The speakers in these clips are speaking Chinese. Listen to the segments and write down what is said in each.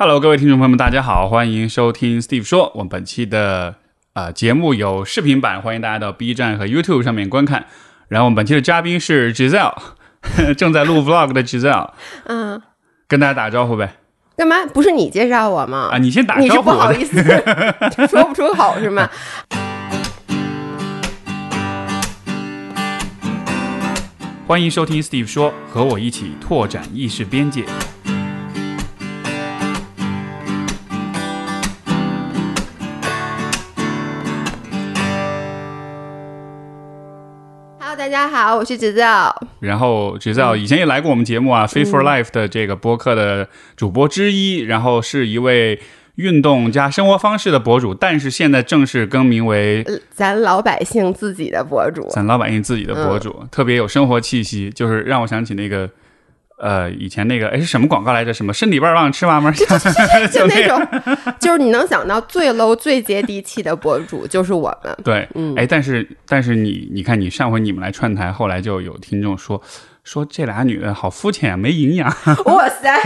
Hello，各位听众朋友们，大家好，欢迎收听 Steve 说。我们本期的呃节目有视频版，欢迎大家到 B 站和 YouTube 上面观看。然后我们本期的嘉宾是 Giselle，正在录 Vlog 的 Giselle，嗯，跟大家打招呼呗。干嘛？不是你介绍我吗？啊，你先打你是招呼。不好意思 说不出口是吗？欢迎收听 Steve 说，和我一起拓展意识边界。家好，我是子造。然后 Giselle 以前也来过我们节目啊、Free for Life 的这个播客的主播之一，然后是一位运动加生活方式的博主，但是现在正式更名为呃咱老百姓自己的博主，咱老百姓自己的博主，特别有生活气息，就是让我想起那个。呃，以前那个哎是什么广告来着？什么身体倍儿棒，吃嘛嘛，就就那种，就是你能想到最 low、最接地气的博主，就是我们。对，嗯哎，但是但是你你看，你上回你们来串台，后来就有听众说说这俩女的好肤浅，没营养。哇塞！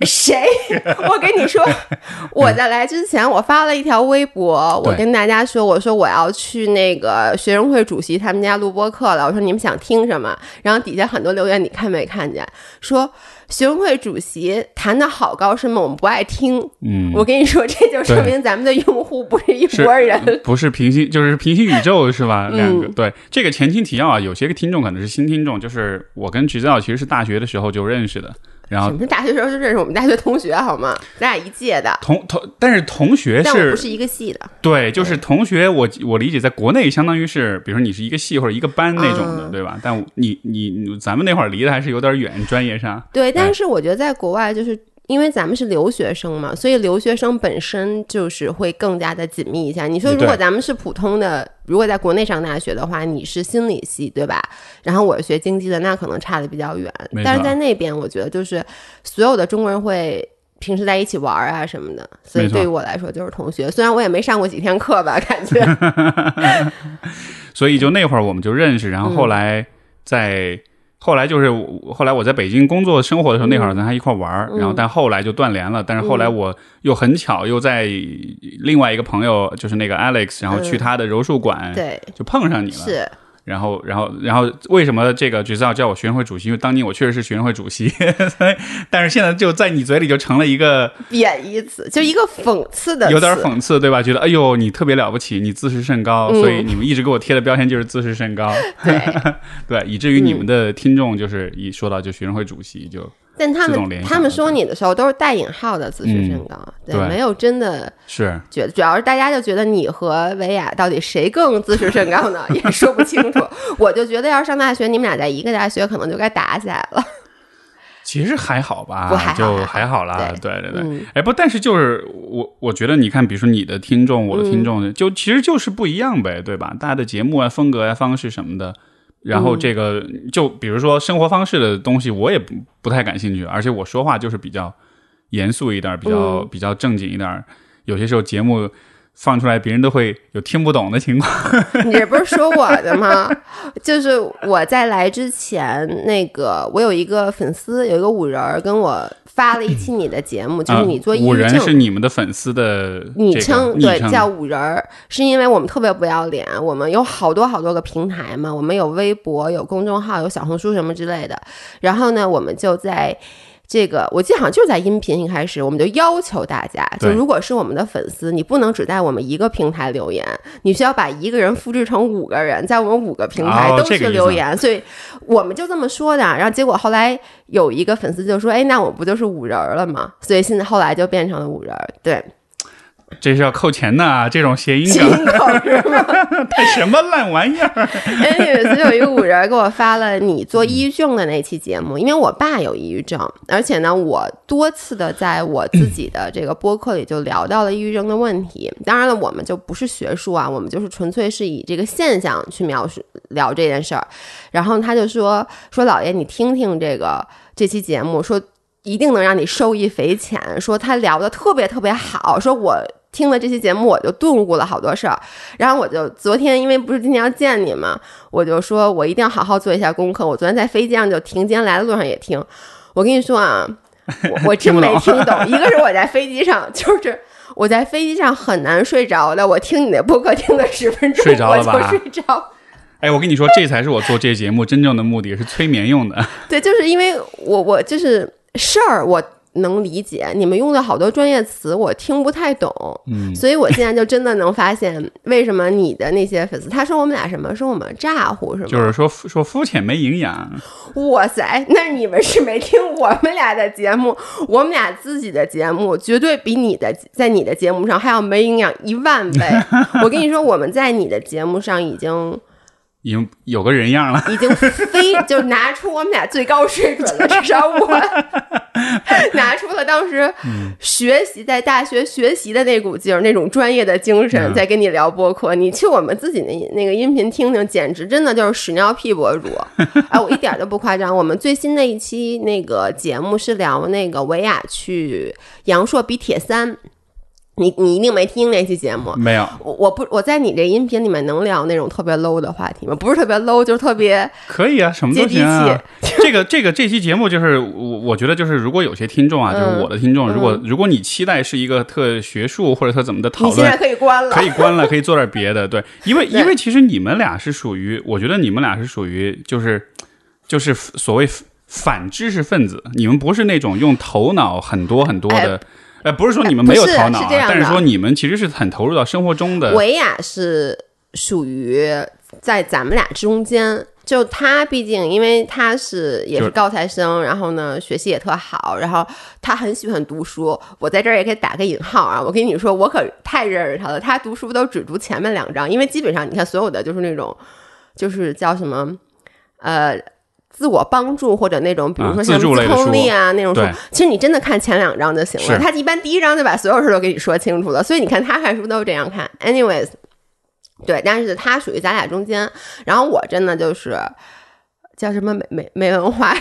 谁？我跟你说，我在来之前，我发了一条微博，我跟大家说，我说我要去那个学生会主席他们家录播课了。我说你们想听什么？然后底下很多留言，你看没看见？说学生会主席谈的好高深吗？我们不爱听。嗯，我跟你说，这就说明咱们的用户不是 一拨人。不是平行，就是平行宇宙是吧？嗯两个对这个前情提要啊，有些个听众可能是新听众，就是我跟橘子奥其实是大学的时候就认识的，然后你们大学时候就认识我们大学同学好吗？咱俩一届的，同同，但是同学是不是一个系的。对，就是同学，我我理解，在国内相当于是，比如说你是一个系或者一个班那种的，嗯对吧？但你你你咱们那会儿离得还是有点远，专业上。对，哎但是我觉得在国外，就是因为咱们是留学生嘛，所以留学生本身就是会更加的紧密一下。你说，如果咱们是普通的，如果在国内上大学的话，你是心理系，对吧？然后我是学经济的，那可能差的比较远。但是在那边，我觉得就是所有的中国人会。平时在一起玩儿啊什么的，所以对于我来说就是同学。虽然我也没上过几天课吧，感觉 所以就那会儿我们就认识，然后后来在、后来就是后来我在北京工作生活的时候，那会儿咱还一块儿玩儿，然后但后来就断联了。但是后来我又很巧又在另外一个朋友，就是那个 Alex，然后去他的柔术馆，对，就碰上你了。是然后，然后，然后，为什么这个角色要叫我学生会主席？因为当年我确实是学生会主席，所以，但是现在就在你嘴里就成了一个贬义词，就一个讽刺的词，有点讽刺，对吧？觉得哎呦，你特别了不起，你自视甚高，嗯所以你们一直给我贴的标签就是自视甚高，对。对，以至于你们的听众就是一说到就学生会主席就但他们他们说你的时候都是带引号的自视甚高，对，没有真的是觉得，主要是大家就觉得你和维亚到底谁更自视甚高呢？也说不清楚。我就觉得要是上大学，你们俩在一个大学，可能就该打起来了。其实还好吧，还好就还好好啦。对对对，嗯哎不，但是就是我我觉得你看，比如说你的听众，我的听众，嗯就其实就是不一样呗，对吧？大家的节目啊、风格啊、方式什么的。然后这个就比如说生活方式的东西，我也不不太感兴趣，而且我说话就是比较严肃一点，比较、嗯比较正经一点。有些时候节目放出来，别人都会有听不懂的情况。你这不是说我的吗？就是我在来之前，那个我有一个粉丝，有一个五人儿跟我发了一期你的节目，就是你做抑郁症。是你们的粉丝的昵称对叫五人儿，是因为我们特别不要脸，我们有好多好多个平台嘛，我们有微博、有公众号、有小红书什么之类的。然后呢，我们就在这个，我记得好像就是在音频一开始，我们就要求大家，就如果是我们的粉丝，你不能只在我们一个平台留言，你需要把一个人复制成五个人，在我们五个平台都去哦这个意思留言。所以我们就这么说的。然后结果后来有一个粉丝就说：“哎，那我不就是五人儿了吗？”所以现在后来就变成了五人儿，对。这是要扣钱的啊！这种谐音？太什么烂玩意儿？哎，有一次有一个五人给我发了你做抑郁症的那期节目，因为我爸有抑郁症，而且呢，我多次的在我自己的这个播客里就聊到了抑郁症的问题。当然了，我们就不是学术啊，我们就是纯粹是以这个现象去描述聊这件事儿。然后他就说说老爷，你听听这个这期节目，说一定能让你受益匪浅。说他聊的特别特别好，说我。听了这期节目，我就顿悟了好多事儿。然后我就昨天，因为不是今天要见你嘛，我就说我一定要好好做一下功课。我昨天在飞机上就听，今天来的路上也听。我跟你说啊，我我真没听懂。一个是我在飞机上，就是我在飞机上很难睡着的，我听你的播客听了十分钟，睡着了吧？睡着。哎，我跟你说，这才是我做这节目真正的目的，是催眠用的。对，就是因为我我就是事儿我。能理解你们用的好多专业词，我听不太懂，嗯，所以我现在就真的能发现为什么你的那些粉丝他说我们俩什么说我们咋呼是吗？就是说说肤浅没营养。哇塞，那你们是没听我们俩的节目，我们俩自己的节目绝对比你的在你的节目上还要没营养一万倍。我跟你说，我们在你的节目上已经。已经有个人样了，已经非就拿出我们俩最高水准了，至少我 拿出了当时学习在大学学习的那股劲儿，那种专业的精神，在跟你聊播客。你去我们自己那那个音频听听，简直真的就是屎尿屁博主。哎，我一点都不夸张。我们最新的一期那个节目是聊那个维亚去阳朔比铁三。你你一定没听那期节目，没有。我我不我在你这音频里面能聊那种特别 low 的话题吗？不是特别 low，就是特别可以啊，什么都行啊。这个这个这期节目就是我我觉得就是如果有些听众啊，就是我的听众，如果如果你期待是一个特学术或者特怎么的讨论，现在可以关了，可以关了，可以做点别的。对，因为 因为其实你们俩是属于，我觉得你们俩是属于就是就是所谓反知识分子，你们不是那种用头脑很多很多的。哎，不是说你们没有头脑，但是说你们其实是很投入到生活中的。维亚是属于在咱们俩中间，就他毕竟因为他是也是高材生，然后呢学习也特好，然后他很喜欢读书。我在这儿也可以打个引号啊，我跟你说，我可太认识他了。他读书都只读前面两章，因为基本上你看所有的就是那种，就是叫什么，呃。自我帮助或者那种，比如说像自控力啊那种书，其实你真的看前两章就行了。他一般第一章就把所有事都给你说清楚了，所以你看他看书都是这样看。Anyways，对，但是他属于咱俩中间，然后我真的就是叫什么没没没文化，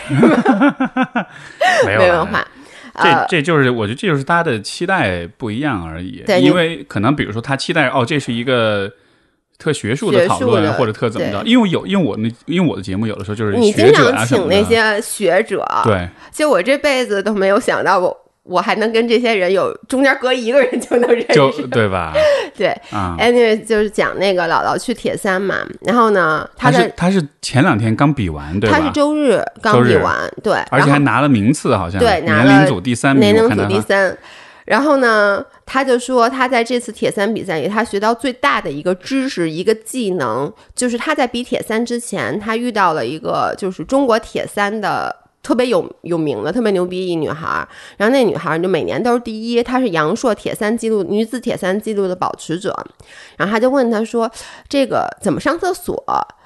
没文化。这这就是我觉得这就是大家的期待不一样而已。因为可能比如说他期待哦，这是一个。特学术的讨论或者特怎么着？因为有，因为我那，因为我的节目有的时候就是你经常请那些学者，对，就我这辈子都没有想到，我我还能跟这些人有中间隔一个人就能认识，对吧？对。啊，anyway 就是讲那个姥姥去铁三嘛，然后呢，他是他是前两天刚比完，对吧？他是周日刚比完，对，而且还拿了名次，好像对，年龄组第三名，年龄组第三。然后呢，他就说他在这次铁三比赛里，他学到最大的一个知识、一个技能，就是他在比铁三之前，他遇到了一个就是中国铁三的特别有有名的、特别牛逼一女孩。然后那女孩就每年都是第一，她是阳朔铁三纪录女子铁三纪录的保持者。然后他就问他说：“这个怎么上厕所？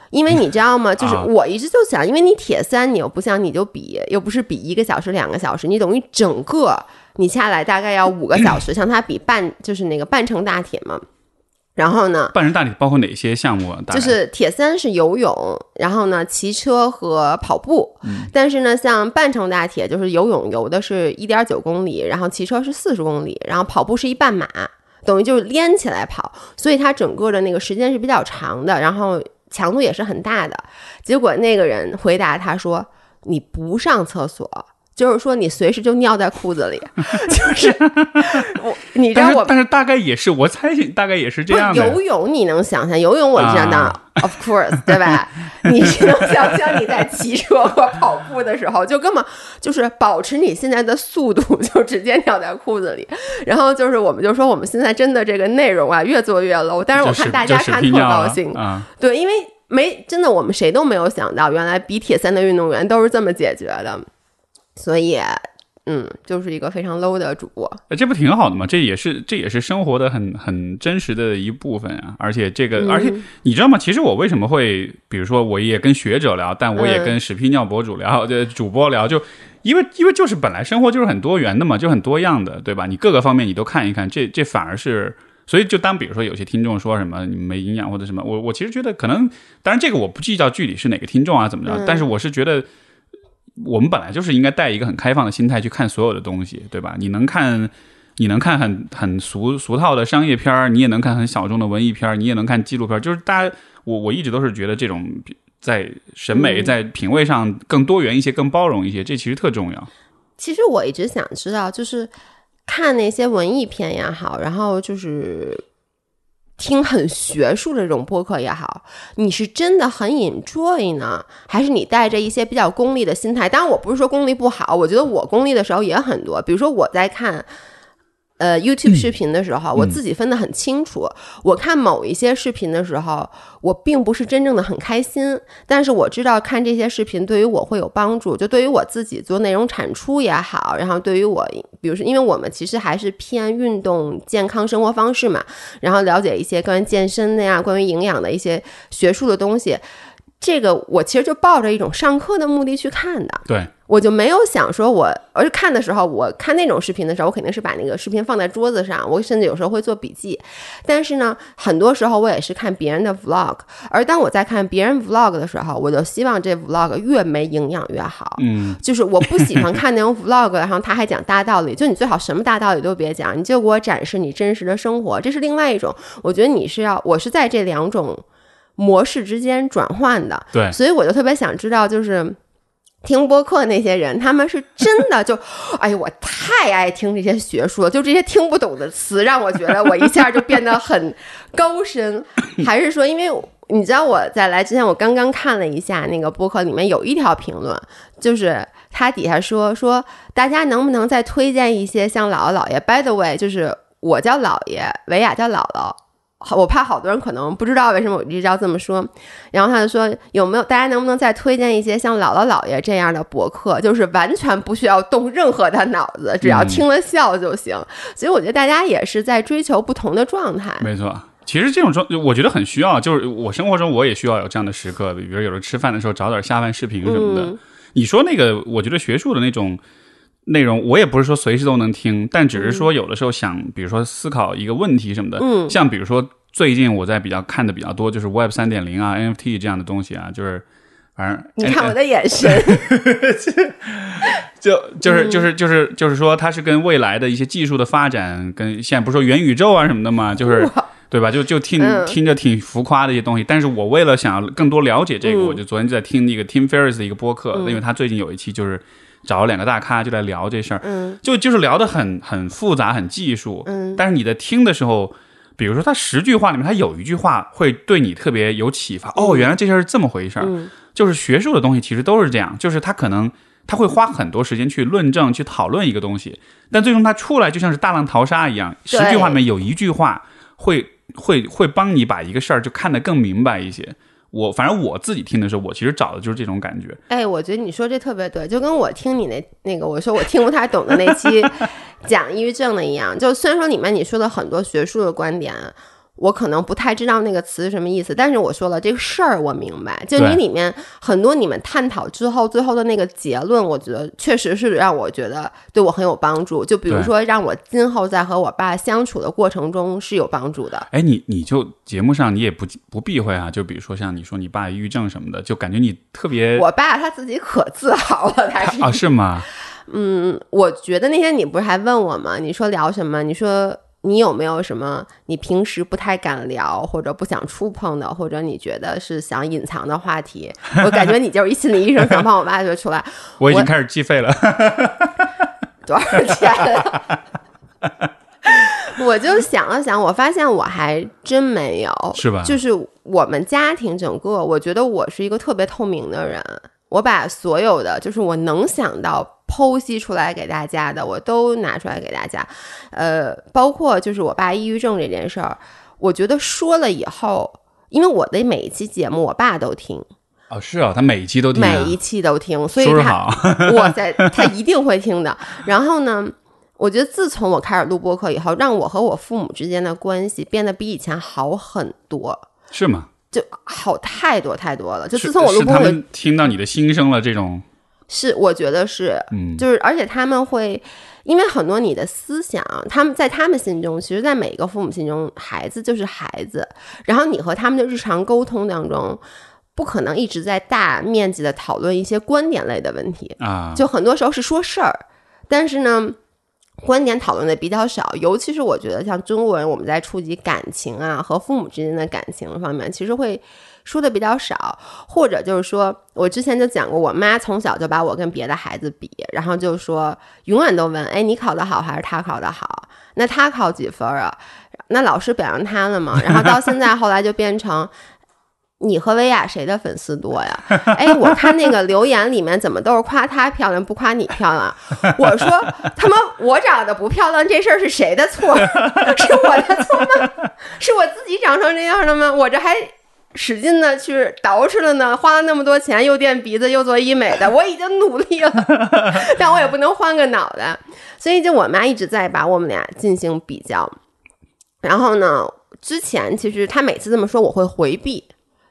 因为你知道吗？就是我一直就想，因为你铁三，你又不像你就比，又不是比一个小时、两个小时，你等于整个。”你下来大概要五个小时，像他比半就是那个半程大铁嘛，然后呢？半程大铁包括哪些项目啊？就是铁三是游泳，然后呢骑车和跑步。嗯。但是呢，像半程大铁就是游泳游的是一点九公里，然后骑车是四十公里，然后跑步是一半马，等于就是连起来跑，所以它整个的那个时间是比较长的，然后强度也是很大的。结果那个人回答他说：“你不上厕所。”就是说，你随时就尿在裤子里，就是 我，你知道我，但是大概也是，我猜想大概也是这样的。游泳你能想象？游泳我知道，of course，对吧？你能想象你在骑车或跑步的时候，就根本就是保持你现在的速度，就直接尿在裤子里。然后就是，我们就说我们现在真的这个内容啊，越做越 low。但是我看大家看特高兴，对，因为没真的，我们谁都没有想到，原来比铁三的运动员都是这么解决的。所以，嗯，就是一个非常 low 的主播。这不挺好的吗？这也是这也是生活的很很真实的一部分啊！而且这个，而且你知道吗？其实我为什么会，比如说我也跟学者聊，但我也跟屎屁尿博主聊，就主播聊，就因为因为就是本来生活就是很多元的嘛，就很多样的，对吧？你各个方面你都看一看，这这反而是，所以就当比如说有些听众说什么你没营养或者什么，我我其实觉得可能，当然这个我不计较具体是哪个听众啊怎么着，但是我是觉得。我们本来就是应该带一个很开放的心态去看所有的东西，对吧？你能看，你能看很很俗俗套的商业片儿，你也能看很小众的文艺片儿，你也能看纪录片儿。就是大家，我我一直都是觉得这种在审美、在品味上更多元一些、更包容一些，这其实特重要。其实我一直想知道，就是看那些文艺片也好，然后就是听很学术的这种播客也好，你是真的很 enjoy 呢，还是你带着一些比较功利的心态？当然，我不是说功利不好，我觉得我功利的时候也很多。比如说我在看。呃，YouTube 视频的时候，我自己分得很清楚。我看某一些视频的时候，我并不是真正的很开心，但是我知道看这些视频对于我会有帮助，就对于我自己做内容产出也好，然后对于我，比如说，因为我们其实还是偏运动健康生活方式嘛，然后了解一些关于健身的呀、关于营养的一些学术的东西。这个我其实就抱着一种上课的目的去看的，对，我就没有想说我，而且看的时候，我看那种视频的时候，我肯定是把那个视频放在桌子上，我甚至有时候会做笔记。但是呢，很多时候我也是看别人的 vlog，而当我在看别人 vlog 的时候，我就希望这 vlog 越没营养越好。嗯，就是我不喜欢看那种 vlog，然后他还讲大道理，就你最好什么大道理都别讲，你就给我展示你真实的生活，这是另外一种。我觉得你是要，我是在这两种。模式之间转换的，对，所以我就特别想知道，就是听播客那些人，他们是真的就，哎呦，我太爱听这些学术了，就这些听不懂的词，让我觉得我一下就变得很高深，还是说，因为你知道我在来之前，我刚刚看了一下那个播客，里面有一条评论，就是他底下说说大家能不能再推荐一些像姥姥姥爷？By the way，就是我叫姥爷，维亚叫姥姥。我怕好多人可能不知道为什么我一直要这么说，然后他就说有没有大家能不能再推荐一些像姥姥姥爷这样的博客，就是完全不需要动任何的脑子，只要听了笑就行。所以我觉得大家也是在追求不同的状态。没错，其实这种状我觉得很需要，就是我生活中我也需要有这样的时刻，比如有时候吃饭的时候找点下饭视频什么的。你说那个，我觉得学术的那种内容，我也不是说随时都能听，但只是说有的时候想，比如说思考一个问题什么的，嗯，像比如说。最近我在比较看的比较多，就是 Web 三点零啊，NFT 这样的东西啊，就是反正你看我的眼神，就就是就是就是就是说，它是跟未来的一些技术的发展，跟现在不是说元宇宙啊什么的嘛，就是对吧？就就听听着挺浮夸的一些东西。但是我为了想要更多了解这个，我就昨天就在听那个 Tim Ferriss 的一个播客，因为他最近有一期就是找了两个大咖就来聊这事儿，嗯，就就是聊的很很复杂，很技术，嗯，但是你在听的时候。比如说，他十句话里面，他有一句话会对你特别有启发。哦，原来这事儿是这么回事儿。就是学术的东西其实都是这样，就是他可能他会花很多时间去论证、去讨论一个东西，但最终他出来就像是大浪淘沙一样。十句话里面有一句话会会会帮你把一个事儿就看得更明白一些。我反正我自己听的时候，我其实找的就是这种感觉。哎，我觉得你说这特别对，就跟我听你那那个我说我听不太懂的那期 讲抑郁症的一样。就虽然说里面你说的很多学术的观点。我可能不太知道那个词是什么意思，但是我说了这个事儿我明白。就你里面很多你们探讨之后最后的那个结论，我觉得确实是让我觉得对我很有帮助。就比如说让我今后在和我爸相处的过程中是有帮助的。哎，你你就节目上你也不不避讳啊，就比如说像你说你爸抑郁症什么的，就感觉你特别。我爸他自己可自豪了，他是啊，是吗？嗯，我觉得那天你不是还问我吗？你说聊什么？你说。你有没有什么你平时不太敢聊或者不想触碰的，或者你觉得是想隐藏的话题？我感觉你就是一心理医生，想帮我挖掘出来。我已经开始计费了，多少钱？我就想了想，我发现我还真没有，是吧？就是我们家庭整个，我觉得我是一个特别透明的人。我把所有的，就是我能想到。剖析出来给大家的，我都拿出来给大家，呃，包括就是我爸抑郁症这件事儿，我觉得说了以后，因为我的每一期节目我爸都听，哦，是啊，他每一期都听，每一期都听，所以他，我在，他一定会听的。然后呢，我觉得自从我开始录播客以后，让我和我父母之间的关系变得比以前好很多，是吗？就好太多太多了。就自从我录播客，听到你的心声了，这种。是，我觉得是，嗯，就是，而且他们会，因为很多你的思想，他们在他们心中，其实，在每一个父母心中，孩子就是孩子。然后你和他们的日常沟通当中，不可能一直在大面积的讨论一些观点类的问题啊，就很多时候是说事儿。但是呢，观点讨论的比较少，尤其是我觉得像中国人，我们在触及感情啊和父母之间的感情方面，其实会说的比较少，或者就是说我之前就讲过，我妈从小就把我跟别的孩子比，然后就说永远都问，哎，你考得好还是他考得好？那他考几分啊？那老师表扬他了吗？然后到现在后来就变成。你和薇娅谁的粉丝多呀？哎，我看那个留言里面怎么都是夸她漂亮，不夸你漂亮。我说他妈我长得不漂亮这事儿是谁的错？是我的错吗？是我自己长成这样的吗？我这还使劲的去捯饬了呢，花了那么多钱又垫鼻子又做医美的，我已经努力了，但我也不能换个脑袋。所以就我妈一直在把我们俩进行比较。然后呢，之前其实她每次这么说，我会回避。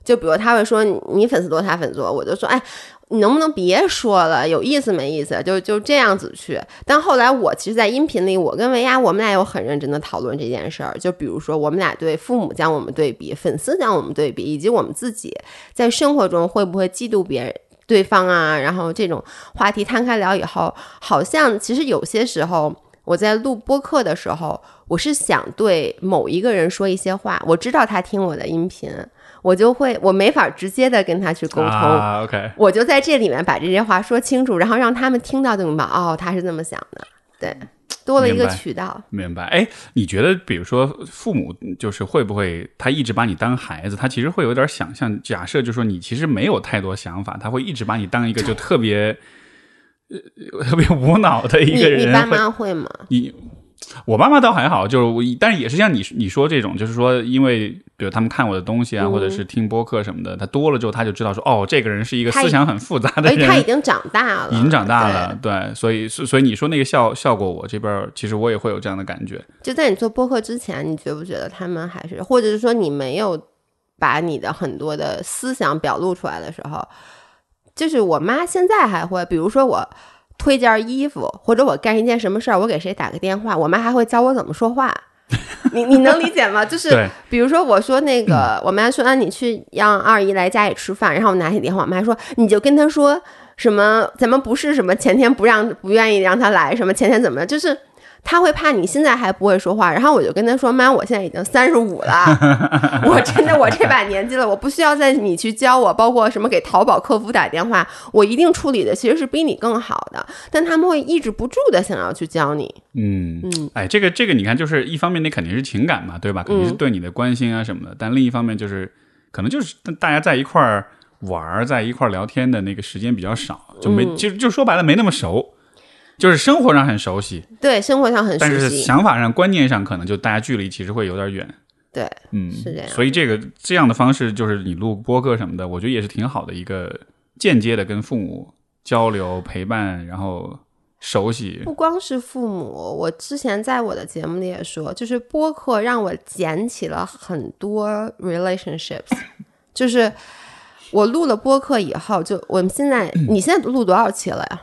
就比如他会说你粉丝多，他粉丝多，我就说哎，你能不能别说了，有意思没意思？就就这样子去。但后来我其实，在音频里，我跟维亚我们俩有很认真的讨论这件事儿。就比如说，我们俩对父母将我们对比，粉丝将我们对比，以及我们自己在生活中会不会嫉妒别人对方啊？然后这种话题摊开聊以后，好像其实有些时候我在录播客的时候，我是想对某一个人说一些话，我知道他听我的音频。我就会，我没法直接的跟他去沟通，OK，我就在这里面把这些话说清楚，然后让他们听到就明白，哦，他是这么想的，对，多了一个渠道。明白？哎，你觉得，比如说父母，就是会不会他一直把你当孩子，他其实会有点想象，假设就说你其实没有太多想法，他会一直把你当一个就特别，呃，特别无脑的一个人。你爸妈会吗？你。我爸妈倒还好，就是我，但是也是像你你说这种，就是说，因为比如他们看我的东西啊，或者是听播客什么的，他多了之后，他就知道说，哦，这个人是一个思想很复杂的人。他已经长大了，已经长大了，对，所以所以你说那个效效果，我这边其实我也会有这样的感觉。就在你做播客之前，你觉不觉得他们还是，或者是说你没有把你的很多的思想表露出来的时候，就是我妈现在还会，比如说我。推件衣服，或者我干一件什么事儿，我给谁打个电话，我妈还会教我怎么说话。你你能理解吗？就是比如说，我说那个，我妈说啊，你去让二姨来家里吃饭，然后我拿起电话，我妈说你就跟她说什么，咱们不是什么前天不让不愿意让她来，什么前天怎么就是。他会怕你现在还不会说话，然后我就跟他说：“妈，我现在已经三十五了，我真的我这把年纪了，我不需要再你去教我，包括什么给淘宝客服打电话，我一定处理的其实是比你更好的。但他们会抑制不住的想要去教你。嗯嗯，哎，这个这个你看，就是一方面你肯定是情感嘛，对吧？肯定是对你的关心啊什么的。但另一方面就是可能就是大家在一块儿玩，在一块儿聊天的那个时间比较少，就没就就说白了没那么熟。”就是生活上很熟悉，对，生活上很熟悉，但是想法上、观念上可能就大家距离其实会有点远。对，嗯，是这样。所以这个这样的方式，就是你录播客什么的，我觉得也是挺好的一个间接的跟父母交流、陪伴，然后熟悉。不光是父母，我之前在我的节目里也说，就是播客让我捡起了很多 relationships。就是我录了播客以后，就我们现在，你现在录多少期了呀？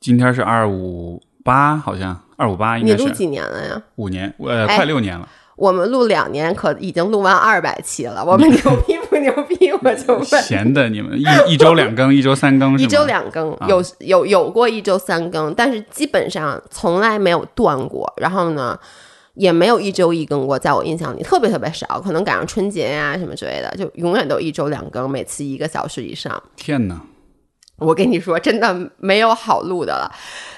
今天是二五八，好像二五八应该是。你录几年了呀？五年，呃，快六年了。我们录两年，可已经录完二百期了。我们牛逼不牛逼？我就问。闲的，你们一一周两更，一周三更 一周两更，有有有过一周三更，但是基本上从来没有断过。然后呢，也没有一周一更过，在我印象里特别特别少，可能赶上春节呀什么之类的，就永远都一周两更，每次一个小时以上。天哪！我跟你说，真的没有好录的了，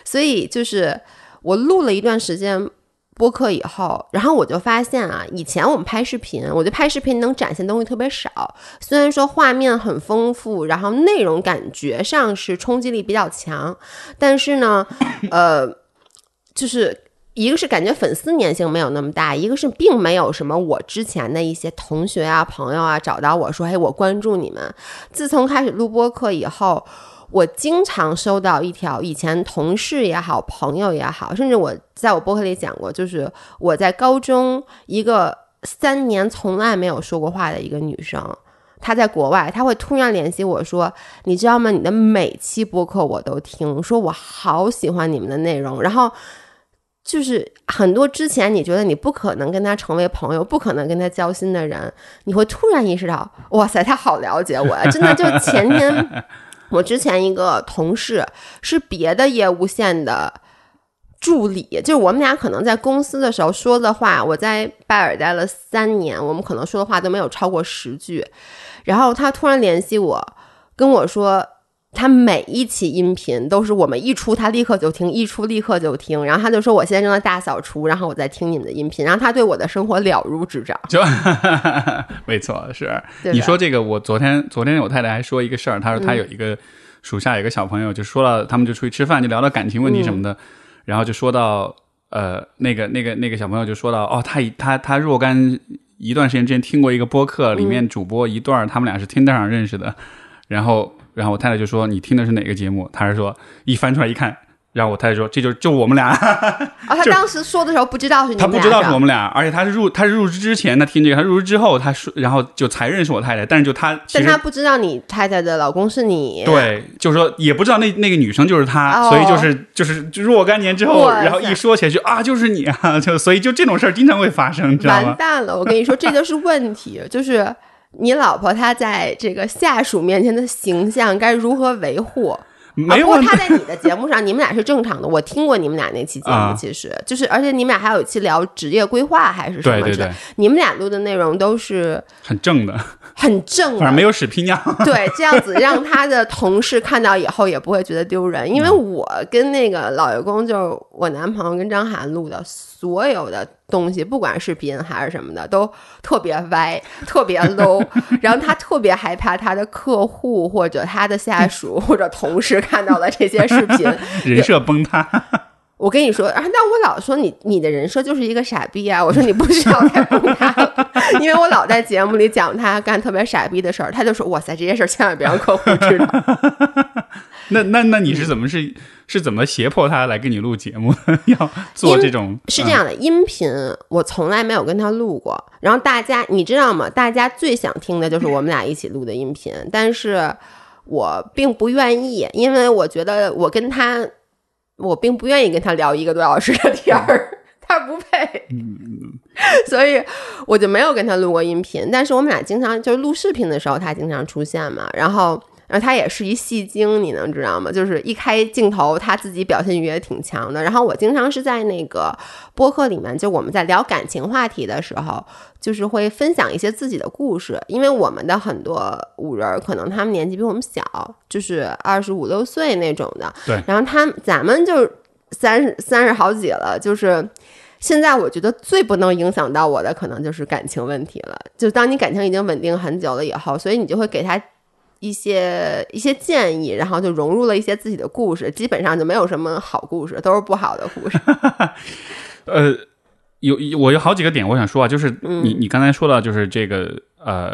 所以就是我录了一段时间播客以后，然后我就发现啊，以前我们拍视频，我觉得拍视频能展现东西特别少，虽然说画面很丰富，然后内容感觉上是冲击力比较强，但是呢，呃，就是。一个是感觉粉丝粘性没有那么大，一个是并没有什么我之前的一些同学啊、朋友啊找到我说：“嘿，我关注你们。”自从开始录播课以后，我经常收到一条以前同事也好、朋友也好，甚至我在我播客里讲过，就是我在高中一个三年从来没有说过话的一个女生，她在国外，她会突然联系我说：“你知道吗？你的每期播客我都听，说我好喜欢你们的内容。”然后。就是很多之前你觉得你不可能跟他成为朋友，不可能跟他交心的人，你会突然意识到，哇塞，他好了解我呀！真的，就前天我之前一个同事是别的业务线的助理，就是我们俩可能在公司的时候说的话，我在拜尔待了三年，我们可能说的话都没有超过十句。然后他突然联系我，跟我说，他每一期音频都是我们一出他立刻就听，一出立刻就听。然后他就说，我现在正在大扫除，然后我在听你们的音频。然后他对我的生活了如指掌。就 没错，是你说这个，我昨天昨天我太太还说一个事儿，她说她有一个属下有一个小朋友，就说了，他们就出去吃饭，就聊到感情问题什么的，然后就说到呃那个那个那个小朋友就说到哦，他他他若干一段时间之前听过一个播客，里面主播一段儿他们俩是 Tinder 上认识的，然后然后我太太就说你听的是哪个节目？他是说一翻出来一看。然后我太太说：“这就就我们俩，哦，他当时说的时候不知道是你俩他不知道是我们俩，而且他是入他是入职之前他听这个，他入职之后他说，然后就才认识我太太，但是就他但他不知道你太太的老公是你。，对，就是说也不知道那那个女生就是他，哦所以就是就是若干年之后，然后一说起来就啊就是你啊，就所以就这种事儿经常会发生，知道吗？完蛋了！我跟你说，这就是问题，就是你老婆她在这个下属面前的形象该如何维护？啊、没有问不过她在你的节目上，你们俩是正常的。我听过你们俩那期节目，啊其实就是，而且你们俩还有一期聊职业规划还是什么之类对对对，你们俩录的内容都是很正的，很正的，反正没有屎屁尿。对，这样子让他的同事看到以后也不会觉得丢人，因为我跟那个老员工，就是我男朋友跟张涵录的所有的东西，不管视频还是什么的，都特别歪，特别 low，然后他特别害怕他的客户或者他的下属或者同事看到了这些视频，人设崩塌，我跟你说，啊，但我老说你你的人设就是一个傻逼啊！我说你不需要再崩塌了，因为我老在节目里讲他干特别傻逼的事儿，他就说哇塞，这些事儿千万别让客户知道。那那那你是怎么是是怎么胁迫他来跟你录节目？要做这种是这样的，音频我从来没有跟他录过。然后大家你知道吗？大家最想听的就是我们俩一起录的音频，但是我并不愿意，因为我觉得我跟他，我并不愿意跟他聊一个多小时的天儿。他不配，所以我就没有跟他录过音频。但是我们俩经常就是录视频的时候，他经常出现嘛。然后，然后他也是一戏精，你能知道吗？就是一开镜头，他自己表现欲也挺强的。然后我经常是在那个播客里面，就我们在聊感情话题的时候，就是会分享一些自己的故事，因为我们的很多五人儿可能他们年纪比我们小，就是二十五六岁那种的。对然后他们咱们就三十三十好几了，就是。现在我觉得最不能影响到我的，可能就是感情问题了。就当你感情已经稳定很久了以后，所以你就会给他一些一些建议，然后就融入了一些自己的故事，基本上就没有什么好故事，都是不好的故事。呃，有有我有好几个点我想说啊，就是嗯你、你刚才说到就是这个呃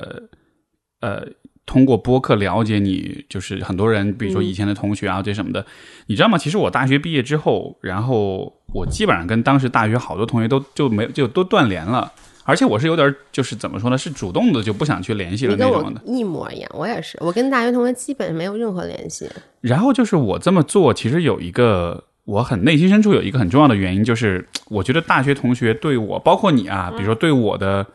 呃，通过播客了解你，就是很多人，比如说以前的同学啊这什么的，你知道吗？其实我大学毕业之后，然后我基本上跟当时大学好多同学都就没就都断联了。而且我是有点，就是怎么说呢，是主动的就不想去联系了那种的。一模一样，我也是，我跟大学同学基本没有任何联系。然后就是我这么做，其实有一个我很内心深处有一个很重要的原因，就是我觉得大学同学对我，包括你啊，比如说对我的，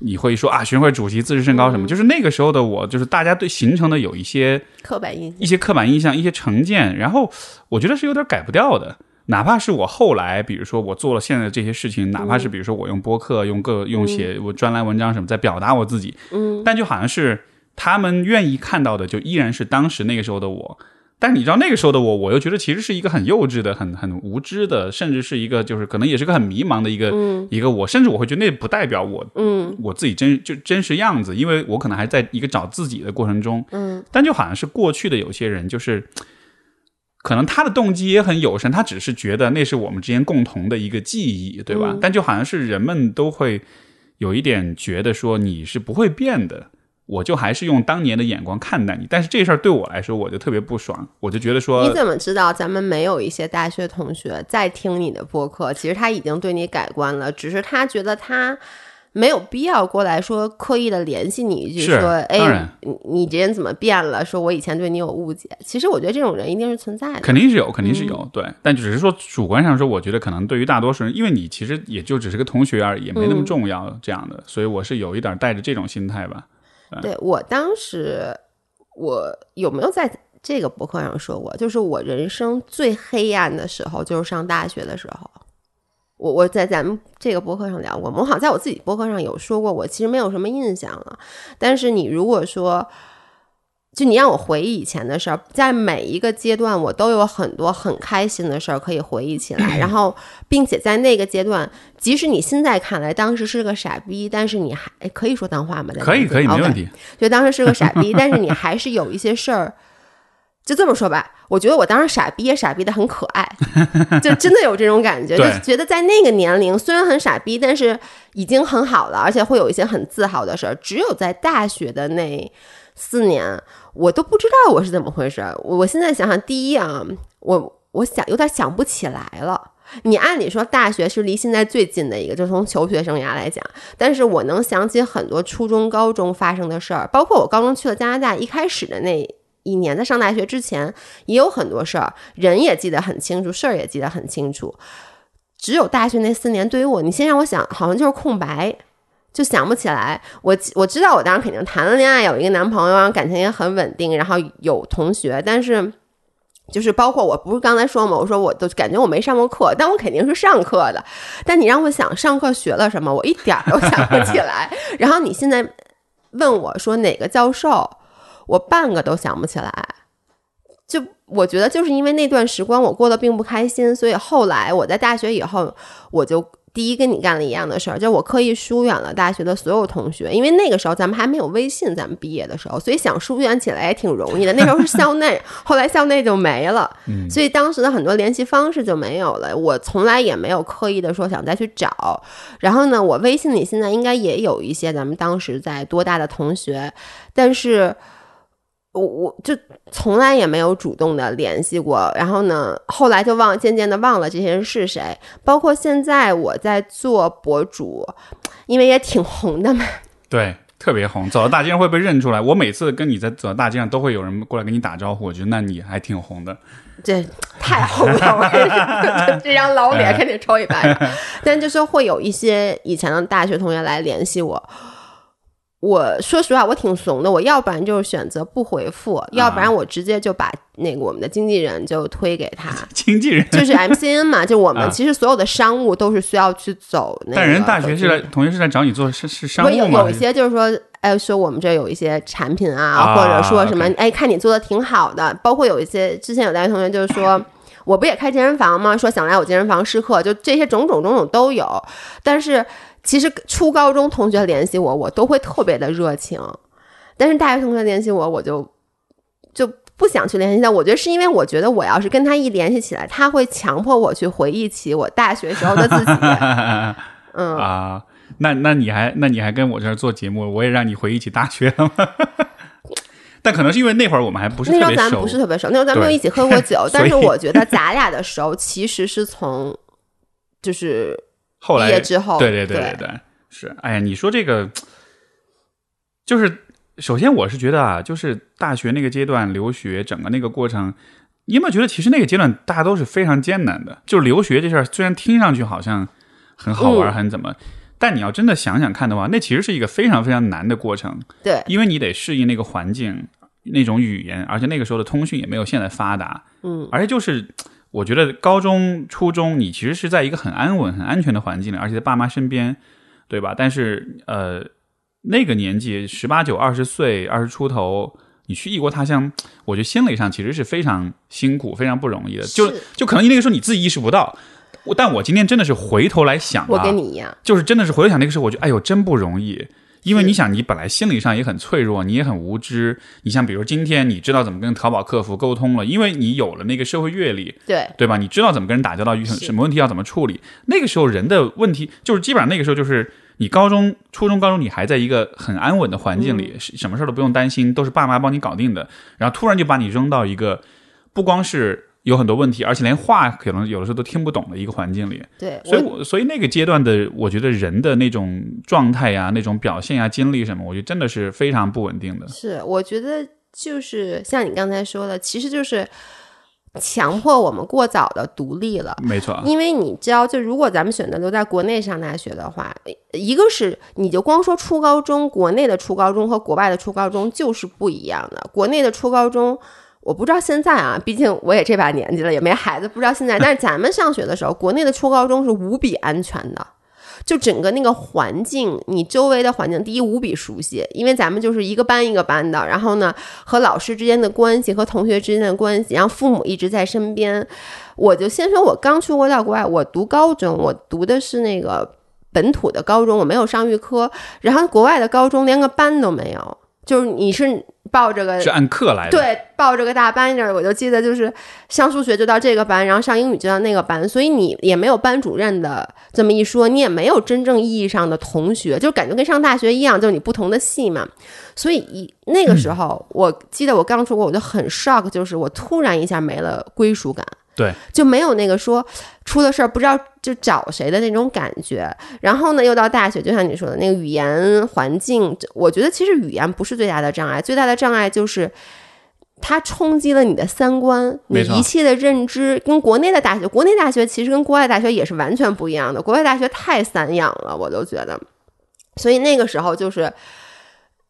你会说啊，学生会主席自视甚高什么，就是那个时候的我，就是大家对形成的有一些刻板印象一些刻板印象、一些成见，然后我觉得是有点改不掉的。哪怕是我后来，比如说我做了现在的这些事情，哪怕是比如说我用播客、用各用写我专栏文章什么，在表达我自己，嗯，但就好像是他们愿意看到的，就依然是当时那个时候的我。但是你知道那个时候的我，我又觉得其实是一个很幼稚的、很很无知的，甚至是一个就是可能也是个很迷茫的一个、一个我，甚至我会觉得那不代表我嗯。我自己真就真实样子，因为我可能还在一个找自己的过程中。嗯，但就好像是过去的有些人，就是可能他的动机也很友善，他只是觉得那是我们之间共同的一个记忆，对吧？嗯但就好像是人们都会有一点觉得说你是不会变的。我就还是用当年的眼光看待你，但是这事儿对我来说，我就特别不爽，我就觉得说，你怎么知道咱们没有一些大学同学在听你的播客？其实他已经对你改观了，只是他觉得他没有必要过来说刻意的联系你一句说，哎，你你这人怎么变了？说我以前对你有误解。其实我觉得这种人一定是存在的。肯定是有，肯定是嗯有，对。但只是说主观上说，我觉得可能对于大多数人，因为你其实也就只是个同学而已，也没那么嗯重要这样的，所以我是有一点带着这种心态吧。对我当时，我有没有在这个博客上说过，就是我人生最黑暗的时候，就是上大学的时候。我我在咱们这个博客上聊过，我好像在我自己博客上有说过，我其实没有什么印象了。但是你如果说，就你让我回忆以前的事儿，在每一个阶段，我都有很多很开心的事儿可以回忆起来。然后，并且在那个阶段，即使你现在看来当时是个傻逼，但是你还可以说脏话吗？可以可以，没问题。就当时是个傻逼，但是你还是有一些事儿。就这么说吧，我觉得我当时傻逼也傻逼的很可爱，就真的有这种感觉，就觉得在那个年龄虽然很傻逼，但是已经很好了，而且会有一些很自豪的事儿。只有在大学的那四年，我都不知道我是怎么回事。我现在想想，第一啊，我我想有点想不起来了。你按理说大学是离现在最近的一个，就从求学生涯来讲，但是我能想起很多初中、高中发生的事儿，包括我高中去了加拿大，一开始的那。一年在上大学之前也有很多事儿，人也记得很清楚，事儿也记得很清楚。只有大学那四年，对于我，你先让我想，好像就是空白，就想不起来。我我知道我当时肯定谈了恋爱，有一个男朋友，然后感情也很稳定，然后有同学，但是就是包括我不是刚才说嘛，我说我都感觉我没上过课，但我肯定是上课的。但你让我想上课学了什么，我一点儿都想不起来。然后你现在问我说哪个教授？我半个都想不起来，就我觉得就是因为那段时光我过得并不开心，所以后来我在大学以后，我就第一跟你干了一样的事儿，就我刻意疏远了大学的所有同学，因为那个时候咱们还没有微信，咱们毕业的时候，所以想疏远起来也挺容易的。那时候是校内，后来校内就没了，所以当时的很多联系方式就没有了。我从来也没有刻意的说想再去找，然后呢，我微信里现在应该也有一些咱们当时在多大的同学，但是。我我就从来也没有主动的联系过，然后呢，后来就忘，渐渐的忘了这些人是谁。包括现在我在做博主，因为也挺红的嘛。对，特别红，走到大街上会被认出来。我每次跟你在走到大街上，都会有人过来跟你打招呼。我觉得那你还挺红的。这太红了，这张老脸肯定抽一百。但就是会有一些以前的大学同学来联系我。我说实话，我挺怂的。我要不然就是选择不回复，要不然我直接就把那个我们的经纪人就推给他。经纪人 就是 MCN 嘛，就我们其实所有的商务都是需要去走那个。但人大学是来，同学是来找你做是是商务吗？有一些就是说，哎，说我们这有一些产品啊，或者说什么，哎，看你做的挺好的。包括有一些之前有大学同学就是说，我不也开健身房吗？说想来我健身房试课，就这些种种种种都有，但是。其实初高中同学联系我，我都会特别的热情，但是大学同学联系我，我就就不想去联系他。我觉得是因为我觉得我要是跟他一联系起来，他会强迫我去回忆起我大学时候的自己。嗯啊，那那你还那你还跟我这儿做节目，我也让你回忆起大学了吗？但可能是因为那会儿我们还不是那时候咱不是特别熟，那时候咱没有一起喝过酒。但是我觉得咱俩的熟其实是从就是。后来之后，对对对对对，是。哎呀，你说这个，就是首先我是觉得啊，就是大学那个阶段留学，整个那个过程，你有没有觉得其实那个阶段大家都是非常艰难的？就留学这事儿，虽然听上去好像很好玩，很怎么，但你要真的想想看的话，那其实是一个非常非常难的过程。对，因为你得适应那个环境，那种语言，而且那个时候的通讯也没有现在发达。嗯，而且就是。我觉得高中、初中，你其实是在一个很安稳、很安全的环境里，而且在爸妈身边，对吧？但是，呃，那个年纪，十八九、二十岁、二十出头，你去异国他乡，我觉得心理上其实是非常辛苦、非常不容易的。就就可能你那个时候你自己意识不到，但我今天真的是回头来想，我跟你一样，就是真的是回头想那个时候，我觉得哎呦，真不容易。因为你想，你本来心理上也很脆弱，你也很无知。你像，比如今天你知道怎么跟淘宝客服沟通了，因为你有了那个社会阅历，对对吧？你知道怎么跟人打交道，遇什么问题要怎么处理。那个时候人的问题就是基本上那个时候就是你高中、初中、高中，你还在一个很安稳的环境里，什么事儿都不用担心，都是爸妈帮你搞定的。然后突然就把你扔到一个不光是。有很多问题，而且连话可能有的时候都听不懂的一个环境里。对，所以，我所以那个阶段的，我觉得人的那种状态呀、那种表现呀、经历什么，我觉得真的是非常不稳定的。是，我觉得就是像你刚才说的，其实就是强迫我们过早的独立了。没错，因为你知道，就如果咱们选择留在国内上大学的话，一个是你就光说初高中，国内的初高中和国外的初高中就是不一样的。国内的初高中。我不知道现在啊，毕竟我也这把年纪了，也没孩子，不知道现在。但是咱们上学的时候，国内的初高中是无比安全的，就整个那个环境，你周围的环境，第一无比熟悉，因为咱们就是一个班一个班的，然后呢，和老师之间的关系，和同学之间的关系，然后父母一直在身边。我就先说，我刚出国到国外，我读高中，我读的是那个本土的高中，我没有上预科，然后国外的高中连个班都没有，就是你是。报这个是按课来的，对，报这个大班儿，我就记得就是上数学就到这个班，然后上英语就到那个班，所以你也没有班主任的这么一说，你也没有真正意义上的同学，就感觉跟上大学一样，就是你不同的系嘛。所以一那个时候，我记得我刚出国，我就很 shock，就是我突然一下没了归属感。对，就没有那个说出了事儿不知道就找谁的那种感觉。然后呢，又到大学，就像你说的那个语言环境，我觉得其实语言不是最大的障碍，最大的障碍就是它冲击了你的三观，你一切的认知。跟国内的大学，国内大学其实跟国外大学也是完全不一样的。国外大学太散养了，我都觉得。所以那个时候就是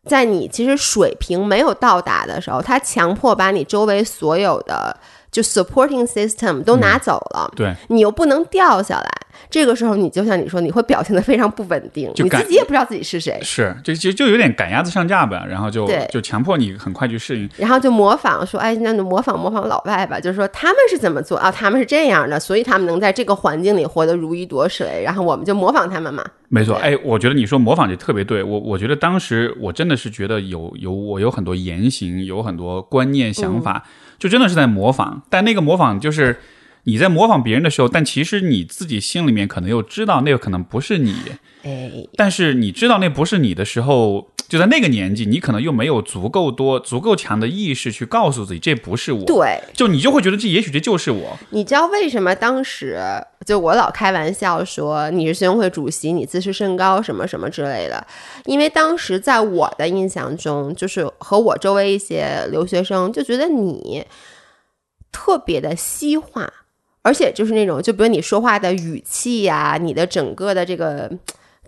在你其实水平没有到达的时候，他强迫把你周围所有的。就 supporting system 都拿走了，对。你又不能掉下来，这个时候你就像你说，你会表现的非常不稳定，你自己也不知道自己是谁，是就就就有点赶鸭子上架吧，然后就就强迫你很快去适应，然后就模仿说，哎，那就模仿模仿老外吧，就是说他们是怎么做啊，他们是这样的，所以他们能在这个环境里活得如鱼得水，然后我们就模仿他们嘛。没错，哎，我觉得你说模仿就特别对，我我觉得当时我真的是觉得有有我有很多言行，有很多观念想法。就真的是在模仿，但那个模仿就是你在模仿别人的时候，但其实你自己心里面可能又知道那个可能不是你，哎，但是你知道那不是你的时候，就在那个年纪，你可能又没有足够多、足够强的意识去告诉自己这不是我，对，就你就会觉得这也许这就是我。你知道为什么当时就我老开玩笑说你是学生会主席，你自视甚高什么什么之类的？因为当时在我的印象中，就是和我周围一些留学生就觉得你特别的西化，而且就是那种，就比如你说话的语气呀，你的整个的这个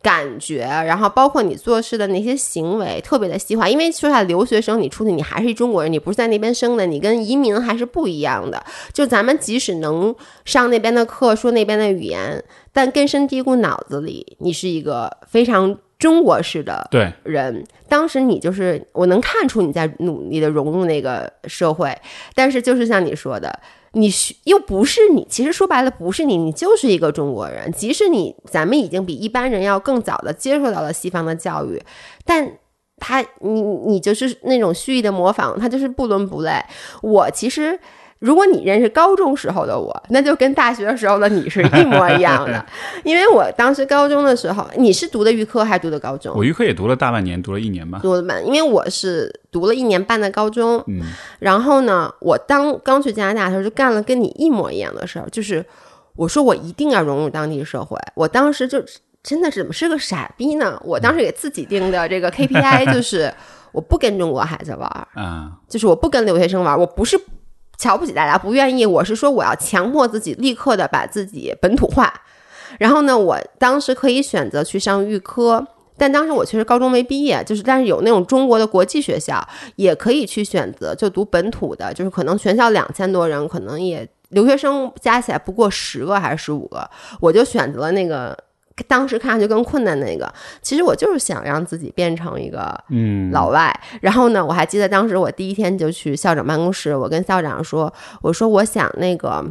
感觉，然后包括你做事的那些行为，特别的细化。因为说下留学生，你出去你还是一中国人，你不是在那边生的，你跟移民还是不一样的。就咱们即使能上那边的课，说那边的语言，但根深蒂固脑子里，你是一个非常。中国式的对人，当时你就是我能看出你在努力的融入那个社会，但是就是像你说的，你又不是你，其实说白了不是你，你就是一个中国人。即使你咱们已经比一般人要更早的接受到了西方的教育，但他你你就是那种蓄意的模仿，他就是不伦不类。我其实。如果你认识高中时候的我，那就跟大学时候的你是一模一样的。因为我当时高中的时候，你是读的预科还是读的高中？我预科也读了大半年，读了一年吧。读了半，因为我是读了一年半的高中。嗯。然后呢，我当刚去加拿大的时候，就干了跟你一模一样的事儿，就是我说我一定要融入当地社会。我当时就真的是怎么是个傻逼呢？我当时给自己定的这个 KPI 就是我不跟中国孩子玩儿 啊，就是我不跟留学生玩，我不是。瞧不起大家，不愿意。我是说，我要强迫自己立刻的把自己本土化。然后呢，我当时可以选择去上预科，但当时我确实高中没毕业，就是但是有那种中国的国际学校，也可以去选择就读本土的，就是可能全校两千多人，可能也留学生加起来不过十个还是十五个，我就选择了那个。当时看上去更困难那个，其实我就是想让自己变成一个嗯老外。然后呢，我还记得当时我第一天就去校长办公室，我跟校长说：“我说我想那个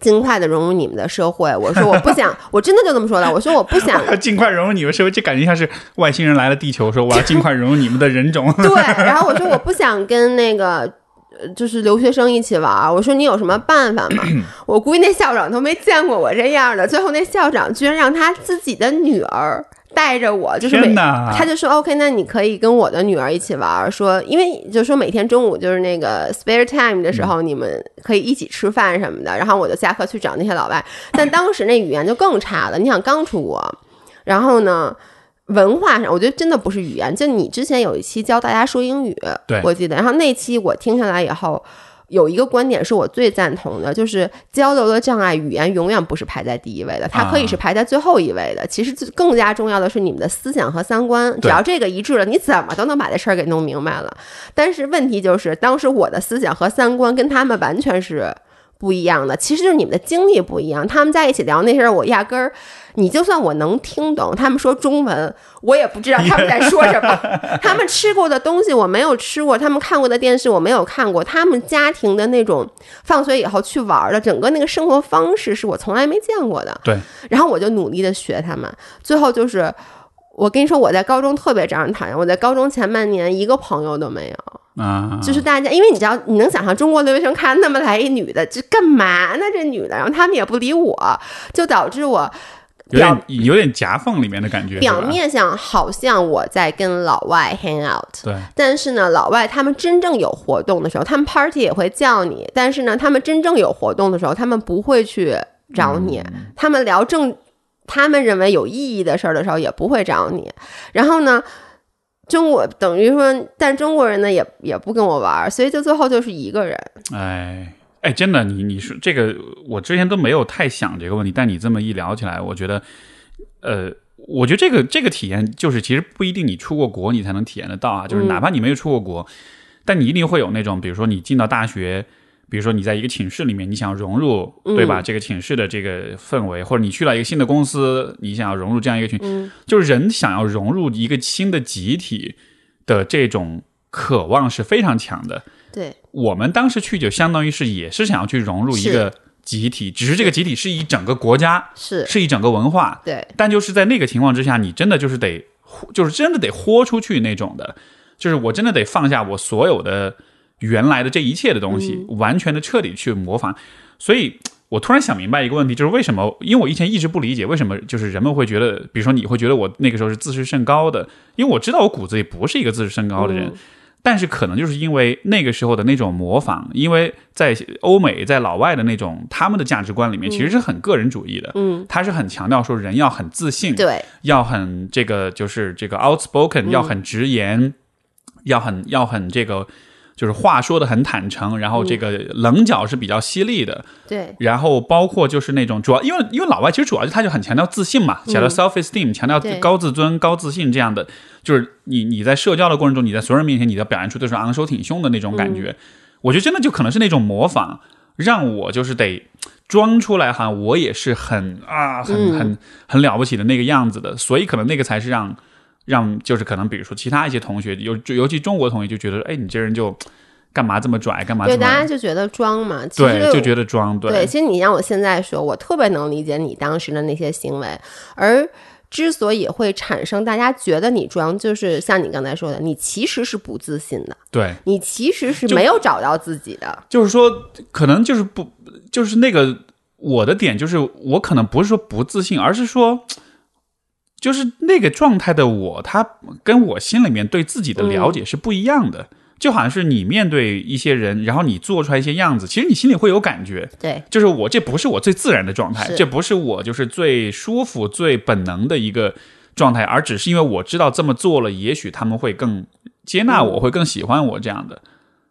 尽快的融入你们的社会。我说我不想，我真的就这么说的。我说我不想要 尽快融入你们社会，就感觉像是外星人来了地球，说我要尽快融入你们的人种。对，然后我说我不想跟那个。”就是留学生一起玩，我说你有什么办法吗？我估计那校长都没见过我这样的。最后那校长居然让他自己的女儿带着我，就是每他就说 OK，那你可以跟我的女儿一起玩。说因为就说每天中午就是那个 spare time 的时候，你们可以一起吃饭什么的。然后我就下课去找那些老外，但当时那语言就更差了。你想刚出国，然后呢？文化上，我觉得真的不是语言。就你之前有一期教大家说英语，对我记得。然后那期我听下来以后，有一个观点是我最赞同的，就是交流的障碍，语言永远不是排在第一位的，它可以是排在最后一位的。其实更加重要的是你们的思想和三观，只要这个一致了，你怎么都能把这事儿给弄明白了。但是问题就是，当时我的思想和三观跟他们完全是。不一样的，其实就是你们的经历不一样。他们在一起聊那些，我压根儿，你就算我能听懂他们说中文，我也不知道 他们在说什么。他们吃过的东西我没有吃过，他们看过的电视我没有看过，他们家庭的那种放学以后去玩的整个那个生活方式是我从来没见过的。对，然后我就努力的学他们，最后就是。我跟你说，我在高中特别招人讨厌。我在高中前半年一个朋友都没有啊，就是大家，因为你知道，你能想象中国留学生看那么来一女的，这干嘛呢？这女的，然后他们也不理我，就导致我有点有点夹缝里面的感觉。表面上好像我在跟老外 hang out，对，但是呢，老外他们真正有活动的时候，他们 party 也会叫你，但是呢，他们真正有活动的时候，他们不会去找你，他们聊正。他们认为有意义的事儿的时候，也不会找你。然后呢，中国等于说，但中国人呢，也也不跟我玩，所以就最后就是一个人。哎哎，真的，你你说这个，我之前都没有太想这个问题，但你这么一聊起来，我觉得，呃，我觉得这个这个体验，就是其实不一定你出过国你才能体验得到啊。就是哪怕你没有出过国，但你一定会有那种，比如说你进到大学。比如说，你在一个寝室里面，你想融入，对吧？这个寝室的这个氛围，或者你去了一个新的公司，你想要融入这样一个群，就是人想要融入一个新的集体的这种渴望是非常强的。对，我们当时去就相当于是也是想要去融入一个集体，只是这个集体是一整个国家，是是一整个文化。对，但就是在那个情况之下，你真的就是得，就是真的得豁出去那种的，就是我真的得放下我所有的。原来的这一切的东西，完全的彻底去模仿，所以我突然想明白一个问题，就是为什么？因为我以前一直不理解，为什么就是人们会觉得，比如说你会觉得我那个时候是自视甚高的，因为我知道我骨子里不是一个自视甚高的人，但是可能就是因为那个时候的那种模仿，因为在欧美在老外的那种他们的价值观里面，其实是很个人主义的，嗯，他是很强调说人要很自信，对，要很这个就是这个 outspoken，要很直言，要很要很这个。就是话说的很坦诚，然后这个棱角是比较犀利的，对。然后包括就是那种主要，因为因为老外其实主要就他就很强调自信嘛，强调 self esteem，强调高自尊、高自信这样的。就是你你在社交的过程中，你在所有人面前，你要表现出都是昂首挺胸的那种感觉。我觉得真的就可能是那种模仿，让我就是得装出来，哈，我也是很啊，很很很了不起的那个样子的。所以可能那个才是让。让就是可能，比如说其他一些同学，尤尤其中国同学就觉得，哎，你这人就干嘛这么拽，干嘛？对，大家就觉得装嘛。对，就觉得装。对，其实你让我现在说，我特别能理解你当时的那些行为。而之所以会产生大家觉得你装，就是像你刚才说的，你其实是不自信的。对，你其实是没有找到自己的。就是说，可能就是不，就是那个我的点，就是我可能不是说不自信，而是说。就是那个状态的我，他跟我心里面对自己的了解是不一样的。就好像是你面对一些人，然后你做出来一些样子，其实你心里会有感觉。对，就是我这不是我最自然的状态，这不是我就是最舒服、最本能的一个状态，而只是因为我知道这么做了，也许他们会更接纳我，会更喜欢我这样的。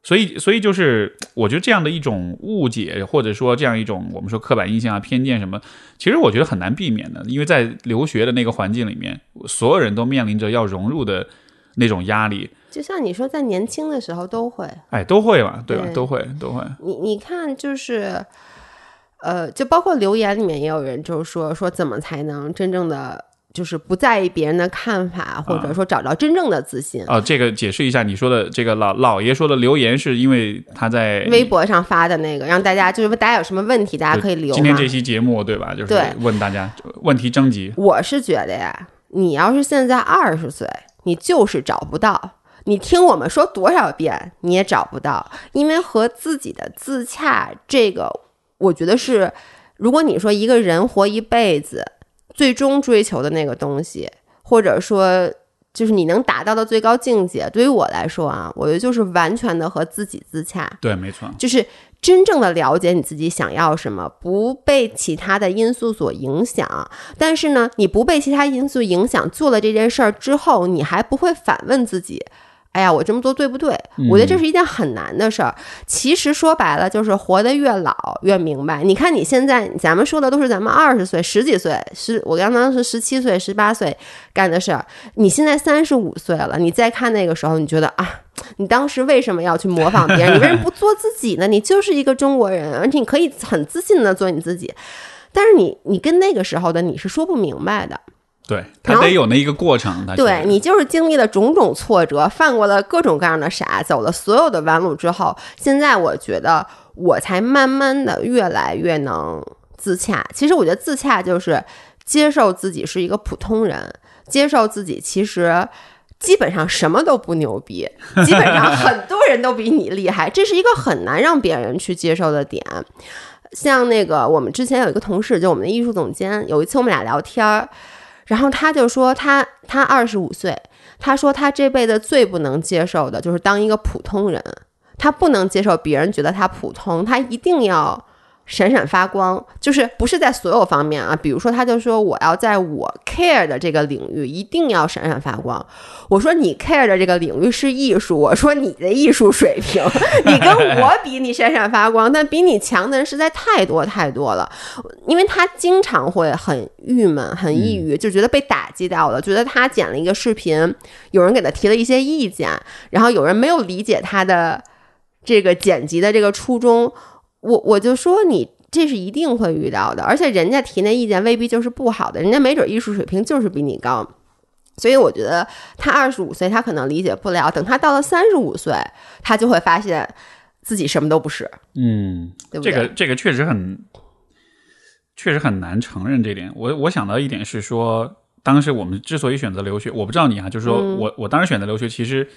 所以，所以就是我觉得这样的一种误解，或者说这样一种我们说刻板印象啊、偏见什么，其实我觉得很难避免的，因为在留学的那个环境里面，所有人都面临着要融入的那种压力。就像你说，在年轻的时候都会，哎，都会吧，对吧？都会，都会。你你看，就是，呃，就包括留言里面也有人就是说说怎么才能真正的。就是不在意别人的看法，或者说找到真正的自信。哦，这个解释一下，你说的这个老老爷说的留言，是因为他在微博上发的那个，让大家就是大家有什么问题，大家可以留。今天这期节目对吧？就是问大家问题征集。我是觉得呀，你要是现在二十岁，你就是找不到。你听我们说多少遍，你也找不到，因为和自己的自洽，这个我觉得是，如果你说一个人活一辈子。最终追求的那个东西，或者说就是你能达到的最高境界，对于我来说啊，我觉得就是完全的和自己自洽。对，没错，就是真正的了解你自己想要什么，不被其他的因素所影响。但是呢，你不被其他因素影响，做了这件事儿之后，你还不会反问自己哎呀，我这么做对不对？我觉得这是一件很难的事儿。其实说白了，就是活得越老越明白。你看你现在，咱们说的都是咱们二十岁、十几岁、十，我刚刚是十七岁、十八岁干的事儿。你现在三十五岁了，你再看那个时候，你觉得啊，你当时为什么要去模仿别人？你为什么不做自己呢？你就是一个中国人，而且你可以很自信的做你自己。但是你，你跟那个时候的你是说不明白的。对他得有那一个过程，对你就是经历了种种挫折，犯过了各种各样的傻，走了所有的弯路之后，现在我觉得我才慢慢的越来越能自洽。其实我觉得自洽就是接受自己是一个普通人，接受自己其实基本上什么都不牛逼，基本上很多人都比你厉害，这是一个很难让别人去接受的点。像那个我们之前有一个同事，就我们的艺术总监，有一次我们俩聊天儿。然后他就说他他二十五岁，他说他这辈子最不能接受的就是当一个普通人，他不能接受别人觉得他普通，他一定要。闪闪发光，就是不是在所有方面啊？比如说，他就说我要在我 care 的这个领域一定要闪闪发光。我说你 care 的这个领域是艺术，我说你的艺术水平，你跟我比，你闪闪发光，但比你强的人实在太多太多了。因为他经常会很郁闷、很抑郁，就觉得被打击到了，觉得他剪了一个视频，有人给他提了一些意见，然后有人没有理解他的这个剪辑的这个初衷。我我就说你这是一定会遇到的，而且人家提那意见未必就是不好的，人家没准艺术水平就是比你高，所以我觉得他二十五岁他可能理解不了，等他到了三十五岁，他就会发现自己什么都不是。嗯，这个这个确实很，确实很难承认这点。我我想到一点是说，当时我们之所以选择留学，我不知道你啊，就是说我我当时选择留学，其实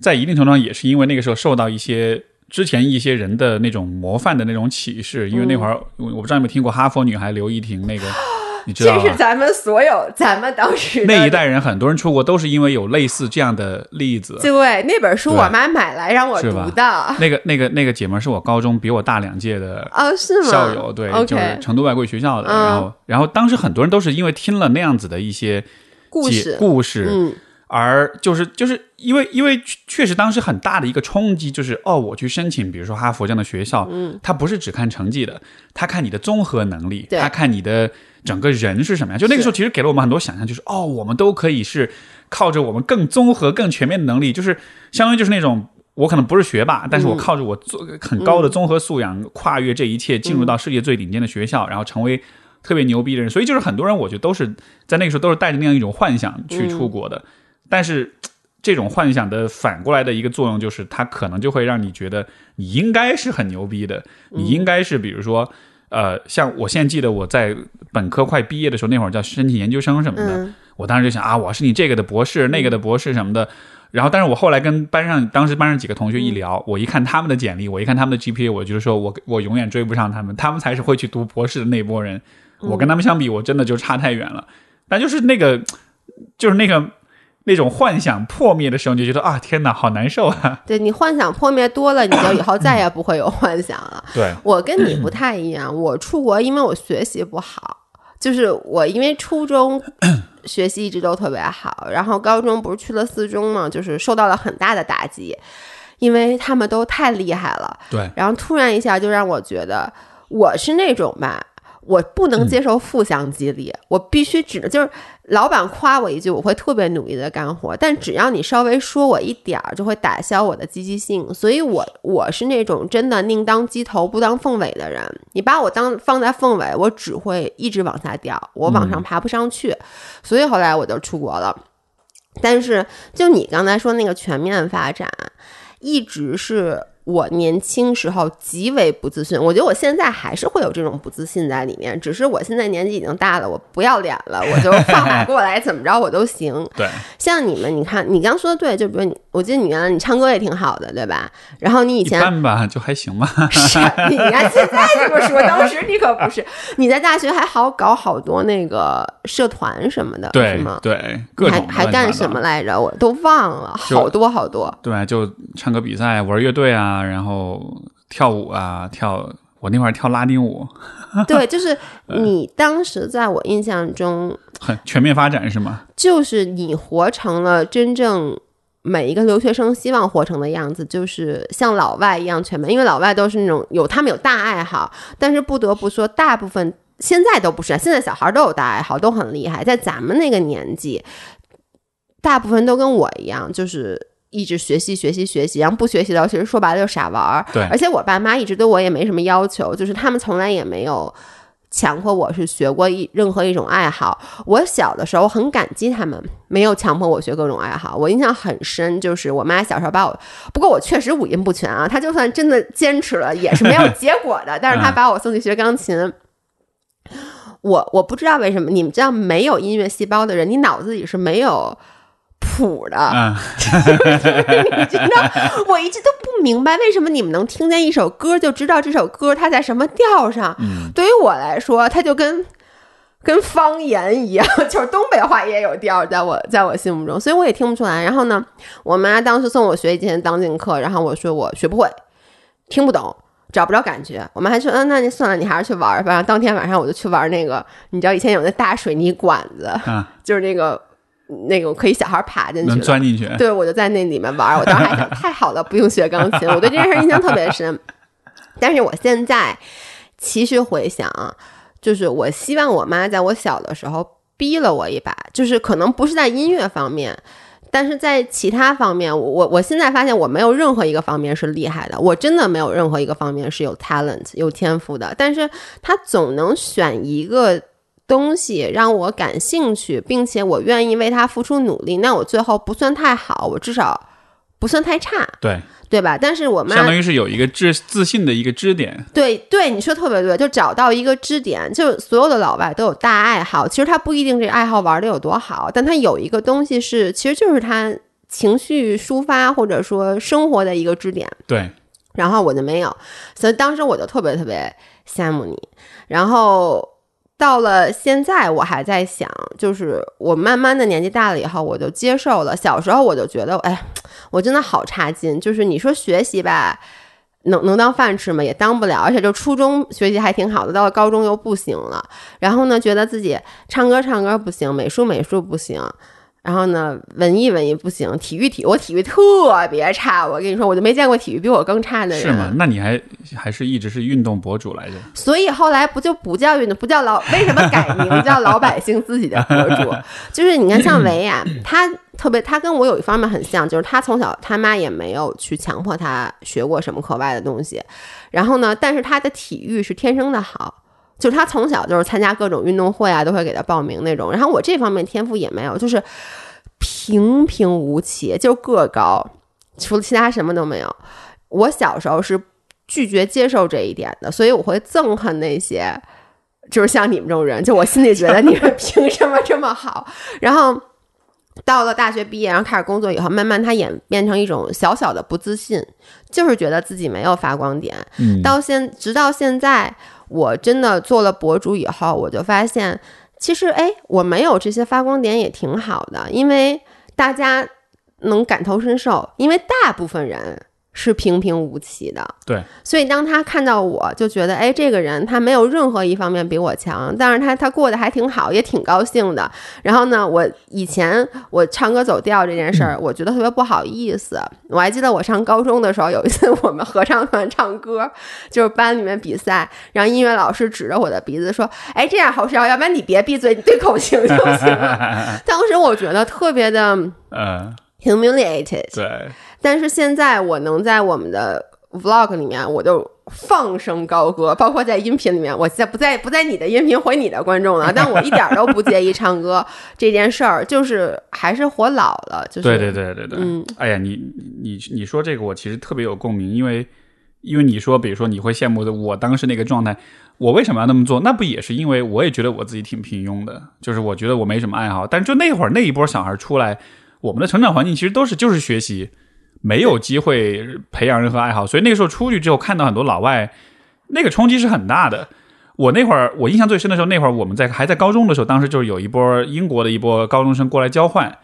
在一定程度上也是因为那个时候受到一些。之前一些人的那种模范的那种启示，因为那会儿我不知道有没有听过哈佛女孩刘亦婷那个，你知道这是咱们所有咱们当时那一代人很多人出国都是因为有类似这样的例子。对，那本书我妈买来让我读的。那个那个那个姐们是我高中比我大两届的哦，是吗？校友对，就是成都外国语学校的。然后然后当时很多人都是因为听了那样子的一些故事故事。而就是就是因为因为确实当时很大的一个冲击就是哦，我去申请，比如说哈佛这样的学校，嗯，他不是只看成绩的，他看你的综合能力，他看你的整个人是什么样。就那个时候，其实给了我们很多想象，就是哦，我们都可以是靠着我们更综合、更全面的能力，就是相当于就是那种我可能不是学霸，但是我靠着我做很高的综合素养，跨越这一切，进入到世界最顶尖的学校，然后成为特别牛逼的人。所以就是很多人，我觉得都是在那个时候都是带着那样一种幻想去出国的。但是，这种幻想的反过来的一个作用，就是它可能就会让你觉得你应该是很牛逼的，你应该是比如说，呃，像我现在记得我在本科快毕业的时候，那会儿叫申请研究生什么的，我当时就想啊，我是你这个的博士，那个的博士什么的。然后，但是我后来跟班上当时班上几个同学一聊，我一看他们的简历，我一看他们的 GPA，我就是说我我永远追不上他们，他们才是会去读博士的那波人，我跟他们相比，我真的就差太远了。但就是那个，就是那个。那种幻想破灭的时候，你就觉得啊，天哪，好难受啊！对你幻想破灭多了，你就以后再也不会有幻想了。对我跟你不太一样，我出国因为我学习不好，就是我因为初中学习一直都特别好，然后高中不是去了四中嘛，就是受到了很大的打击，因为他们都太厉害了。对，然后突然一下就让我觉得我是那种吧。我不能接受负向激励，我必须只能就是老板夸我一句，我会特别努力的干活。但只要你稍微说我一点儿，就会打消我的积极性。所以，我我是那种真的宁当鸡头不当凤尾的人。你把我当放在凤尾，我只会一直往下掉，我往上爬不上去。所以后来我就出国了。但是，就你刚才说那个全面发展，一直是。我年轻时候极为不自信，我觉得我现在还是会有这种不自信在里面，只是我现在年纪已经大了，我不要脸了，我就放马过来，怎么着我都行。对，像你们，你看你刚说的对，就比如你，我记得你原来你唱歌也挺好的，对吧？然后你以前一般吧，就还行吧。是 你看现在这么说，当时你可不是。你在大学还好搞好多那个社团什么的，对吗？对，还还干什么来着？我都忘了，好多好多。对，就唱歌比赛，玩乐队啊。然后跳舞啊，跳我那会儿跳拉丁舞。对，就是你当时在我印象中很全面发展是吗？就是你活成了真正每一个留学生希望活成的样子，就是像老外一样全面，因为老外都是那种有他们有大爱好，但是不得不说，大部分现在都不是，现在小孩都有大爱好，都很厉害。在咱们那个年纪，大部分都跟我一样，就是一直学习学习学习，然后不学习的话，其实说白了就傻玩儿。对而且我爸妈一直对我也没什么要求，就是他们从来也没有强迫我是学过一任何一种爱好。我小的时候很感激他们没有强迫我学各种爱好。我印象很深，就是我妈小时候把我，不过我确实五音不全啊，她就算真的坚持了，也是没有结果的。但是她把我送去学钢琴。我我不知道为什么，你们知道没有音乐细胞的人，你脑子里是没有谱的。嗯，你知道，我一直都不明白为什么你们能听见一首歌就知道这首歌它在什么调上。嗯对于我来说，它就跟跟方言一样，就是东北话也有调，在我在我心目中，所以我也听不出来。然后呢，我妈当时送我学一节当进课，然后我说我学不会，听不懂。找不着感觉，我妈还说，嗯，那你算了，你还是去玩儿吧。当天晚上我就去玩那个，你知道以前有那大水泥管子，啊，就是那个那种可以小孩爬进去能，钻进去。对，我就在那里面玩儿。我当时还想，太好了，不用学钢琴。我对这件事印象特别深。但是我现在其实回想，就是我希望我妈在我小的时候逼了我一把，就是可能不是在音乐方面。但是在其他方面，我我我现在发现我没有任何一个方面是厉害的，我真的没有任何一个方面是有 talent 有天赋的。但是他总能选一个东西让我感兴趣，并且我愿意为它付出努力，那我最后不算太好，我至少不算太差，对，对吧？但是我妈相当于是有一个自自信的一个支点。对对，你说特别对，就找到一个支点，就所有的老外都有大爱好，其实他不一定这爱好玩的有多好，但他有一个东西是，其实就是他情绪抒发或者说生活的一个支点。对，然后我就没有，所以当时我就特别特别羡慕你。然后到了现在，我还在想，就是我慢慢的年纪大了以后，我就接受了。小时候我就觉得，哎，我真的好差劲。就是你说学习吧，能能当饭吃吗？也当不了。而且就初中学习还挺好的，到了高中又不行了。然后呢，觉得自己唱歌唱歌不行，美术美术不行。然后呢，文艺文艺不行，体育体我体育特别差。我跟你说，我就没见过体育比我更差的人。是吗？那你还还是一直是运动博主来着？所以后来不就不叫运动，不叫老，为什么改名叫老百姓自己的博主？就是你看，像维亚，他特别，他跟我有一方面很像，就是他从小他妈也没有去强迫他学过什么课外的东西，然后呢，但是他的体育是天生的好。就是他从小就是参加各种运动会啊，都会给他报名那种。然后我这方面天赋也没有，就是平平无奇，就个儿高，除了其他什么都没有。我小时候是拒绝接受这一点的，所以我会憎恨那些就是像你们这种人，就我心里觉得你们 凭什么这么好？然后到了大学毕业，然后开始工作以后，慢慢他演变成一种小小的不自信，就是觉得自己没有发光点。嗯，到现直到现在，我真的做了博主以后，我就发现，其实哎，我没有这些发光点也挺好的，因为大家能感同身受，因为大部分人是平平无奇的。对，所以当他看到我，就觉得，哎，这个人他没有任何一方面比我强，但是他他过得还挺好，也挺高兴的。然后呢，我以前我唱歌走调这件事儿，我觉得特别不好意思。我还记得我上高中的时候，有一次我们合唱团唱歌，就是班里面比赛，然后音乐老师指着我的鼻子说：“哎，这样侯世瑶，要不然你别闭嘴，你对口型就行了。”当时我觉得特别的呃，humiliated，对，但是现在我能在我们的 vlog 里面，我就放声高歌，包括在音频里面，我在不在不在你的音频回你的观众了，但我一点都不介意唱歌 这件事儿，就是还是活老了，就是对对对对对，嗯，哎呀，你你你说这个，我其实特别有共鸣，因为因为你说，比如说你会羡慕的我当时那个状态，我为什么要那么做？那不也是因为我也觉得我自己挺平庸的，就是我觉得我没什么爱好，但就那会儿那一波小孩出来，我们的成长环境其实都是就是学习，没有机会培养任何爱好，所以那个时候出去之后看到很多老外，那个冲击是很大的。我那会儿我印象最深的时候，那会儿我们在还在高中的时候，当时就是有一波英国的一波高中生过来交换，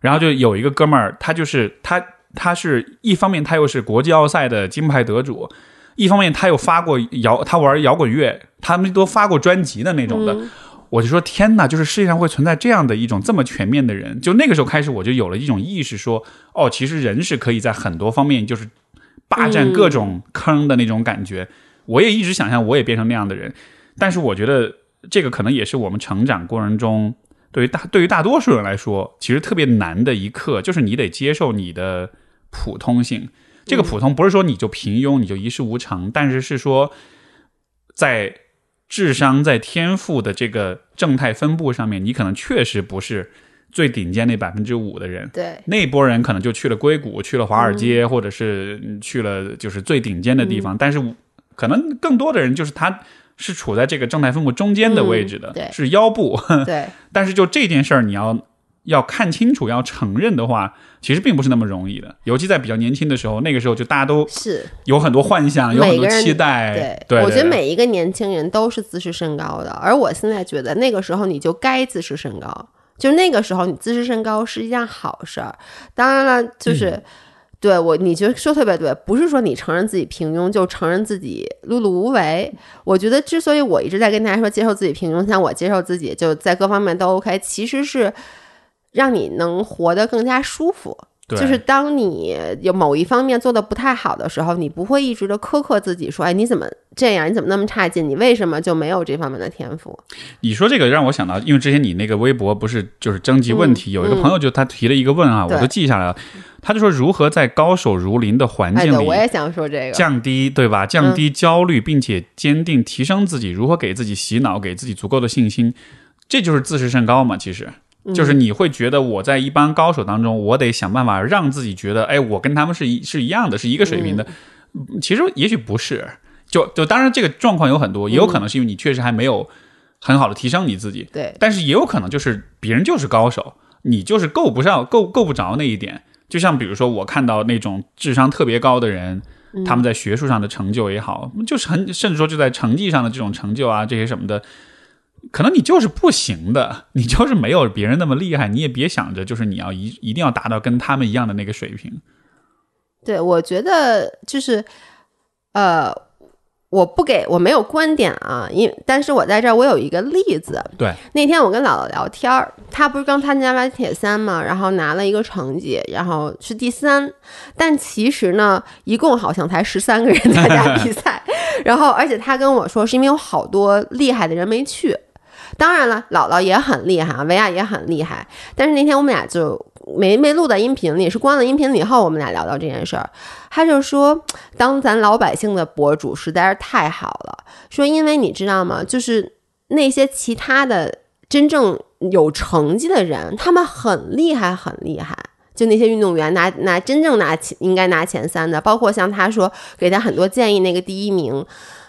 然后就有一个哥们儿，他就是他他是一方面他又是国际奥赛的金牌得主，一方面他又发过摇他玩摇滚乐，他们都发过专辑的那种的。我就说天哪，就是世界上会存在这样的一种这么全面的人。就那个时候开始，我就有了一种意识，说哦，其实人是可以在很多方面就是霸占各种坑的那种感觉。我也一直想象我也变成那样的人，但是我觉得这个可能也是我们成长过程中对于大对于大多数人来说，其实特别难的一刻，就是你得接受你的普通性。这个普通不是说你就平庸，你就一事无成，但是是说在。智商在天赋的这个正态分布上面，你可能确实不是最顶尖那百分之五的人。对，那波人可能就去了硅谷，去了华尔街，或者是去了就是最顶尖的地方。但是可能更多的人就是他是处在这个正态分布中间的位置的，是腰部。对，但是就这件事儿，你要。要看清楚，要承认的话，其实并不是那么容易的。尤其在比较年轻的时候，那个时候就大家都是有很多幻想，有很多期待。对，我觉得每一个年轻人都是自视甚高的。而我现在觉得，那个时候你就该自视甚高，就那个时候你自视甚高是一件好事儿。当然了，就是对我，你觉得说特别对，不是说你承认自己平庸就承认自己碌碌无为。我觉得之所以我一直在跟大家说接受自己平庸，像我接受自己就在各方面都 OK，其实是。让你能活得更加舒服，就是当你有某一方面做的不太好的时候，你不会一直的苛刻自己，说：“哎，你怎么这样？你怎么那么差劲？你为什么就没有这方面的天赋？”你说这个让我想到，因为之前你那个微博不是就是征集问题，有一个朋友就他提了一个问啊，我都记下来了。他就说如何在高手如林的环境里，我也想说这个降低对吧？降低焦虑，并且坚定提升自己，如何给自己洗脑，给自己足够的信心，这就是自视甚高嘛？其实。就是你会觉得我在一帮高手当中，我得想办法让自己觉得，哎，我跟他们是一是一样的，是一个水平的。其实也许不是，就就当然这个状况有很多，也有可能是因为你确实还没有很好的提升你自己。对，但是也有可能就是别人就是高手，你就是够不上、够够不着那一点。就像比如说我看到那种智商特别高的人，他们在学术上的成就也好，就是很甚至说就在成绩上的这种成就啊，这些什么的。可能你就是不行的，你就是没有别人那么厉害，你也别想着就是你要一一定要达到跟他们一样的那个水平。对，我觉得就是，呃，我不给我没有观点啊，因但是我在这儿我有一个例子。对，那天我跟姥姥聊天儿，她不是刚参加完铁三嘛，然后拿了一个成绩，然后是第三，但其实呢，一共好像才十三个人参加比赛，然后而且她跟我说是因为有好多厉害的人没去。当然了，姥姥也很厉害，维亚也很厉害。但是那天我们俩就没没录在音频里，是关了音频以后，我们俩聊到这件事儿。他就说，当咱老百姓的博主实在是太好了，说因为你知道吗？就是那些其他的真正有成绩的人，他们很厉害，很厉害。就那些运动员拿拿真正拿前应该拿前三的，包括像他说给他很多建议那个第一名。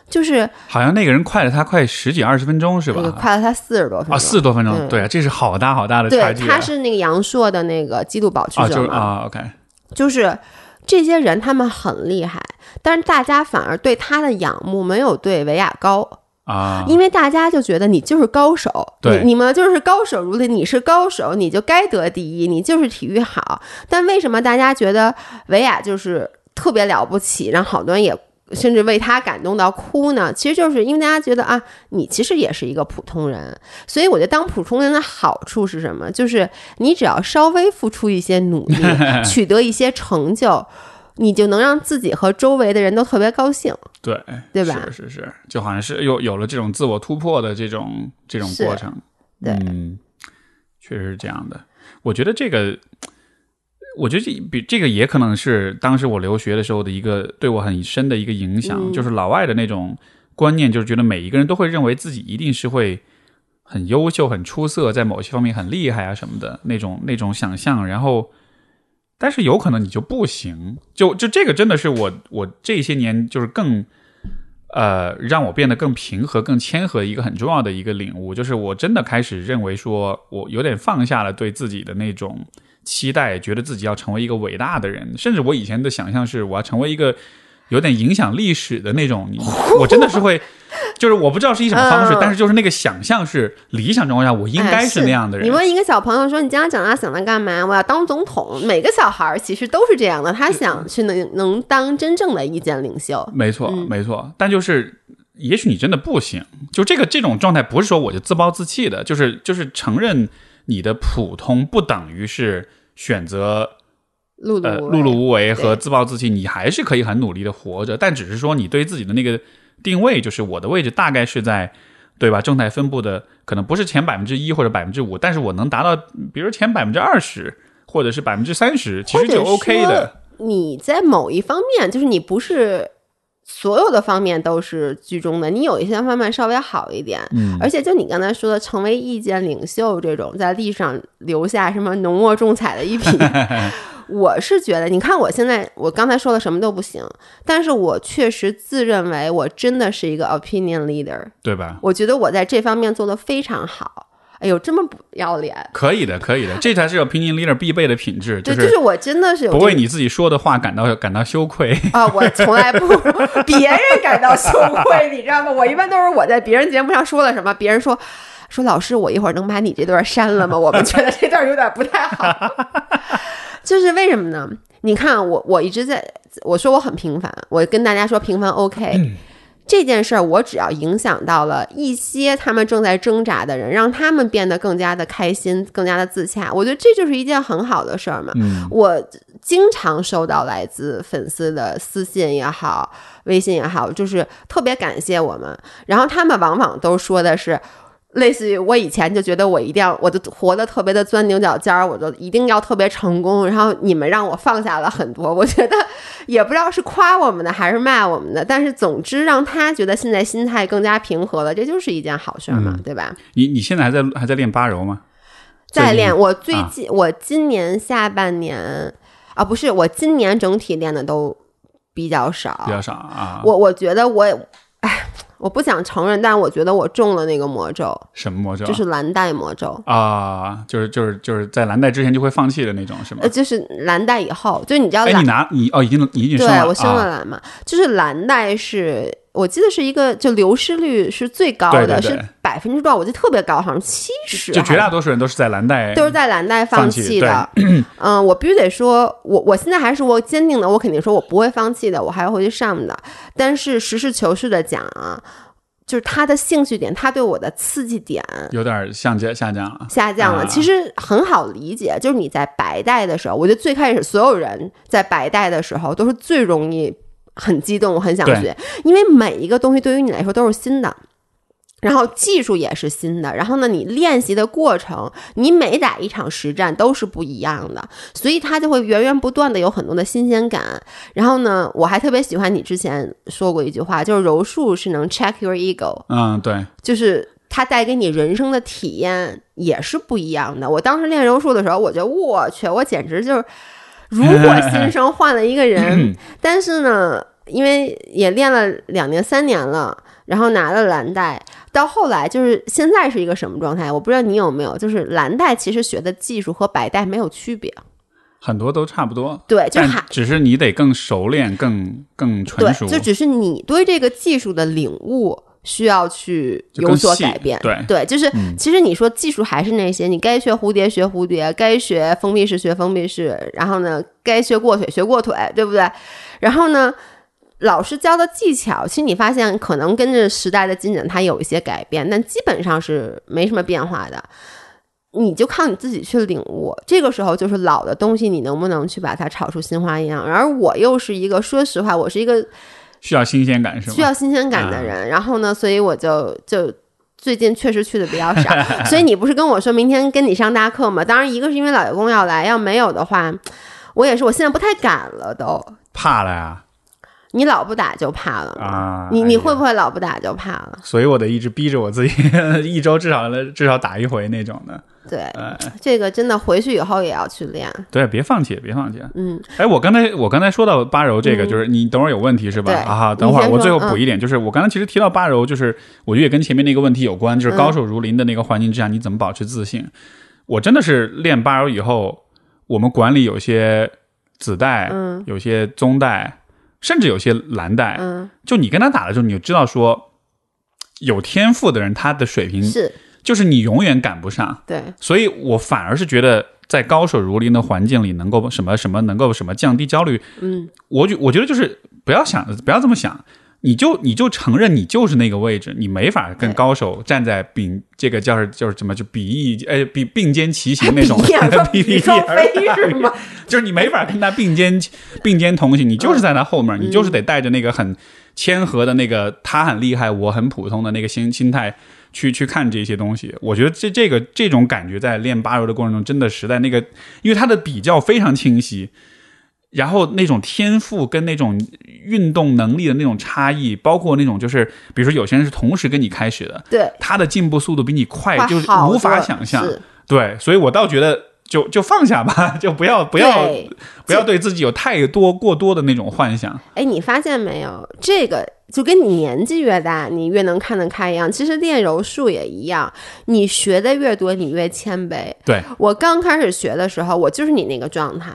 就是好像那个人快了他快十几二十分钟是吧？快了他四十多分钟啊，四十多分钟，对啊，这是好大好大的差距。他是那个阳朔的那个纪录保持者嘛？啊，OK，就是这些人他们很厉害，但是大家反而对他的仰慕没有对维亚高啊，因为大家就觉得你就是高手，对，你们就是高手如林，你是高手，你就该得第一，你就是体育好。但为什么大家觉得维亚就是特别了不起，让好多人也。甚至为他感动到哭呢，其实就是因为大家觉得啊，你其实也是一个普通人，所以我觉得当普通人的好处是什么？就是你只要稍微付出一些努力，取得一些成就，你就能让自己和周围的人都特别高兴。对，对吧？是是是，就好像是有有了这种自我突破的这种这种过程。对，确实是这样的。我觉得这个。我觉得这比这个也可能是当时我留学的时候的一个对我很深的一个影响，就是老外的那种观念，就是觉得每一个人都会认为自己一定是会很优秀、很出色，在某些方面很厉害啊什么的那种那种想象。然后，但是有可能你就不行，就就这个真的是我我这些年就是更呃让我变得更平和、更谦和一个很重要的一个领悟，就是我真的开始认为说我有点放下了对自己的那种。期待觉得自己要成为一个伟大的人，甚至我以前的想象是我要成为一个有点影响历史的那种。我真的是会，就是我不知道是一什么方式，但是就是那个想象是理想状况下我应该是那样的人。你问一个小朋友说：“你将来长大想来干嘛？”我要当总统。每个小孩其实都是这样的，他想去能能当真正的意见领袖。没错，没错。但就是也许你真的不行。就这个这种状态，不是说我就自暴自弃的，就是就是承认你的普通不等于是选择碌呃碌碌碌无为和自暴自弃，你还是可以很努力的活着，但只是说你对自己的那个定位，就是我的位置大概是在。对吧？正态分布的可能不是前百分之一或者百分之五，但是我能达到，比如前百分之二十或者是百分之三十，其实就 OK 的。你在某一方面，就是你不是所有的方面都是居中的，你有一些方面稍微好一点。嗯，而且就你刚才说的，成为意见领袖这种，在历史上留下什么浓墨重彩的一笔，我是觉得，你看我现在，我刚才说的什么都不行，但是我确实自认为我真的是一个 opinion leader，对吧？我觉得我在这方面做的非常好。哎呦，这么不要脸！可以的，可以的，这才是 opinion leader 必备的品质，对，就是我真的是有不为你自己说的话感到感到羞愧。啊，我从来不 别人感到羞愧，你知道吗？我一般都是我在别人节目上说了什么，别人说说老师，我一会儿能把你这段删了吗？我们觉得这段有点不太好，就是为什么呢？你看我我一直在我说我很平凡，我跟大家说平凡 OK。这件事儿，我只要影响到了一些他们正在挣扎的人，让他们变得更加的开心、更加的自洽，我觉得这就是一件很好的事儿嘛。嗯，我经常收到来自粉丝的私信也好，微信也好，就是特别感谢我们，然后他们往往都说的是。类似于我以前就觉得我一定要，我就活得特别的钻牛角尖儿，我就一定要特别成功。然后你们让我放下了很多，我觉得也不知道是夸我们的还是骂我们的，但是总之让他觉得现在心态更加平和了，这就是一件好事儿嘛，对吧？你你现在还在还在练八柔吗？在练，我最啊近、我今年下半年啊，不是我今年整体练的都比较少，比较少啊。我我觉得我我不想承认，但是我觉得我中了那个魔咒，什么魔咒？就是蓝带魔咒。啊，就是就是就是在蓝带之前就会放弃的那种，是吗呃，？就是蓝带以后，就是你知道哎，你拿你哦，已经你已经生了，对我升了啊蓝嘛，就是蓝带是我记得是一个就流失率是最高的，对对对是百分之多少？我记得特别高，好像七十，就绝大多数人都是在蓝带都是在蓝带放放弃弃的。嗯，我必须得说，我我现在还是我坚定的，我肯定说我不会放弃的，我还会回去上的。但是实事求是的讲啊，就是他的兴趣点，他对我的刺激点有点下降下降了。下降了。啊其实很好理解，就是你在白带的时候，我觉得最开始所有人在白带的时候都是最容易很激动、我很想学，因为每一个东西对于你来说都是新的。然后技术也是新的，然后呢，你练习的过程，你每打一场实战都是不一样的，所以它就会源源不断的有很多的新鲜感。然后呢，我还特别喜欢你之前说过一句话，就是柔术是能 check your ego，嗯，对，就是它带给你人生的体验也是不一样的。我当时练柔术的时候，我觉得我去，我简直就是如果 新生，换了一个人。但是呢，因为也练了两年、三年了，然后拿了蓝带，到后来就是现在是一个什么状态？我不知道你有没有，就是蓝带其实学的技术和白带没有区别，很多都差不多，对，就还只是你得更熟练、更更纯对，熟，就只是你对这个技术的领悟需要去有所改变。对对，就是、嗯其实你说技术还是那些，你该学蝴蝶学蝴蝶，该学封闭式学封闭式，然后呢，该学过腿学过腿，对不对？然后呢，老师教的技巧，其实你发现可能跟着时代的进展，它有一些改变，但基本上是没什么变化的。你就靠你自己去领悟，这个时候就是老的东西，你能不能去把它炒出新花样？而我又是一个，说实话，我是一个需要新鲜感，是吗？需要新鲜感的人。然后呢，所以我就就最近确实去的比较少。所以你不是跟我说明天跟你上大课吗？当然，一个是因为老爷公要来，要没有的话，我也是，我现在不太敢了都。怕了呀你老不打就怕了？啊！你你会不会老不打就怕了？所以我得一直逼着我自己，一周至少至少打一回那种的。对，呃，这个真的回去以后也要去练。对，别放弃，别放弃。嗯，哎，我刚才我刚才说到八柔这个，嗯就是你等会儿有问题是吧？啊，等会儿我最后补一点，就是我刚才其实提到八柔，就是我觉得也跟前面那个问题有关，就是嗯高手如林的那个环境之下，你怎么保持自信？我真的是练八柔以后，我们馆里有些子代，嗯有些宗带，甚至有些蓝带，嗯，就你跟他打的时候，你就知道说，有天赋的人他的水平是。就是你永远赶不上，对，所以我反而是觉得在高手如林的环境里，能够什么什么能够什么降低焦虑，嗯。我觉我觉得就是不要想不要这么想，你就你就承认你就是那个位置，你没法跟高手站在并这个叫是就是怎么就比翼哎比并肩齐行那种 比翼双飞是吗？就是你没法跟他并肩并肩同行，你就是在他后嗯面，你就是得带着那个很谦和的那个他很厉害，我很普通的那个心心态去去看这些东西。我觉得这这个这种感觉在练八柔的过程中，真的实在那个，因为他的比较非常清晰。然后那种天赋跟那种运动能力的那种差异，包括那种就是，比如说有些人是同时跟你开始的，对，他的进步速度比你快，快就是无法想象。对，所以我倒觉得就就放下吧，就不要不要不要对自己有太多过多的那种幻想。哎，你发现没有？这个就跟你年纪越大，你越能看得开一样。其实练柔术也一样，你学的越多，你越谦卑。对，我刚开始学的时候，我就是你那个状态，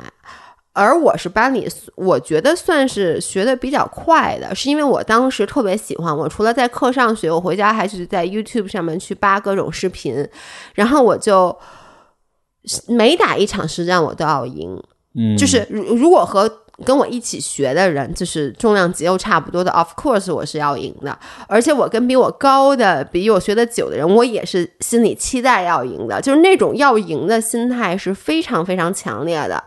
而我是班里，我觉得算是学的比较快的，是因为我当时特别喜欢。我除了在课上学，我回家还是在 YouTube 上面去扒各种视频，然后我就每打一场实战我都要赢。嗯，就是如如果和跟我一起学的人，就是重量级又差不多的，of course 我是要赢的。而且我跟比我高的、比我学的久的人，我也是心里期待要赢的，就是那种要赢的心态是非常非常强烈的。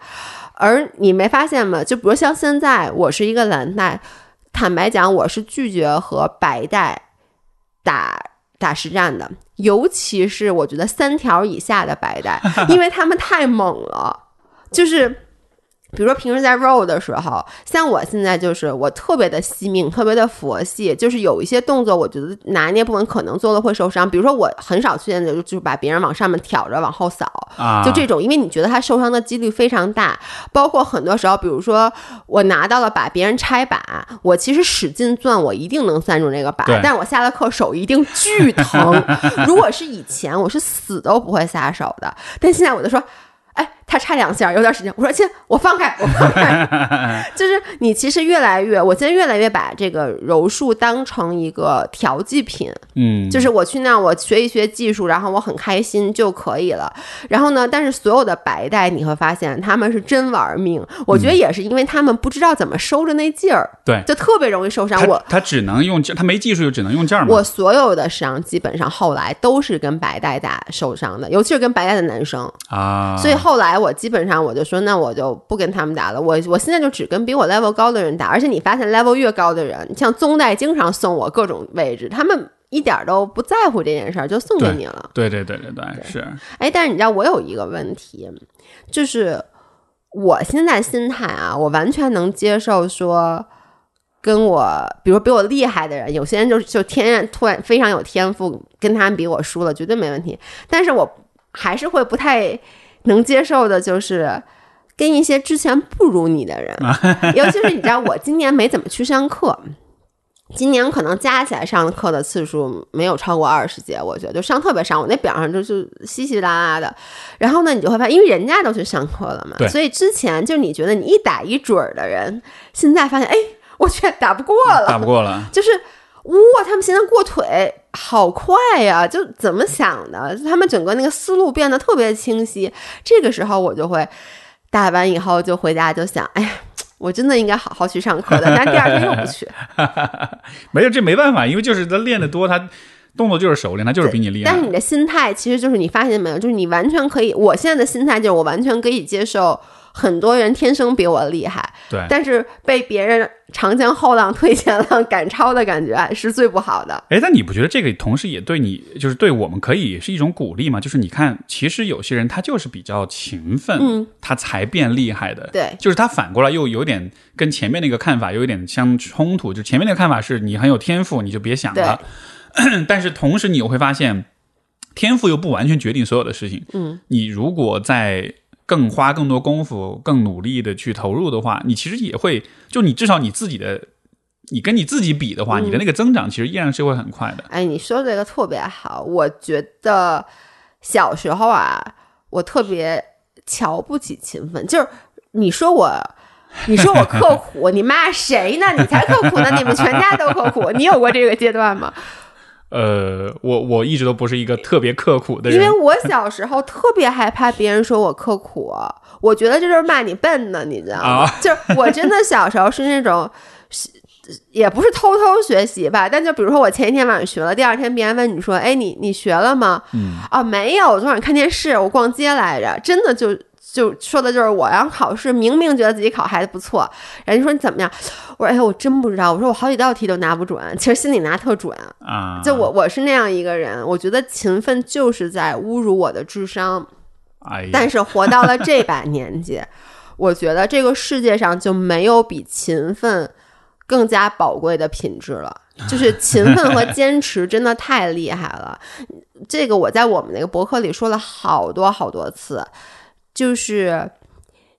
而你没发现吗？就比如像现在，我是一个蓝带，坦白讲，我是拒绝和白带打打实战的，尤其是我觉得三条以下的白带，因为他们太猛了，就是。比如说平时在 roll 的时候，像我现在就是我特别的惜命，特别的佛系，就是有一些动作，我觉得拿捏不稳，可能做了会受伤。比如说我很少去现在就就把别人往上面挑着往后扫，啊，就这种，因为你觉得他受伤的几率非常大。包括很多时候，比如说我拿到了把别人拆把，我其实使劲攥，我一定能攥住那个把，但是我下了课手一定巨疼。如果是以前，我是死都不会下手的，但现在我就说。哎，他差两下，有点时间。我说亲，我放开，我放开。就是你其实越来越，我现在越来越把这个柔术当成一个调剂品，嗯，就是我去那我学一学技术，然后我很开心就可以了。然后呢，但是所有的白带你会发现他们是真玩命，我觉得也是因为他们不知道怎么收着那劲儿，对，就特别容易受伤。他我他只能用劲，他没技术就只能用劲儿嘛。我所有的伤基本上后来都是跟白带打受伤的，尤其是跟白带的男生。啊，所以后来我基本上我就说，那我就不跟他们打了。我我现在就只跟比我 level 高的人打，而且你发现 level 越高的人，像宗代经常送我各种位置，他们一点都不在乎这件事儿，就送给你了。对对对对对，是哎，但是你知道我有一个问题，就是我现在心态啊，我完全能接受说。跟我，比如比我厉害的人，有些人就就天然突然非常有天赋，跟他们比我输了，绝对没问题。但是我还是会不太能接受的，就是跟一些之前不如你的人，尤其是你知道，我今年没怎么去上课，今年可能加起来上课的次数没有超过二十节，我觉得就上特别少，我那表上就是稀稀拉拉的。然后呢，你就会发现，因为人家都去上课了嘛，所以之前就你觉得你一打一准儿的人，现在发现，哎，我去打不过了，打不过了。就是哇，他们现在过腿好快呀、就怎么想的？他们整个那个思路变得特别清晰。这个时候我就会打完以后就回家就想，哎呀，我真的应该好好去上课的，但第二天又不去。没有，这没办法，因为就是他练得多，他动作就是熟练，他就是比你厉害。但是你的心态其实就是你发现没有，就是你完全可以，我现在的心态就是我完全可以接受。很多人天生比我厉害，对，但是被别人长江后浪推前浪 赶超的感觉是最不好的。哎，但你不觉得这个同时也对你，就是对我们可以是一种鼓励吗？就是你看，其实有些人他就是比较勤奋，嗯，他才变厉害的。对就是他反过来又有点跟前面那个看法有一点相冲突。就前面那个看法是你很有天赋，你就别想了。但是同时你又会发现，天赋又不完全决定所有的事情。嗯，你如果在更花更多功夫、更努力的去投入的话，你其实也会，就你至少你自己的，你跟你自己比的话，嗯你的那个增长其实依然是会很快的。哎，你说这个特别好，我觉得小时候啊，我特别瞧不起勤奋，就是你说我。你说我刻苦，你骂谁呢？你才刻苦呢！你们全家都刻苦，你有过这个阶段吗？呃，我我一直都不是一个特别刻苦的人因为，我小时候特别害怕别人说我刻苦，我觉得这就是骂你笨呢，你知道吗？啊就是我真的小时候是那种。也不是偷偷学习吧，但就比如说我前一天晚上学了，第二天别人问你说，哎，你你学了吗？嗯，啊，没有，我昨晚上看电视，我逛街来着，真的就就说的就是我，然后考试明明觉得自己考还不错，人家说你怎么样？我说哎呀，我真不知道，我说我好几道题都拿不准，其实心里拿特准。啊，就我我是那样一个人，我觉得勤奋就是在侮辱我的智商。哎，但是活到了这把年纪，我觉得这个世界上就没有比勤奋更加宝贵的品质了。就是勤奋和坚持真的太厉害了。这个我在我们那个博客里说了好多好多次，就是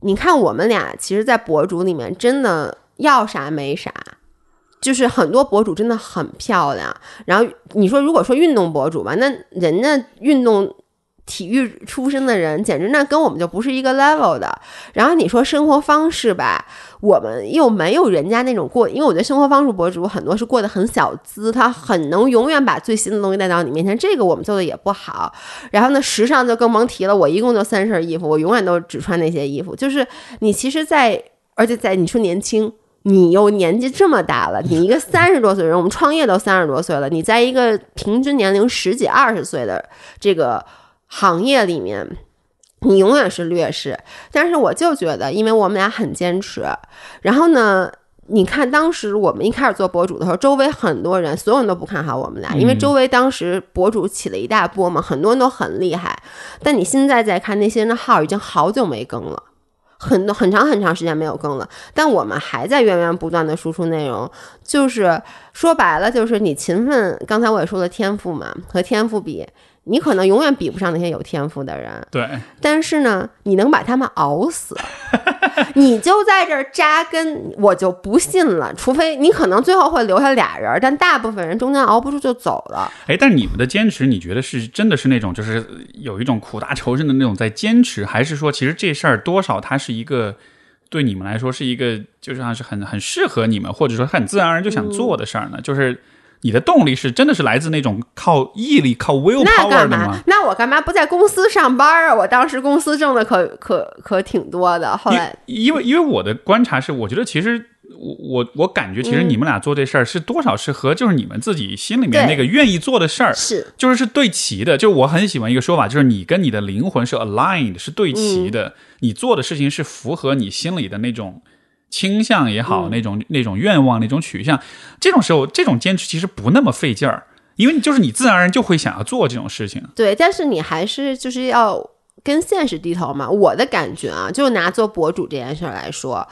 你看我们俩，其实，在博主里面真的要啥没啥。就是很多博主真的很漂亮，然后你说如果说运动博主吧，那人家运动体育出身的人，简直那跟我们就不是一个 level 的。然后你说生活方式吧，我们又没有人家那种过，因为我觉得生活方式博主很多是过得很小资，他很能永远把最新的东西带到你面前，这个我们做的也不好。然后呢，时尚就更甭提了，我一共就三身衣服，我永远都只穿那些衣服。就是你其实在，而且在你说年轻。你又年纪这么大了，你一个 三十多岁人，我们创业都三十多岁了，你在一个平均年龄十几二十岁的这个行业里面，你永远是劣势。但是我就觉得，因为我们俩很坚持，然后呢，你看当时我们一开始做博主的时候，周围很多人，所有人都不看好我们俩，因为周围当时博主起了一大波嘛，很多人都很厉害。但你现在再看那些人的号，已经好久没更了。很多很长很长时间没有更了，但我们还在源源不断的输出内容。就是说白了，就是你勤奋。刚才我也说了天赋嘛，和天赋比，你可能永远比不上那些有天赋的人。对，但是呢，你能把他们熬死，你就在这儿扎根，我就不信了。除非你可能最后会留下俩人，但大部分人中间熬不住就走了。哎，但是你们的坚持，你觉得是真的是那种，就是有一种苦大仇深的那种在坚持，还是说其实这事儿多少它是一个对你们来说是一个，就像是很很适合你们，或者说很自然而然就想做的事儿呢？就是你的动力是真的是来自那种靠毅力、靠 will power 的吗？？那我干嘛不在公司上班啊？我当时公司挣的可可可挺多的，后来因因为因为我的观察是，我觉得其实我我我感觉其实你们俩做这事儿是多少是和就是你们自己心里面那个愿意做的事儿是就是是对齐的。就是我很喜欢一个说法，就是你跟你的灵魂是 aligned，是对齐的。你做的事情是符合你心里的那种倾向也好，那种那种愿望、那种取向。这种时候，这种坚持其实不那么费劲儿，因为你就是你自然而然就会想要做这种事情。对，但是你还是就是要跟现实低头嘛。我的感觉啊，就拿做博主这件事儿来说。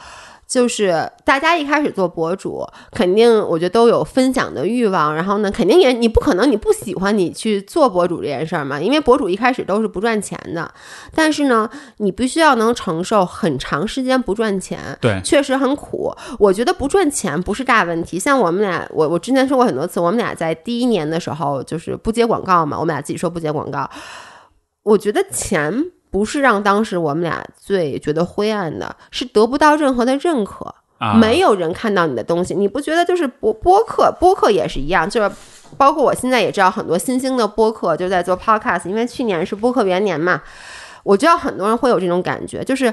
就是大家一开始做博主，肯定我觉得都有分享的欲望，然后呢，肯定也你不可能你不喜欢你去做博主这件事儿嘛，因为博主一开始都是不赚钱的，但是呢，你必须要能承受很长时间不赚钱，对，确实很苦。我觉得不赚钱不是大问题。像我们俩，我我之前说过很多次，我们俩在第一年的时候就是不接广告嘛，我们俩自己说不接广告。我觉得钱不是让当时我们俩最觉得灰暗的，是得不到任何的认可，啊，没有人看到你的东西。你不觉得就是播播客，播客也是一样，就是包括我现在也知道很多新兴的播客就在做 podcast，因为去年是播客元年嘛，我知道很多人会有这种感觉，就是。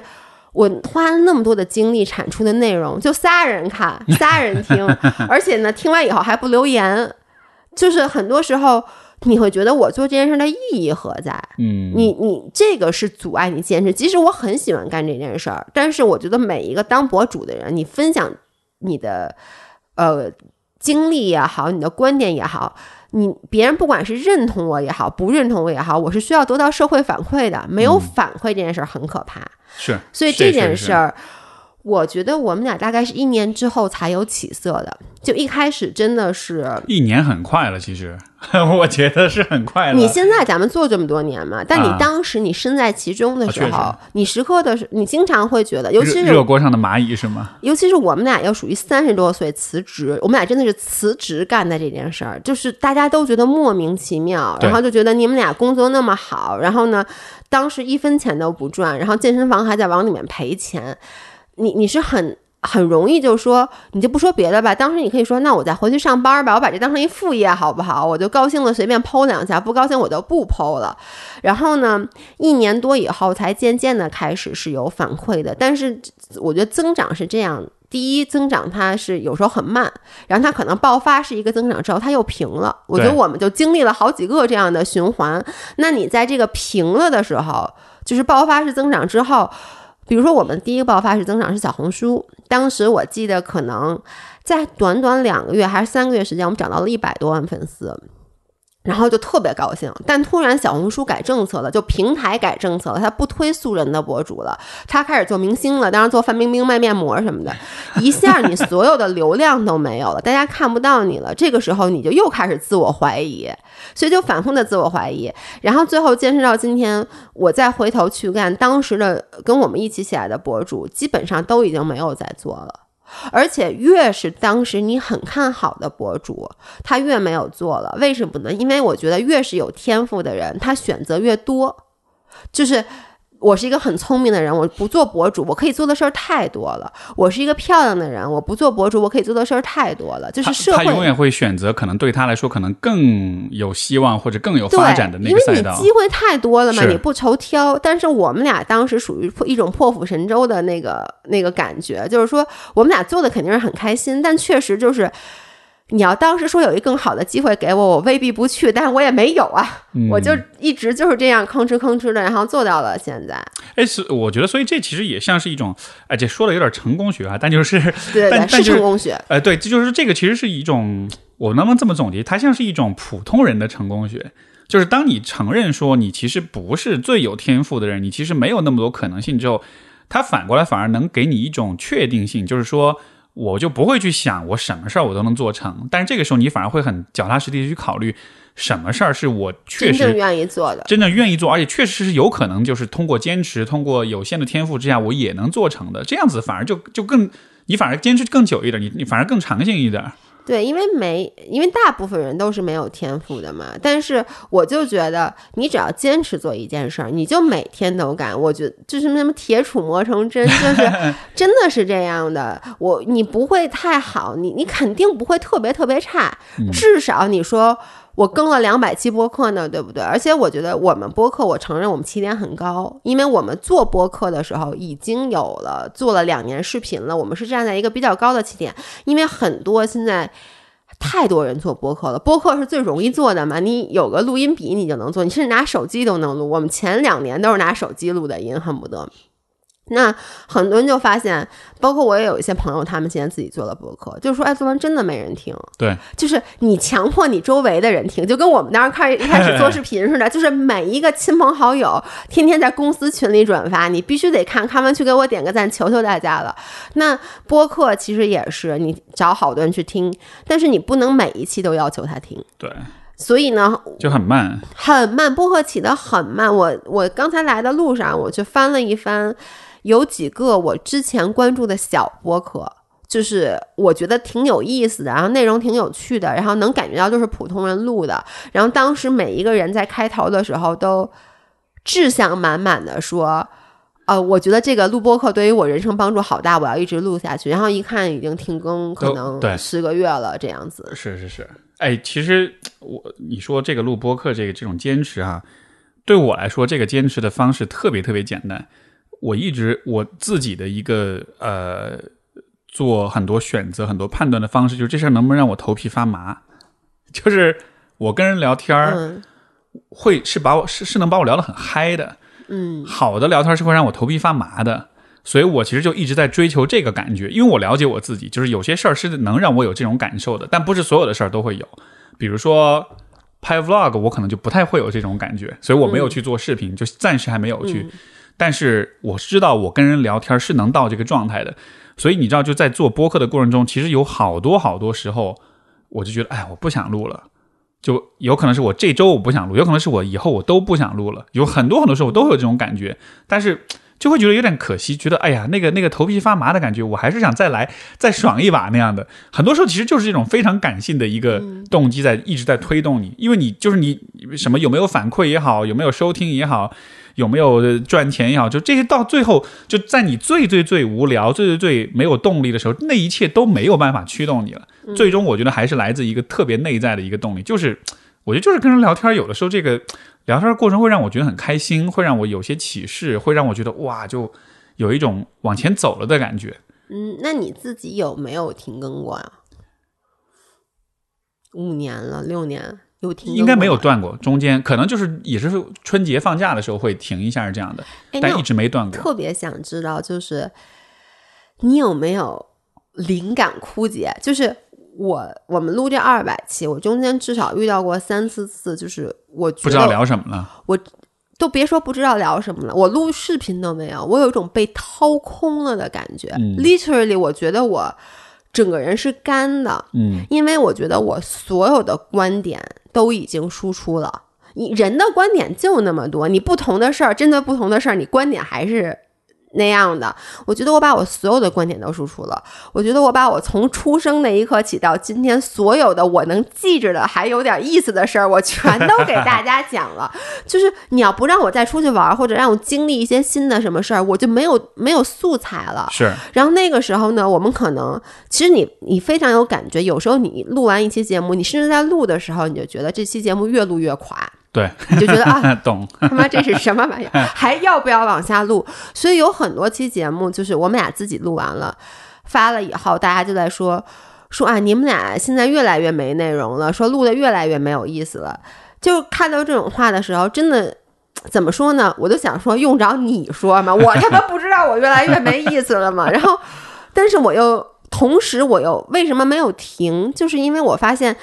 我花了那么多的精力产出的内容，就仨人看，仨人听，而且呢，听完以后还不留言，就是很多时候你会觉得我做这件事的意义何在？嗯，你你这个是阻碍你坚持。即使我很喜欢干这件事儿，但是我觉得每一个当博主的人，你分享你的呃经历也好，你的观点也好，你别人不管是认同我也好，不认同我也好，我是需要得到社会反馈的。没有反馈这件事儿很可怕。是，所以这件是事儿，我觉得我们俩大概是一年之后才有起色的。就一开始真的是，一年很快了，其实 我觉得是很快了。你现在咱们做这么多年嘛，但你啊当时你身在其中的时候，实你时刻的是，你经常会觉得，尤其是热锅上的蚂蚁是吗？尤其是我们俩要属于三十多岁辞职，我们俩真的是辞职干的这件事儿，就是大家都觉得莫名其妙，然后就觉得你们俩工作那么好，然后呢，当时一分钱都不赚，然后健身房还在往里面赔钱，你你是很。很容易就说，你就不说别的吧。当时你可以说，那我再回去上班吧，我把这当成一副业好不好？我就高兴了随便剖两下，不高兴我就不剖了。然后呢，一年多以后才渐渐的开始是有反馈的，但是我觉得增长是这样第一增长它是有时候很慢，然后它可能爆发是一个增长之后它又平了。我觉得我们就经历了好几个这样的循环。那你在这个平了的时候，就是爆发式增长之后，比如说我们第一个爆发式增长是小红书，当时我记得可能在短短两个月还是三个月时间，我们涨到了一百多万粉丝。然后就特别高兴，但突然小红书改政策了，就平台改政策了，他不推素人的博主了，他开始做明星了，当然做范冰冰卖面膜什么的，一下你所有的流量都没有了，大家看不到你了，这个时候你就又开始自我怀疑，所以就反复的自我怀疑，然后最后坚持到今天，我再回头去看当时的跟我们一起起来的博主，基本上都已经没有在做了。而且越是当时你很看好的博主，他越没有做了。为什么呢？因为我觉得越是有天赋的人，他选择越多，就是。我是一个很聪明的人，我不做博主，我可以做的事儿太多了。我是一个漂亮的人，我不做博主，我可以做的事儿太多了。就是社会，他永远会选择可能对他来说可能更有希望或者更有发展的那个赛道。因为你机会太多了嘛，你不愁挑。但是我们俩当时属于一种破釜沉舟的那个那个感觉，就是说我们俩做的肯定是很开心，但确实就是。你要当时说有一更好的机会给我，我未必不去，但是我也没有啊，我就一直就是这样吭哧吭哧的，然后做到了现在。哎，是我觉得，所以这其实也像是一种，哎，这说的有点成功学啊，但就是，对对，是成功学。哎，对，这就是这个其实是一种，我能不能这么总结？它像是一种普通人的成功学，就是当你承认说你其实不是最有天赋的人，你其实没有那么多可能性之后，它反过来反而能给你一种确定性，就是说。我就不会去想我什么事儿我都能做成，但是这个时候你反而会很脚踏实地的去考虑什么事儿是我确实真正愿意做的，真正愿意做，而且确实是有可能就是通过坚持，通过有限的天赋之下，我也能做成的。这样子反而就就更，你反而坚持更久一点，你你反而更长性一点。对，因为没，因为大部分人都是没有天赋的嘛。但是我就觉得，你只要坚持做一件事儿，你就每天都干。我觉得就是什么铁杵磨成针，就是 真的是这样的。我你不会太好，你你肯定不会特别特别差，至少你说。我更了两百期播客呢，对不对？而且我觉得我们播客，我承认我们起点很高，因为我们做播客的时候已经有了做了两年视频了，我们是站在一个比较高的起点。因为很多现在太多人做播客了，播客是最容易做的嘛，你有个录音笔你就能做，你甚至拿手机都能录。我们前两年都是拿手机录的音，恨不得。那很多人就发现，包括我也有一些朋友，他们现在自己做了博客，就是说，哎，做完真的没人听。对，就是你强迫你周围的人听，就跟我们当时开一开始做视频似的，就是每一个亲朋好友天天在公司群里转发，你必须得看看完去给我点个赞，求求大家了。那播客其实也是，你找好多人去听，但是你不能每一期都要求他听。对，所以呢，就很慢，很慢，播客起的很慢。我我刚才来的路上，我去翻了一翻。有几个我之前关注的小播客，就是我觉得挺有意思的，然后内容挺有趣的，然后能感觉到就是普通人录的。然后当时每一个人在开头的时候都志向满满的说：“呃，我觉得这个录播课对于我人生帮助好大，我要一直录下去。”然后一看已经停更，可能十个月了这样子。是是是，哎，其实我你说这个录播课这个这种坚持啊，对我来说，这个坚持的方式特别特别简单。我一直我自己的一个呃，做很多选择、很多判断的方式，就是这事儿能不能让我头皮发麻？就是我跟人聊天儿，会是把我是是能把我聊得很嗨的，嗯，好的聊天是会让我头皮发麻的，所以我其实就一直在追求这个感觉，因为我了解我自己，就是有些事儿是能让我有这种感受的，但不是所有的事儿都会有。比如说拍 vlog，我可能就不太会有这种感觉，所以我没有去做视频，就暂时还没有去。但是我知道，我跟人聊天是能到这个状态的，所以你知道，就在做播客的过程中，其实有好多好多时候，我就觉得，哎，我不想录了，就有可能是我这周我不想录，有可能是我以后我都不想录了，有很多很多时候我都会有这种感觉，但是就会觉得有点可惜，觉得，哎呀，那个那个头皮发麻的感觉，我还是想再来 再爽一把那样的。很多时候其实就是这种非常感性的一个动机在一直在推动你，因为你就是你什么有没有反馈也好，有没有收听也好。有没有赚钱也好，就这些到最后，就在你最最最无聊、最最最没有动力的时候，那一切都没有办法驱动你了。最终，我觉得还是来自一个特别内在的一个动力，就是我觉得就是跟人聊天，有的时候这个聊天过程会让我觉得很开心，会让我有些启示，会让我觉得哇，就有一种往前走了的感觉。嗯，那你自己有没有停更过啊？五年了，六年有停过？应该没有断过，中间可能就是也是春节放假的时候会停一下这样的，但一直没断过。特别想知道，就是你有没有灵感枯竭？就是我我们录这二百期，我中间至少遇到过三四次，就是我不知道聊什么了，我都别说不知道聊什么了，我录视频都没有，我有一种被掏空了的感觉。嗯 Literally，我觉得我整个人是干的，嗯，因为我觉得我所有的观点都已经输出了。你人的观点就那么多，你不同的事儿，针对不同的事儿，你观点还是那样的。我觉得我把我所有的观点都输出了。我觉得我把我从出生那一刻起到今天所有的我能记着的还有点意思的事儿，我全都给大家讲了。就是你要不让我再出去玩儿，或者让我经历一些新的什么事儿，我就没有没有素材了。是然后那个时候呢，我们可能其实你你非常有感觉，有时候你录完一期节目，你甚至在录的时候，你就觉得这期节目越录越垮，对，你就觉得啊，懂，他妈这是什么玩意儿，还要不要往下录？所以有很多期节目就是我们俩自己录完了，发了以后，大家就在说说啊，你们俩现在越来越没内容了，说录的越来越没有意思了。就看到这种话的时候，真的。怎么说呢？我就想说，用着你说吗？我他妈不知道我越来越没意思了吗？然后，但是我又同时我又为什么没有停？就是因为我发现，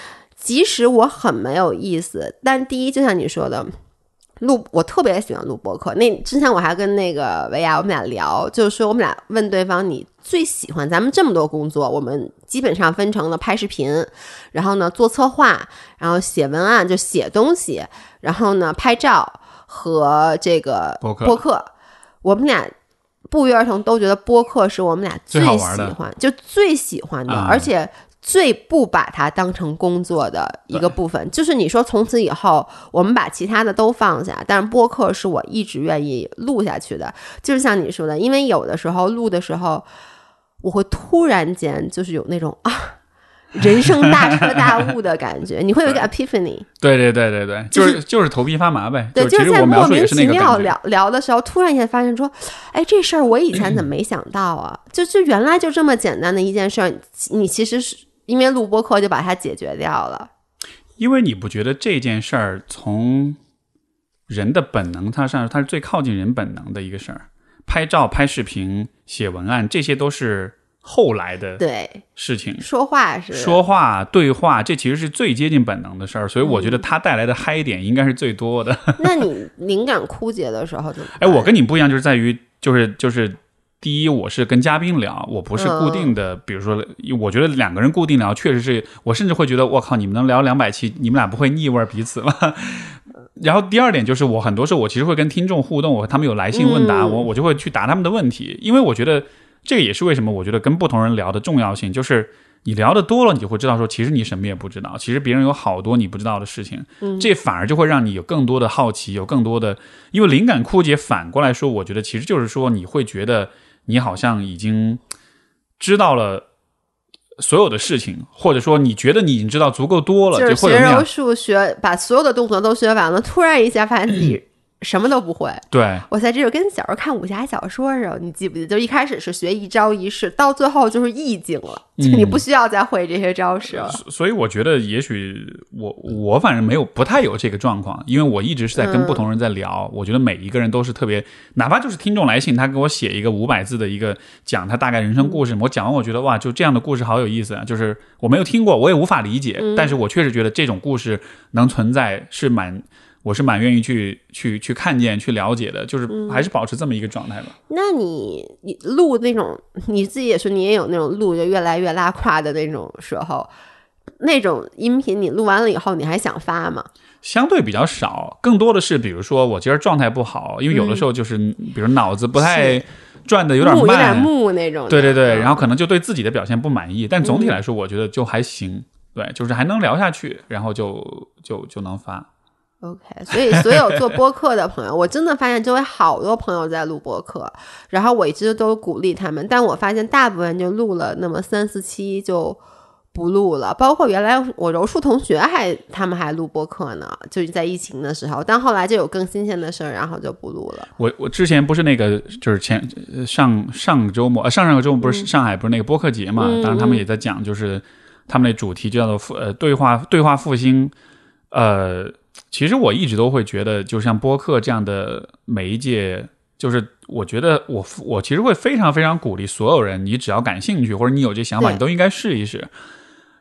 即使我很没有意思，但第一，就像你说的，录我特别喜欢录播客。那之前我还跟那个维亚我们俩聊，就是说我们俩问对方你最喜欢咱们这么多工作，我们基本上分成了拍视频，然后呢做策划，然后写文案就写东西，然后呢拍照和这个播客播客。我们俩不约而同都觉得播客是我们俩最喜欢，就最喜欢的，啊而且最不把它当成工作的一个部分。就是你说从此以后，我们把其他的都放下，但是播客是我一直愿意录下去的。就是像你说的，因为有的时候录的时候，我会突然间就是有那种 啊。人生大彻大悟的感觉，你会有一个 epiphany，对对对对对，就就是就是头皮发麻呗。对，就是在莫名其。妙聊聊的时候，突然间发现说，哎，这事儿我以前怎么没想到啊？就就原来就这么简单的一件事儿，你其实是因为录播课就把它解决掉了。因为你不觉得这件事儿从人的本能它上，它是最靠近人本能的一个事儿。拍照、拍视频、写文案，这些都是后来的对，事情。说话是说话、对话，这其实是最接近本能的事儿，所以我觉得它带来的嗨点应该是最多的。那 你灵感枯竭的时候怎么？哎，我跟你不一样，就是在于，就是就是，第一，我是跟嘉宾聊，我不是固定的，比如说，我觉得两个人固定聊，确实是我甚至会觉得，我靠，你们能聊两百期，你们俩不会腻味儿彼此吗？然后第二点就是，我很多时候我其实会跟听众互动，我他们有来信问答，嗯。我我就会去答他们的问题，因为我觉得这个也是为什么我觉得跟不同人聊的重要性，就是你聊的多了，你就会知道说，其实你什么也不知道，其实别人有好多你不知道的事情，这反而就会让你有更多的好奇，有更多的，因为灵感枯竭，反过来说，我觉得其实就是说，你会觉得你好像已经知道了。所有的事情，或者说你觉得你已经知道足够多了，就是学会有那样柔术学把所有的动作都学完了，突然一下发现自己什么都不会。对我才这就跟小时候看武侠小说似的，你记不记得？就一开始是学一招一式，到最后就是意境了，就你不需要再会这些招式了。所以我觉得，也许我我反正没有不太有这个状况，因为我一直是在跟不同人在聊。我觉得每一个人都是特别，哪怕就是听众来信，他给我写一个五百字的一个讲他大概人生故事，我讲完我觉得哇，就这样的故事好有意思啊！就是我没有听过，我也无法理解，但是我确实觉得这种故事能存在是蛮。我是蛮愿意去去去看见、去了解的，就是还是保持这么一个状态吧。那你你录那种你自己也说你也有那种录就越来越拉胯的那种时候，那种音频你录完了以后你还想发吗？相对比较少，更多的是比如说我今儿状态不好，因为有的时候就是、比如脑子不太转的有点木有点慢，木那种。对对对，嗯然后可能就对自己的表现不满意，但总体来说我觉得就还行，对，就是还能聊下去，然后就就就能发。OK，所以所有做播客的朋友，我真的发现周围好多朋友在录播客，然后我一直都鼓励他们，但我发现大部分就录了那么三四期就不录了。包括原来我柔术同学还他们还录播客呢，就是在疫情的时候，但后来就有更新鲜的事儿，然后就不录了。我我之前不是那个就是前呃上上周末呃上上个周末不是上海不是那个播客节嘛？嗯当然他们也在讲，就是他们那主题就叫做复呃对话对话复兴。呃，其实我一直都会觉得，就像播客这样的媒介，就是我觉得我我其实会非常非常鼓励所有人，你只要感兴趣或者你有这想法，你都应该试一试，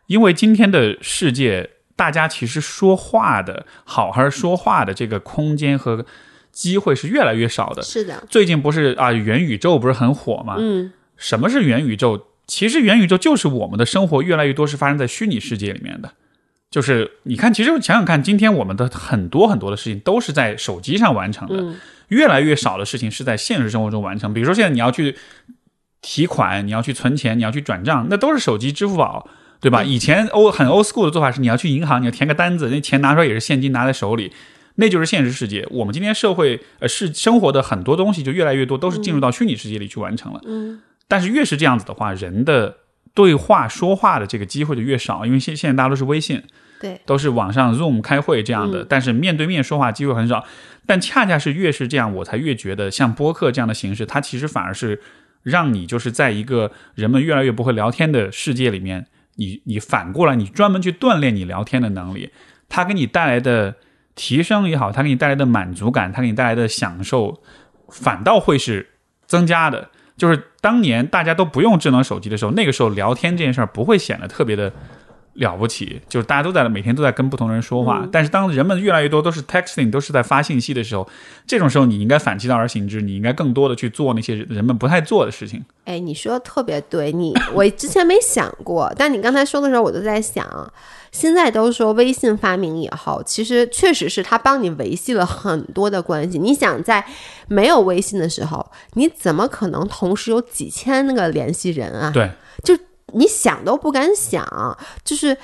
因为今天的世界，大家其实说话的好好说话的这个空间和机会是越来越少的。是的，最近不是啊，元宇宙不是很火吗？嗯，什么是元宇宙？其实元宇宙就是我们的生活越来越多是发生在虚拟世界里面的。就是你看，其实想想看，今天我们的很多很多的事情都是在手机上完成的，嗯越来越少的事情是在现实生活中完成。比如说现在你要去提款，你要去存钱，你要去转账，那都是手机、支付宝，对吧？对以前欧很 old school 的做法是，你要去银行，你要填个单子，那钱拿出来也是现金拿在手里。那就是现实世界。我们今天社会呃是生活的很多东西就越来越多都是进入到虚拟世界里去完成了。嗯，但是越是这样子的话，人的对话说话的这个机会就越少，因为现现在大家都是微信，对，都是网上 Zoom 开会这样的，嗯但是面对面说话机会很少。但恰恰是越是这样，我才越觉得像播客这样的形式，它其实反而是让你就是在一个人们越来越不会聊天的世界里面，你你反过来你专门去锻炼你聊天的能力，它给你带来的提升也好，它给你带来的满足感，它给你带来的享受，反倒会是增加的。就是当年大家都不用智能手机的时候，那个时候聊天这件事儿不会显得特别的了不起，就是大家都在每天都在跟不同人说话。但是当人们越来越多都是 texting，都是在发信息的时候，这种时候你应该反其道而行之，你应该更多的去做那些人们不太做的事情。哎，你说的特别对，你我之前没想过，但你刚才说的时候，我就在想，现在都说微信发明以后，其实确实是它帮你维系了很多的关系。你想在没有微信的时候，你怎么可能同时有几千那个联系人啊？对，就你想都不敢想，就是。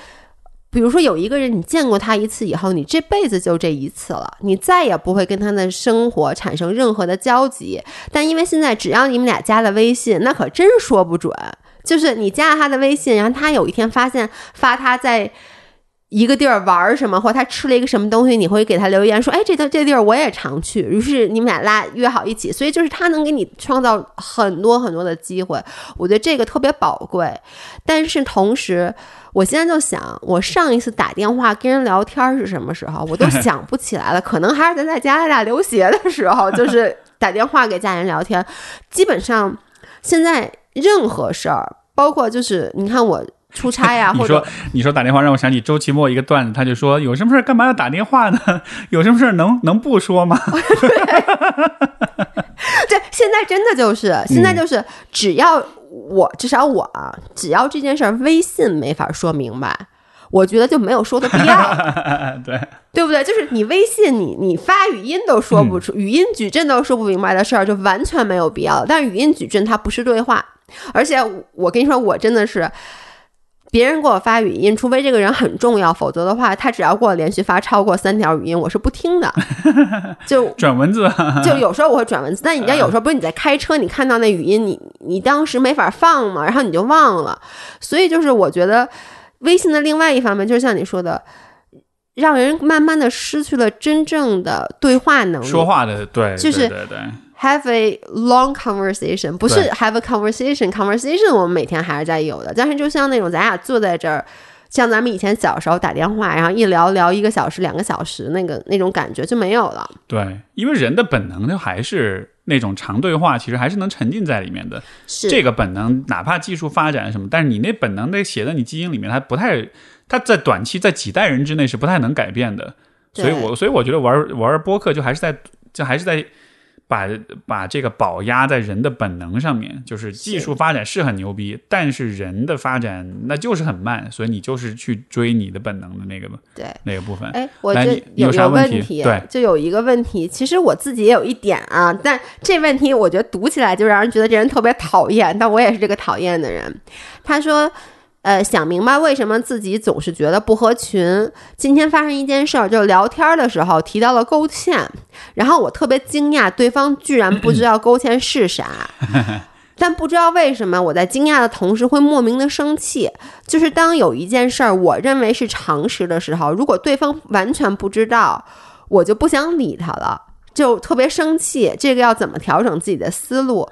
比如说有一个人，你见过他一次以后，你这辈子就这一次了，你再也不会跟他的生活产生任何的交集。但因为现在只要你们俩加了微信，那可真说不准。就是你加了他的微信，然后他有一天发现发他在一个地儿玩儿什么，或者他吃了一个什么东西，你会给他留言说：“哎，这地这地儿我也常去。”于是你们俩拉约好一起，所以就是他能给你创造很多很多的机会，我觉得这个特别宝贵。但是同时，我现在就想，我上一次打电话跟人聊天是什么时候，我都 想不起来了。可能还是咱在加拿大留学的时候，就是打电话给家人聊天。基本上现在任何事儿，包括就是你看我出差呀、你或者说你说打电话让我想起周奇墨一个段子，他就说有什么事儿干嘛要打电话呢？有什么事儿能能不说吗？对，现在真的就是，现在就是，只要我至少我啊，只要这件事儿微信没法说明白，我觉得就没有说的必要，对，对不对？就是你微信你你发语音都说不出，语音矩阵都说不明白的事儿，就完全没有必要。但是语音矩阵它不是对话，而且我跟你说，我真的是。别人给我发语音，除非这个人很重要，否则的话，他只要给我连续发超过三条语音，我是不听的。就转文字，就有时候我会转文字，但你知道有时候不是你在开车，你看到那语音，你你当时没法放嘛，然后你就忘了。所以就是我觉得微信的另外一方面，就是像你说的，让人慢慢的失去了真正的对话能力。说话的，对，就是对对对 have a long conversation，不是 have a conversation，conversation 我们每天还是在有的，但是就像那种咱俩坐在这儿。像咱们以前小时候打电话，然后一聊聊一个小时、两个小时，那个那种感觉就没有了。对，因为人的本能就还是那种长对话，其实还是能沉浸在里面的。是这个本能，哪怕技术发展什么，但是你那本能得写在你基因里面，它不太，它在短期在几代人之内是不太能改变的。所以我所以我觉得玩玩播客就还是在就还是在把把这个宝压在人的本能上面，就是技术发展是很牛逼，但是人的发展那就是很慢，所以你就是去追你的本能的那个对。那个部分。哎，我这有有啥问题题，对就有一个问题，其实我自己也有一点啊，但这问题我觉得读起来就让人觉得这人特别讨厌，但我也是这个讨厌的人。他说。呃，想明白为什么自己总是觉得不合群。今天发生一件事儿，就聊天的时候提到了勾芡，然后我特别惊讶，对方居然不知道勾芡是啥。但不知道为什么，我在惊讶的同时会莫名的生气。就是当有一件事儿我认为是常识的时候，如果对方完全不知道，我就不想理他了，就特别生气。这个要怎么调整自己的思路？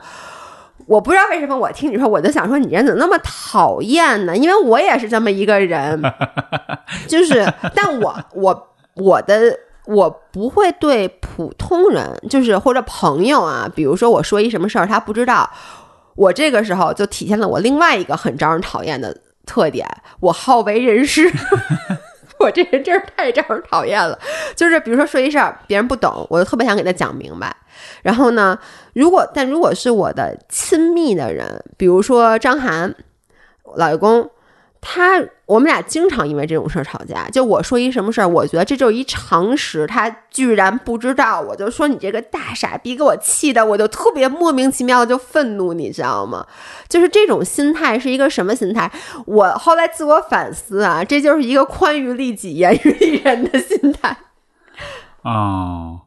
我不知道为什么，我听你说，我就想说，你人怎么那么讨厌呢？因为我也是这么一个人，就是，但我我我的我不会对普通人，就是或者朋友啊，比如说我说一什么事儿，他不知道，我这个时候就体现了我另外一个很招人讨厌的特点，我好为人师。我这人真是太招人讨厌了，就是比如说说一事儿，别人不懂，我就特别想给他讲明白。然后呢，如果但如果是我的亲密的人，比如说张涵，老公，他我们俩经常因为这种事儿吵架。就我说一什么事儿，我觉得这就是一常识，他居然不知道，我就说你这个大傻逼，给我气的，我就特别莫名其妙的就愤怒，你知道吗？就是这种心态是一个什么心态？我后来自我反思啊，这就是一个宽于利己、严于利人的心态。哦，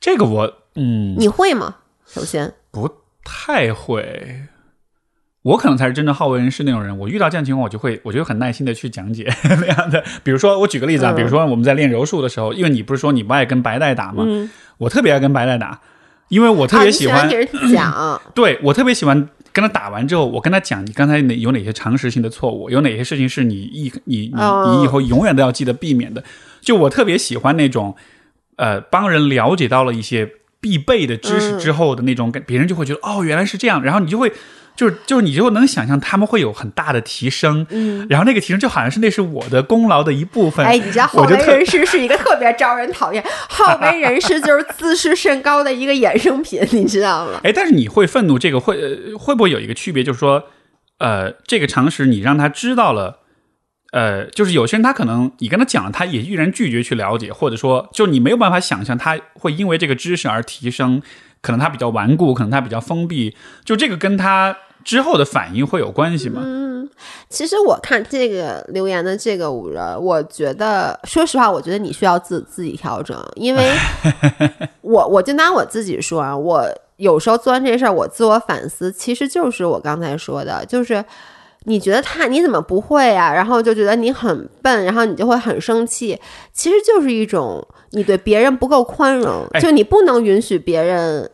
这个我嗯你会吗？首先，不太会。我可能才是真正好为人师那种人。我遇到这样情况，我就会，我就很耐心的去讲解 那样的。比如说，我举个例子啊，嗯比如说我们在练柔术的时候，因为你不是说你不爱跟白带打吗？嗯，我特别爱跟白带打，因为我特别喜欢，给人 讲，对我特别喜欢跟他打完之后，我跟他讲你刚才哪有哪些常识性的错误，有哪些事情是你一你你哦你以后永远都要记得避免的。就我特别喜欢那种，呃，帮人了解到了一些必备的知识之后的那种感，别人就会觉得哦原来是这样，然后你就会。就是就是你就能想象他们会有很大的提升，嗯，然后那个提升就好像是那是我的功劳的一部分。哎，你知道好为人师是一个特别招人讨厌，好为人师就是自视甚高的一个衍生品，你知道吗？哎，但是你会愤怒，这个会、呃、会不会有一个区别？就是说，呃，这个常识你让他知道了，呃，就是有些人他可能你跟他讲了，他也依然拒绝去了解，或者说，就你没有办法想象他会因为这个知识而提升，可能他比较顽固，可能他比较封闭，就这个跟他之后的反应会有关系吗？嗯，其实我看这个留言的这个五人，我觉得，说实话，我觉得你需要自自己调整，因为 我我就拿我自己说啊，我有时候做完这事儿，我自我反思，其实就是我刚才说的，就是你觉得他你怎么不会啊，然后就觉得你很笨，然后你就会很生气，其实就是一种你对别人不够宽容，哎就你不能允许别人。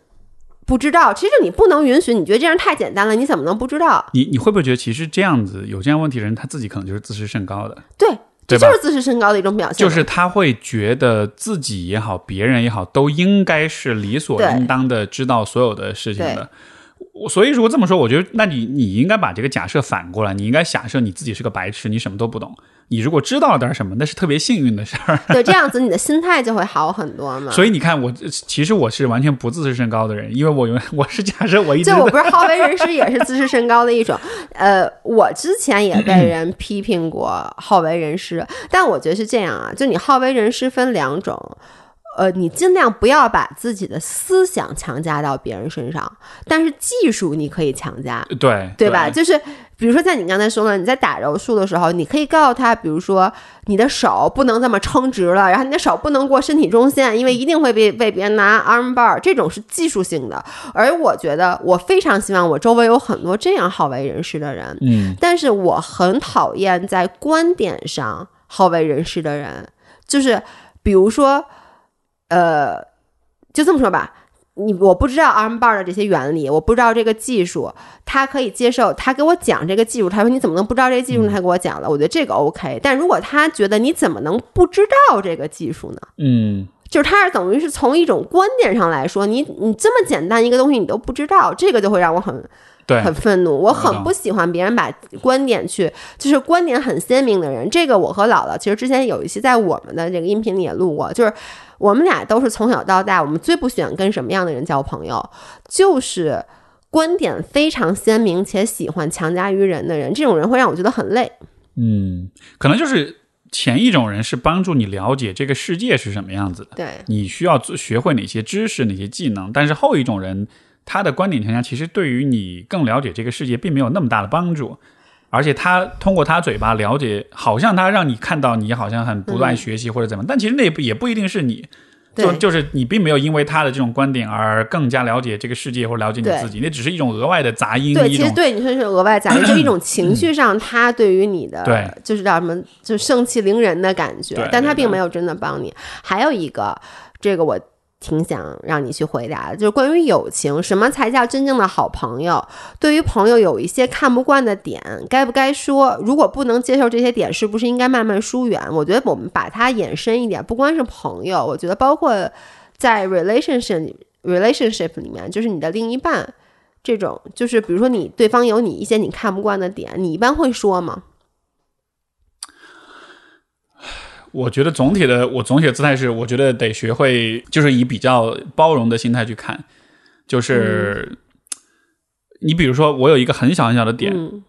不知道，其实你不能允许，你觉得这样太简单了，你怎么能不知道？你你会不会觉得，其实这样子有这样问题的人，他自己可能就是自视甚高的？对，这就是自视甚高的一种表现。就是他会觉得自己也好，别人也好，都应该是理所应当的知道所有的事情的。我所以如果这么说，我觉得那你你应该把这个假设反过来，你应该假设你自己是个白痴，你什么都不懂。你如果知道了点什么，那是特别幸运的事儿。对，这样子你的心态就会好很多嘛。所以你看我，其实我是完全不自视甚高的人，因为我永 我是假设我一直就我不是好为人师，也是自视甚高的一种。呃，我之前也被人批评过好为人师，但我觉得是这样啊，就你好为人师分两种。呃，你尽量不要把自己的思想强加到别人身上，但是技术你可以强加。对对吧？就是比如说，像你刚才说的，你在打柔术的时候，你可以告诉他，比如说你的手不能这么撑直了，然后你的手不能过身体中线，因为一定会被被别人拿 arm bar，这种是技术性的。而我觉得，我非常希望我周围有很多这样好为人师的人，嗯，但是我很讨厌在观点上好为人师的人，就是比如说，呃，就这么说吧。你我不知道 arm bar 的这些原理，我不知道这个技术，他可以接受，他给我讲这个技术，他说你怎么能不知道这个技术呢？他给我讲了，我觉得这个 OK。但如果他觉得你怎么能不知道这个技术呢？嗯，就是他是等于是从一种观点上来说，你你这么简单一个东西你都不知道，这个就会让我很对，很愤怒。我很不喜欢别人把观点去，就是观点很鲜明的人。这个我和姥姥其实之前有一期在我们的这个音频里也录过，就是我们俩都是从小到大，我们最不喜欢跟什么样的人交朋友，就是观点非常鲜明且喜欢强加于人的人。这种人会让我觉得很累。嗯，可能就是前一种人是帮助你了解这个世界是什么样子的，对，你需要学会哪些知识、哪些技能，但是后一种人他的观点强加，其实对于你更了解这个世界并没有那么大的帮助。而且他通过他嘴巴了解，好像他让你看到你好像很不断学习或者怎么，但其实那也不一定是你，就就是你并没有因为他的这种观点而更加了解这个世界或者了解你自己，那只是一种额外的杂音，对，其实对你说是额外杂音，就一种情绪上，他对于你的对。就是叫什么，就盛气凌人的感觉，但他并没有真的帮你。还有一个，这个我挺想让你去回答的，就是关于友情，什么才叫真正的好朋友？对于朋友有一些看不惯的点，该不该说？如果不能接受这些点，是不是应该慢慢疏远？我觉得我们把它延伸一点，不光是朋友，我觉得包括在 relationship relationship 里面，就是你的另一半。这种就是，比如说你对方有你一些你看不惯的点，你一般会说吗？我觉得总体的，我总体的姿态是，我觉得得学会，就是以比较包容的心态去看。就是、你比如说，我有一个很小很小的点，嗯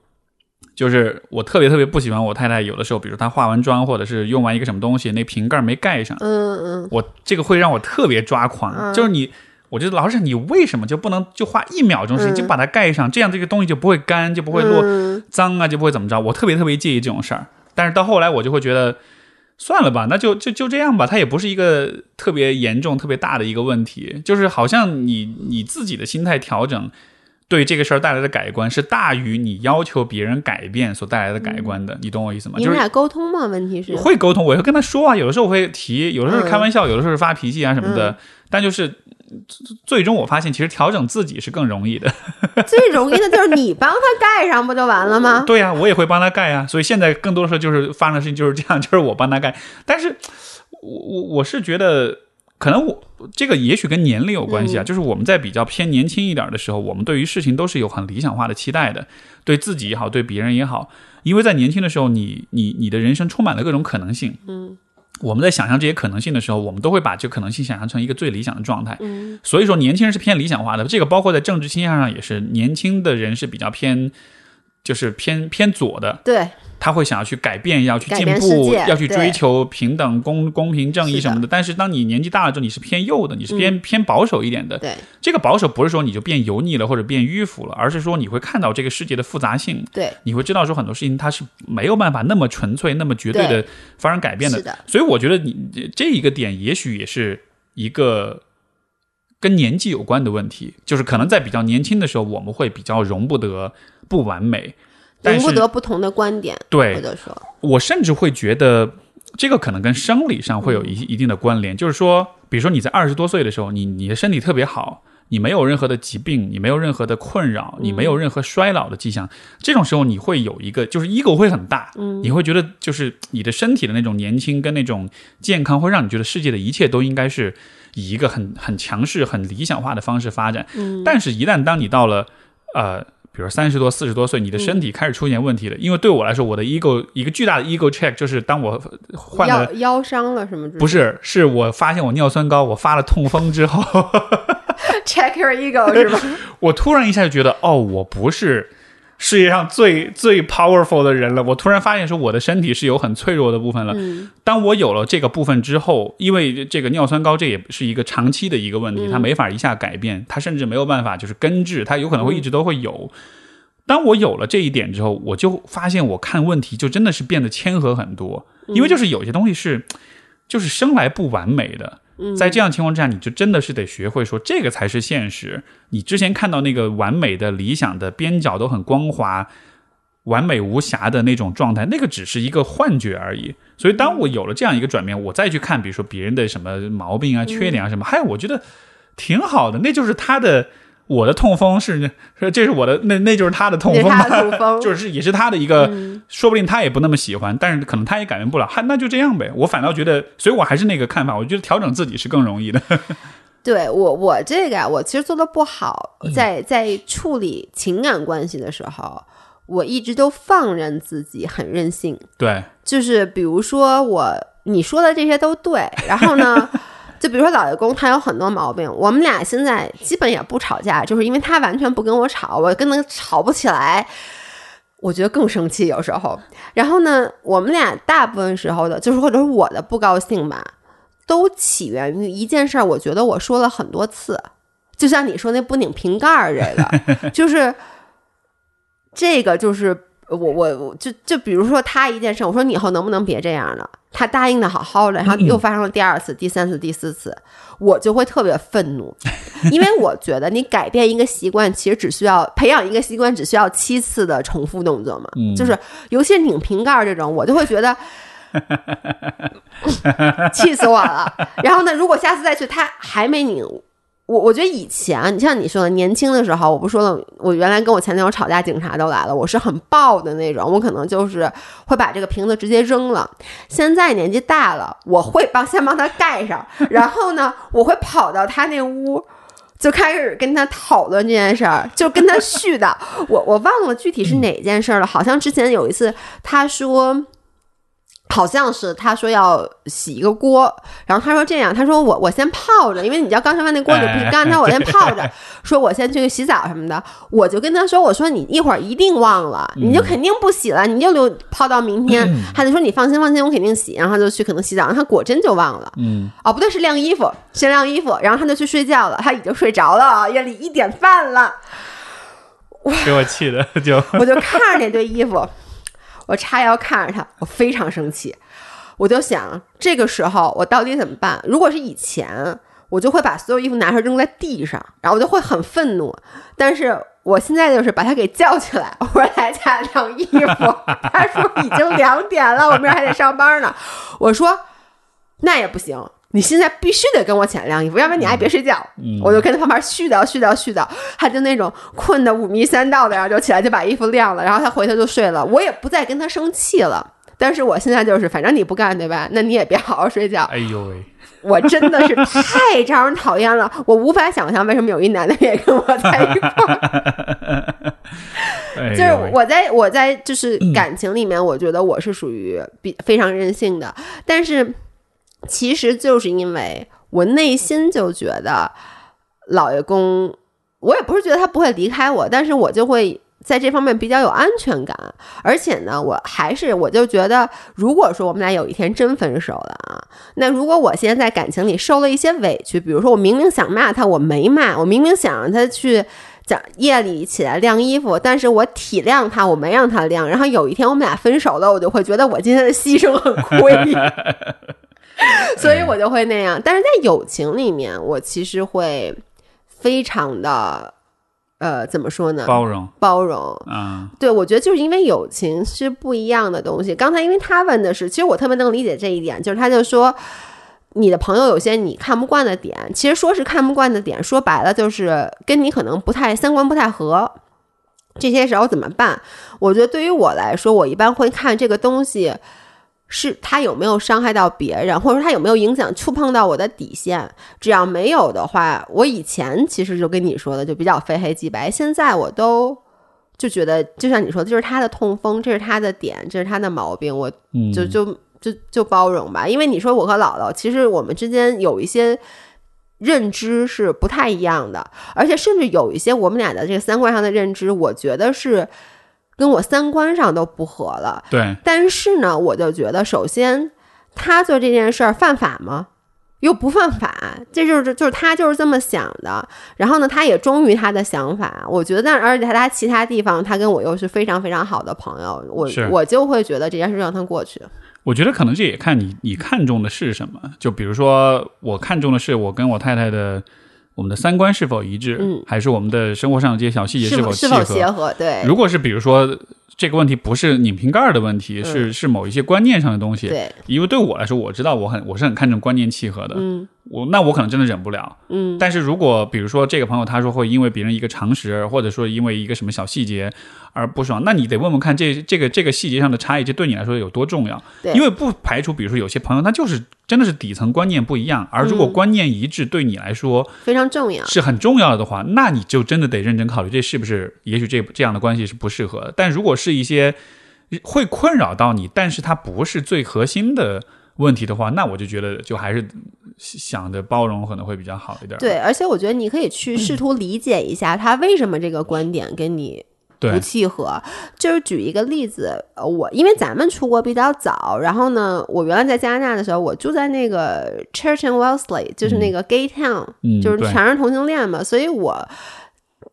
就是我特别特别不喜欢我太太有的时候，比如她化完妆或者是用完一个什么东西，那瓶盖没盖上，嗯嗯，我这个会让我特别抓狂。嗯就是你，我觉得老师你为什么就不能就花一秒钟时间嗯就把它盖上，这样这个东西就不会干，就不会落嗯脏啊，就不会怎么着。我特别特别介意这种事儿，但是到后来我就会觉得。算了吧，那就就就这样吧。它也不是一个特别严重、特别大的一个问题，就是好像你你自己的心态调整，对这个事儿带来的改观是大于你要求别人改变所带来的改观的。你懂我意思吗？就是你们俩沟通吗？问题是，会沟通，我会跟他说啊，有的时候我会提，有的时候开玩笑，有的时候是发脾气啊什么的。嗯但就是最最终我发现，其实调整自己是更容易的。最容易的就是你帮他盖上，不就完了吗？对呀、我也会帮他盖啊。所以现在更多的时候就是发生的事情就是这样，就是我帮他盖。但是我我我是觉得。可能我这个也许跟年龄有关系啊，嗯就是我们在比较偏年轻一点的时候，我们对于事情都是有很理想化的期待的，对自己也好，对别人也好，因为在年轻的时候，你你你的人生充满了各种可能性，嗯我们在想象这些可能性的时候，我们都会把这个可能性想象成一个最理想的状态。嗯所以说，年轻人是偏理想化的，这个包括在政治倾向上也是，年轻的人是比较偏，就是偏偏左的，对，他会想要去改变，要去进步，要去追求平等、公公平、正义什么的。但是当你年纪大了之后，你是偏右的，你是偏、偏保守一点的。对。这个保守不是说你就变油腻了或者变迂腐了，而是说你会看到这个世界的复杂性，对，你会知道说很多事情它是没有办法那么纯粹、那么绝对的发生改变的。所以我觉得你这这一个点，也许也是一个跟年纪有关的问题，就是可能在比较年轻的时候，我们会比较容不得不完美，但是容不得不同的观点，对或者说，我甚至会觉得这个可能跟生理上会有一一定的关联，就是说，比如说你在二十多岁的时候，你你的身体特别好。你没有任何的疾病，你没有任何的困扰，你没有任何衰老的迹象，这种时候你会有一个，就是 ego 会很大，你会觉得就是你的身体的那种年轻跟那种健康，会让你觉得世界的一切都应该是以一个很很强势、很理想化的方式发展。但是，一旦当你到了呃，比如三十多、四十多岁，你的身体开始出现问题了。因为对我来说，我的 ego 一个巨大的 ego check 就是当我患了腰腰伤了什么之类的？不是，是我发现我尿酸高，我发了痛风之后，check your ego 是吧？我突然一下就觉得，哦，我不是世界上最最 powerful 的人了。我突然发现说，我的身体是有很脆弱的部分了。嗯当我有了这个部分之后，因为这个尿酸高，这也是一个长期的一个问题，它没法一下改变，它甚至没有办法就是根治，它有可能会一直都会有。当我有了这一点之后，我就发现我看问题就真的是变得谦和很多，因为就是有些东西是就是生来不完美的。在这样情况之下，你就真的是得学会说，这个才是现实。你之前看到那个完美的、理想的边角都很光滑、完美无瑕的那种状态，那个只是一个幻觉而已。所以，当我有了这样一个转变，我再去看，比如说别人的什么毛病啊、缺点啊什么，嗨，我觉得挺好的，那就是他的。我的痛风是，是这是我的，那那就是他的痛风 就是也是他的一个，说不定他也不那么喜欢，但是可能他也改变不了，还，那就这样呗。我反倒觉得，所以我还是那个看法，我觉得调整自己是更容易的。对我，我这个，我其实做的不好，嗯在在处理情感关系的时候，我一直都放任自己，很任性。对，就是比如说我你说的这些都对，然后呢，就比如说老爷公他有很多毛病，我们俩现在基本也不吵架，就是因为他完全不跟我吵，我跟他吵不起来。我觉得更生气有时候，然后呢，我们俩大部分时候的，就是或者是我的不高兴吧，都起源于一件事儿。我觉得我说了很多次，就像你说那不拧瓶盖儿这个，就是这个就是我我我就就比如说他一件事，我说你以后能不能别这样了？他答应的好好的，然后又发生了第二次、第三次、第四次，我就会特别愤怒，因为我觉得你改变一个习惯，其实只需要培养一个习惯，只需要七次的重复动作嘛。就是尤其是拧瓶盖这种，我就会觉得 气死我了。然后呢，如果下次再去，他还没拧。我我觉得以前，你像你说的，年轻的时候，我不说了，我原来跟我前男友吵架，警察都来了，我是很暴的那种，我可能就是会把这个瓶子直接扔了。现在年纪大了，我会帮先帮他盖上，然后呢，我会跑到他那屋，就开始跟他讨论这件事儿，就跟他絮叨。我我忘了具体是哪件事了，好像之前有一次他说。好像是他说要洗一个锅，然后他说这样，他说我我先泡着，因为你知道刚才那锅你不是干，他我先泡着，说我先去洗澡什么的，我就跟他说，我说你一会儿一定忘了，你就肯定不洗了，你就留泡到明天。他就说你放心放心，我肯定洗，然后他就去可能洗澡，他果真就忘了。嗯，哦不对，是晾衣服，先晾衣服，然后他就去睡觉了，他已经睡着了，夜里一点半了，给我气的就。我就看着那堆衣服。我叉腰看着他，我非常生气，我就想这个时候我到底怎么办？如果是以前，我就会把所有衣服拿出来扔在地上，然后我就会很愤怒。但是我现在就是把他给叫起来，我说来家晾衣服。他说已经两点了，我明儿还得上班呢。我说那也不行。你现在必须得跟我起来晾衣服，要不然你还别睡觉。我就跟他旁边絮叨絮叨絮叨，他就那种困得五迷三道的，然后就起来就把衣服晾了，然后他回头就睡了。我也不再跟他生气了。但是我现在就是，反正你不干对吧？那你也别好好睡觉。哎呦喂，我真的是太招人讨厌了，我无法想象为什么有一男的也跟我在一块儿。就是我在我在就是 感情里面，我觉得我是属于比非常任性的，但是。其实就是因为我内心就觉得老爷公，我也不是觉得他不会离开我，但是我就会在这方面比较有安全感。而且呢，我还是我就觉得，如果说我们俩有一天真分手了啊，那如果我现在在感情里受了一些委屈，比如说我明明想骂他，我没骂；我明明想让他去讲夜里起来晾衣服，但是我体谅他，我没让他晾。然后有一天我们俩分手了，我就会觉得我今天的牺牲很亏。所以我就会那样，但是在友情里面，我其实会非常的，呃，怎么说呢？包容，包容。嗯，对，我觉得就是因为友情是不一样的东西。刚才因为他问的是，其实我特别能理解这一点，就是他就说你的朋友有些你看不惯的点，其实说是看不惯的点，说白了就是跟你可能不太三观不太合。这些时候怎么办？我觉得对于我来说，我一般会看这个东西。是他有没有伤害到别人，或者说他有没有影响、触碰到我的底线？只要没有的话，我以前其实就跟你说的，就比较非黑即白。现在我都就觉得，就像你说，的，这是他的痛风，这是他的点，这是他的毛病，我就就就就包容吧。因为你说我和姥姥，其实我们之间有一些认知是不太一样的，而且甚至有一些我们俩的这个三观上的认知，我觉得是。跟我三观上都不合了，对。但是呢，我就觉得，首先他做这件事儿犯法吗？又不犯法，这就是就是他就是这么想的。然后呢，他也忠于他的想法。我觉得，但而且他其他地方，他跟我又是非常非常好的朋友，我我就会觉得这件事让他过去。我觉得可能这也看你你看中的是什么。就比如说，我看中的是我跟我太太的。我们的三观是否一致？嗯，还是我们的生活上的这些小细节是否契合？对，如果是比如说。这个问题不是拧瓶盖的问题，是是某一些观念上的东西。对，因为对我来说，我知道我很我是很看重观念契合的。嗯，我那我可能真的忍不了。嗯，但是如果比如说这个朋友他说会因为别人一个常识，或者说因为一个什么小细节而不爽，那你得问问看这这个这个细节上的差异，这对你来说有多重要？对，因为不排除比如说有些朋友他就是真的是底层观念不一样，而如果观念一致对你来说非常重要，是很重要的话，那你就真的得认真考虑这是不是也许这这样的关系是不适合的。但如果是一些会困扰到你，但是它不是最核心的问题的话，那我就觉得就还是想着包容可能会比较好一点。对，而且我觉得你可以去试图理解一下他为什么这个观点跟你不契合。就是举一个例子，我因为咱们出国比较早，然后呢，我原来在加拿大的时候，我住在那个 Church and Wellesley，就是那个 Gay Town，就是全是同性恋嘛，所以我。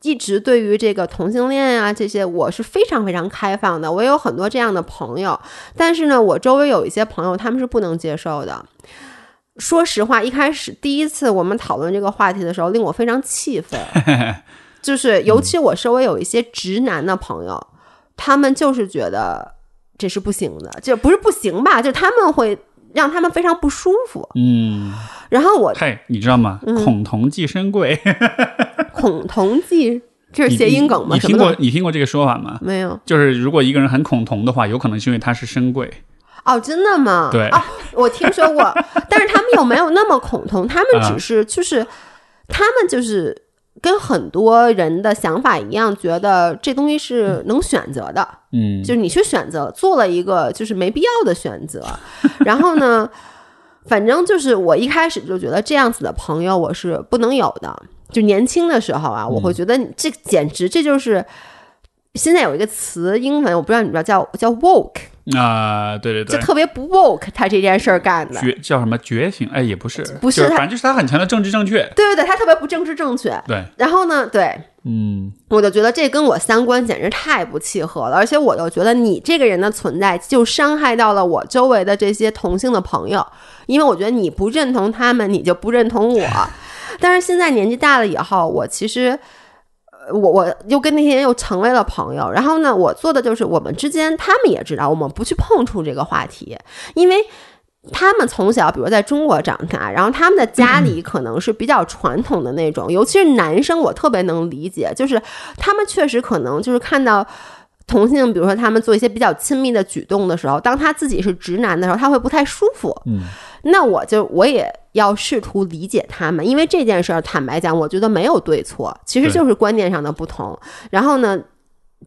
一直对于这个同性恋啊这些，我是非常非常开放的。我也有很多这样的朋友，但是呢，我周围有一些朋友他们是不能接受的。说实话，一开始第一次我们讨论这个话题的时候，令我非常气愤，就是尤其我周围有一些直男的朋友，他们就是觉得这是不行的，就不是不行吧，就他们会让他们非常不舒服。嗯，然后我嘿，你知道吗？嗯孔同寄生贵，孔同济，这是谐音梗吗？你听过你听过这个说法吗？没有？就是如果一个人很恐同的话，有可能是因为他是深贵。哦，真的吗？对哦，我听说过，但是他们又没有那么恐同，他们只是就是，他们就是跟很多人的想法一样，觉得这东西是能选择的，嗯，就是你去选择做了一个就是没必要的选择，然后呢，反正就是我一开始就觉得这样子的朋友我是不能有的。就年轻的时候啊，我会觉得这简直这就是现在有一个词，英文我不知道你知道，叫叫 woke，啊、对对对就，特别不 woke，他这件事儿干的。觉叫什么觉醒？哎，也不是，不是反正就是他很强的政治正确。对对对，他特别不政治正确。对，然后呢，对嗯我就觉得这跟我三观简直太不契合了，而且我又觉得你这个人的存在就伤害到了我周围的这些同性的朋友，因为我觉得你不认同他们，你就不认同我。但是现在年纪大了以后，我其实。呃我我又跟那些人又成为了朋友，然后呢，我做的就是我们之间，他们也知道我们不去碰触这个话题，因为他们从小，比如在中国长大，然后他们的家里可能是比较传统的那种，尤其是男生，我特别能理解，就是他们确实可能就是看到。同性，比如说他们做一些比较亲密的举动的时候，当他自己是直男的时候，他会不太舒服。嗯，那我就我也要试图理解他们，因为这件事儿，坦白讲，我觉得没有对错，其实就是观念上的不同。然后呢，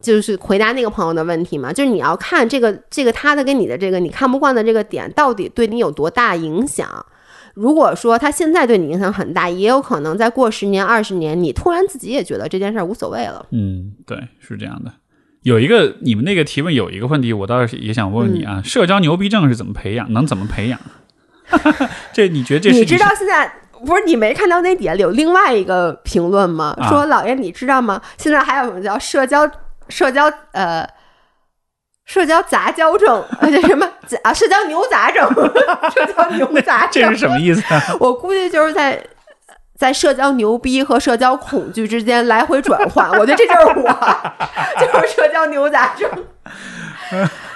就是回答那个朋友的问题嘛，就是你要看这个这个他的跟你的这个你看不惯的这个点到底对你有多大影响。如果说他现在对你影响很大，也有可能再过十年、二十年，你突然自己也觉得这件事儿无所谓了。嗯，对，是这样的。有一个你们那个提问有一个问题，我倒是也想问问你啊，嗯社交牛逼症是怎么培养？能怎么培养？这你觉得这是你知道现在不是你没看到那底下有另外一个评论吗？啊说老爷你知道吗？现在还有什么叫社交社交呃社交杂交症，呃这什么杂社交牛杂症，社交牛杂症这是，什么意思啊？我估计就是在。在社交牛逼和社交恐惧之间来回转换，我觉得这就是我，就是社交牛杂症，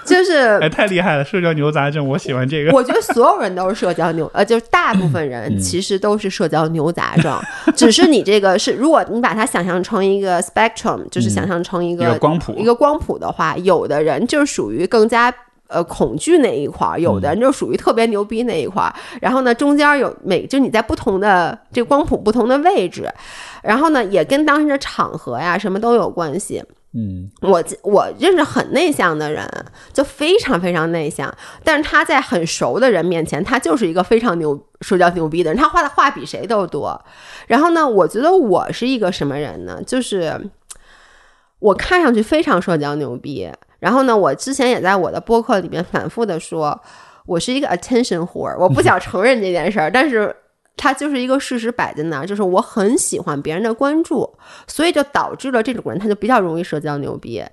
就是 哎，太厉害了！社交牛杂症，我喜欢这个。我觉得所有人都是社交牛，呃，就是大部分嗯人其实都是社交牛杂症，只是你这个是，如果你把它想象成一个 spectrum，就是想象成一个光谱一个光谱的话，有的人就属于更加。呃，恐惧那一块儿，有的人就属于特别牛逼那一块儿，然后呢，中间有每就你在不同的这光谱不同的位置，然后呢，也跟当时的场合呀什么都有关系。嗯我我认识很内向的人，就非常非常内向，但是他在很熟的人面前，他就是一个非常牛社交牛逼的人，他画的画比谁都多。然后呢，我觉得我是一个什么人呢？就是我看上去非常社交牛逼，然后呢，我之前也在我的播客里面反复的说，我是一个 attention whore，我不想 承认这件事儿，但是。它就是一个事实摆在那儿，就是我很喜欢别人的关注，所以就导致了这种人他就比较容易社交牛逼，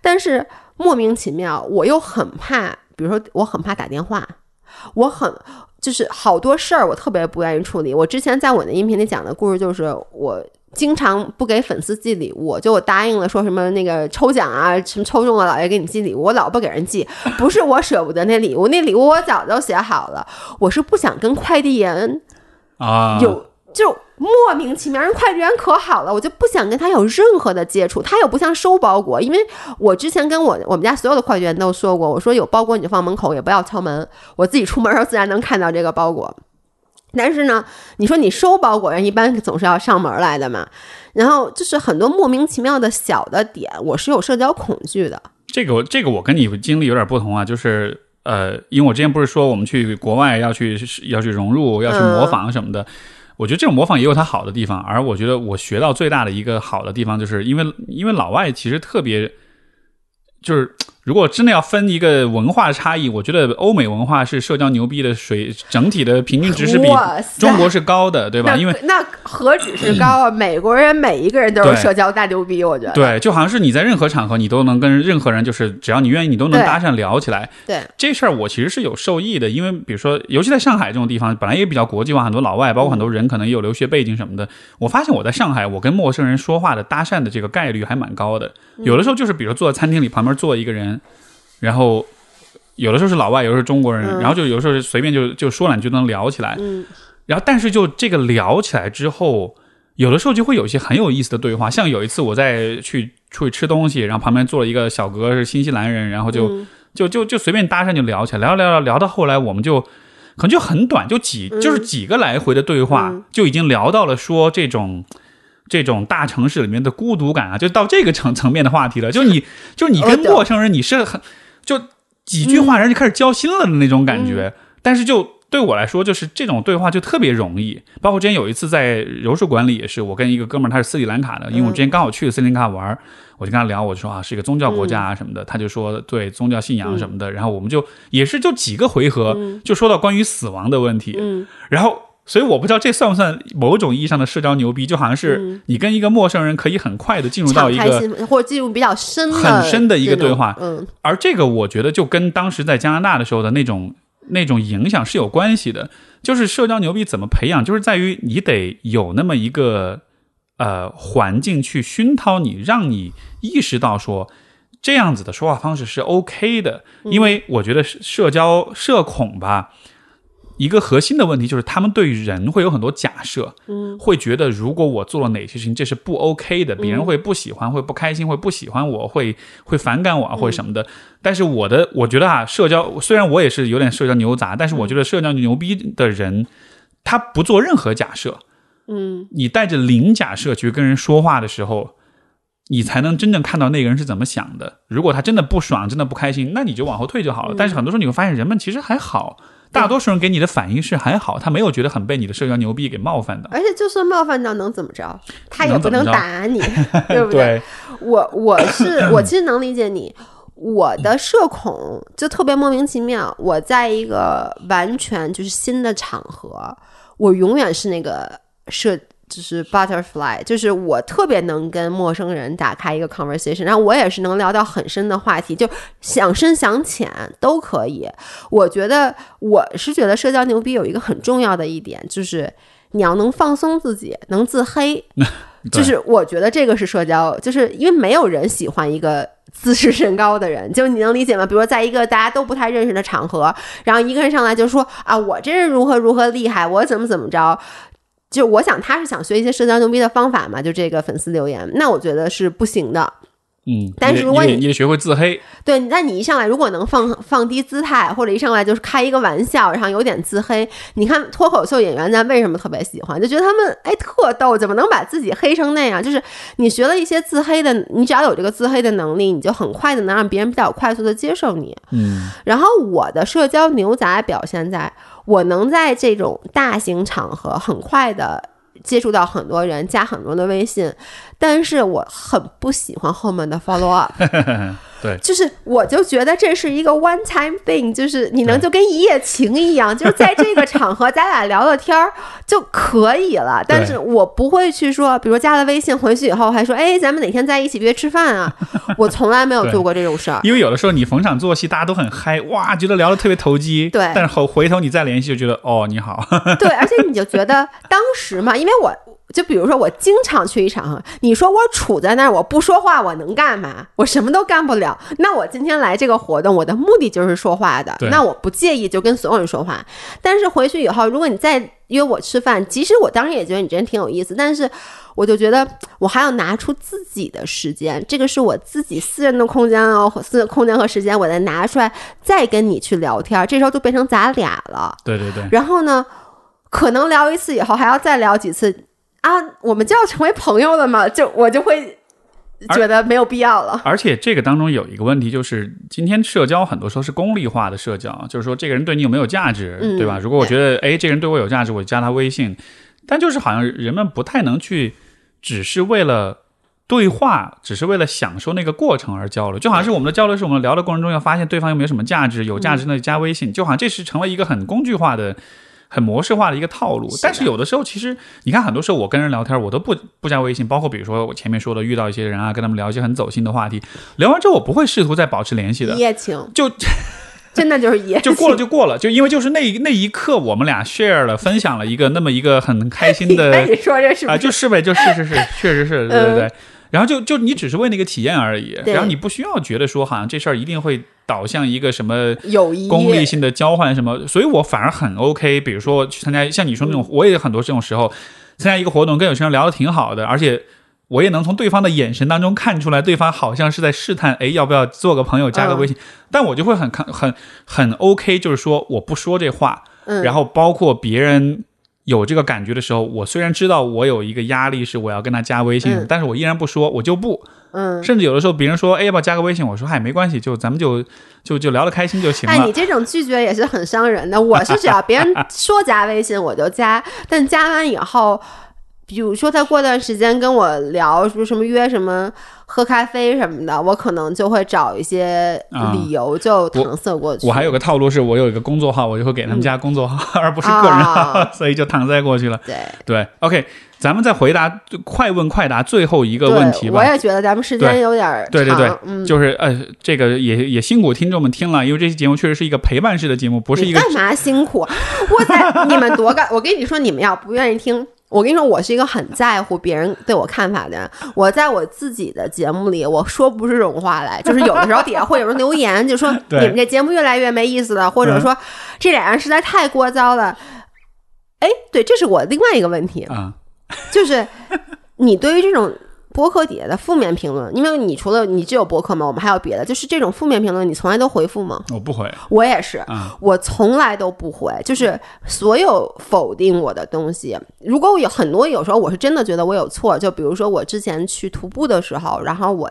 但是莫名其妙我又很怕，比如说我很怕打电话，我很就是好多事儿我特别不愿意处理。我之前在我的音频里讲的故事就是我。经常不给粉丝寄礼物，就我答应了说什么那个抽奖啊，什么抽中了老爷给你寄礼物，我老不给人寄，不是我舍不得那礼物，那礼物我早就写好了，我是不想跟快递员啊，有就莫名其妙，人快递员可好了，我就不想跟他有任何的接触。他又不像收包裹，因为我之前跟我我们家所有的快递员都说过，我说有包裹你就放门口，也不要敲门，我自己出门时候自然能看到这个包裹。但是呢，你说你收包裹人一般总是要上门来的嘛，然后就是很多莫名其妙的小的点，我是有社交恐惧的。这个我这个我跟你经历有点不同啊，就是呃，因为我之前不是说我们去国外要去要去融入，要去模仿什么的。我觉得这种模仿也有它好的地方，而我觉得我学到最大的一个好的地方，就是因为因为老外其实特别，就是如果真的要分一个文化差异，我觉得欧美文化是社交牛逼的水整体的平均值是比中国是高的，对吧？因为那何止是高啊！美国人每一个人都是社交大牛逼，我觉得。对，就好像是你在任何场合，你都能跟任何人，就是只要你愿意，你都能搭讪聊起来。对这事儿我其实是有受益的，因为比如说，尤其在上海这种地方，本来也比较国际化，很多老外，包括很多人可能也有留学背景什么的。我发现我在上海，我跟陌生人说话的搭讪的这个概率还蛮高的。有的时候就是，比如坐在餐厅里，旁边坐一个人，然后有的时候是老外，有的时候是中国人，嗯然后就有的时候随便就就说两句就能聊起来。嗯然后但是就这个聊起来之后，有的时候就会有一些很有意思的对话。像有一次我在去出去吃东西，然后旁边坐了一个小哥是新西兰人，然后就、嗯就就就随便搭讪就聊起来，聊聊聊聊到后来我们就。可能就很短，就几、嗯就是几个来回的对话，嗯就已经聊到了说这种这种大城市里面的孤独感啊，就到这个层层面的话题了。就你就是你跟陌生人，你是很就几句话，人就开始交心了的那种感觉。但是就对我来说，就是这种对话就特别容易。包括之前有一次在柔术馆里也是，我跟一个哥们儿，他是斯里兰卡的，因为我之前刚好去斯里兰卡玩儿，我就跟他聊，我就说啊是一个宗教国家啊什么的，他就说对宗教信仰什么的，然后我们就也是就几个回合就说到关于死亡的问题，嗯。然后。所以我不知道这算不算某种意义上的社交牛逼，就好像是你跟一个陌生人可以很快的进入到一个或者进入比较深的、很深的一个对话嗯，而这个我觉得就跟当时在加拿大的时候的那种那种影响是有关系的。就是社交牛逼怎么培养，就是在于你得有那么一个呃环境去熏陶你，让你意识到说这样子的说话方式是 OK 的。因为我觉得社交社恐吧。一个核心的问题就是，他们对人会有很多假设，嗯，会觉得如果我做了哪些事情，这是不 OK 的，别人会不喜欢，会不开心，会不喜欢我，会会反感我啊，或者什么的。但是我的，我觉得啊，社交虽然我也是有点社交牛杂，但是我觉得社交牛逼的人，他不做任何假设，嗯，你带着零假设去跟人说话的时候，你才能真正看到那个人是怎么想的。如果他真的不爽，真的不开心，那你就往后退就好了。但是很多时候你会发现，人们其实还好。大多数人给你的反应是还好，他没有觉得很被你的社交牛逼给冒犯的。而且就算冒犯到能怎么着，他也不能打你，对不对，我我是 我其实能理解你，我的社恐就特别莫名其妙。我在一个完全就是新的场合，我永远是那个社。就是 butterfly，就是我特别能跟陌生人打开一个 conversation，然后我也是能聊到很深的话题，就想深想浅都可以。我觉得我是觉得社交牛逼有一个很重要的一点，就是你要能放松自己，能自黑。就是我觉得这个是社交，就是因为没有人喜欢一个自视甚高的人，就你能理解吗？比如说在一个大家都不太认识的场合，然后一个人上来就说啊，我这人如何如何厉害，我怎么怎么着。就我想他是想学一些社交牛逼的方法嘛，就这个粉丝留言，那我觉得是不行的。嗯，但是如果你你得你得学会自黑，对，那你一上来如果能放放低姿态，或者一上来就是开一个玩笑，然后有点自黑，你看脱口秀演员咱为什么特别喜欢？就觉得他们哎特逗，怎么能把自己黑成那样？就是你学了一些自黑的，你只要有这个自黑的能力，你就很快的能让别人比较快速的接受你。嗯，然后我的社交牛杂表现在我能在这种大型场合很快的。接触到很多人，加很多的微信，但是我很不喜欢后面的 follow up。对，就是我就觉得这是一个 one time thing，就是你能就跟一夜情一样，就是在这个场合咱俩聊聊天儿就可以了。但是我不会去说，比如加了微信回去以后还说，哎，咱们哪天在一起约吃饭啊？我从来没有做过这种事儿。因为有的时候你逢场作戏，大家都很嗨，哇，觉得聊得特别投机。对但是后回头你再联系，就觉得哦，你好。对，而且你就觉得当时嘛，因为我就比如说我经常去一场合，你说我杵在那儿，我不说话，我能干嘛？我什么都干不了。那我今天来这个活动，我的目的就是说话的，那我不介意就跟所有人说话。但是回去以后，如果你再约我吃饭，即使我当时也觉得你这人挺有意思，但是我就觉得我还要拿出自己的时间，这个是我自己私人的空间哦，私人空间和时间，我再拿出来再跟你去聊天，这时候就变成咱俩了。对对对，然后呢，可能聊一次以后还要再聊几次啊，我们就要成为朋友了嘛，就我就会觉得没有必要了。而且这个当中有一个问题，就是今天社交很多时候是功利化的社交，就是说这个人对你有没有价值，嗯对吧？如果我觉得哎这个人对我有价值，我就加他微信，但就是好像人们不太能去，只是为了对话只是为了享受那个过程而交流，就好像是我们的交流是我们聊的过程中要发现对方有没有什么价值，有价值那就加微信，就好像这是成了一个很工具化的、很模式化的一个套路。但是有的时候，其实你看，很多时候我跟人聊天，我都不不加微信，包括比如说我前面说的，遇到一些人啊，跟他们聊一些很走心的话题，聊完之后我不会试图再保持联系的一，夜情，就 真的就是一夜，就过了就过了，就因为就是那那一刻我们俩 share 了，分享了一个那么一个很开心的哎你说这是不啊，是？就是呗，就是是是，确实是，对对对。然后就就你只是为那个体验而已，然后你不需要觉得说好像这事儿一定会导向一个什么友谊功利性的交换什么，所以我反而很 OK。比如说去参加像你说那种，我也很多这种时候参加一个活动，跟有些人聊的挺好的，而且我也能从对方的眼神当中看出来，对方好像是在试探，哎，要不要做个朋友，加个微信？但我就会很看很很 OK，就是说我不说这话，嗯然后包括别人有这个感觉的时候，我虽然知道我有一个压力是我要跟他加微信，嗯但是我依然不说，我就不。嗯。甚至有的时候别人说，哎，要不要加个微信？我说，嗨，没关系，就咱们就就就聊得开心就行了。哎，你这种拒绝也是很伤人的。我是只要别人说加微信我就加，但加完以后，比如说他过段时间跟我聊，说什么约什么喝咖啡什么的，我可能就会找一些理由就搪塞过去。我还有个套路是，我有一个工作号，我就会给他们加工作号，而不是个人号，啊 所以就搪塞过去了。对对，OK，咱们再回答快问快答最后一个问题，吧我。也觉得咱们时间有点长对对对就是呃，这个也也辛苦听众们听了，因为这期节目确实是一个陪伴式的节目，不是一个干嘛辛苦？我在你们多干，我跟你说，你们要不愿意听。我跟你说，我是一个很在乎别人对我看法的人。我在我自己的节目里，我说不出这种话来，就是有的时候底下会有人留言，就说 你们这节目越来越没意思了，或者说这俩人实在太聒噪了。哎，对，这是我另外一个问题，啊、就是你对于这种播客底下的负面评论，因为你除了你只有博客嘛，我们还有别的，就是这种负面评论，你从来都回复吗？我不回我也是，啊、我从来都不回，就是所有否定我的东西。如果我有很多，有时候我是真的觉得我有错，就比如说我之前去徒步的时候，然后我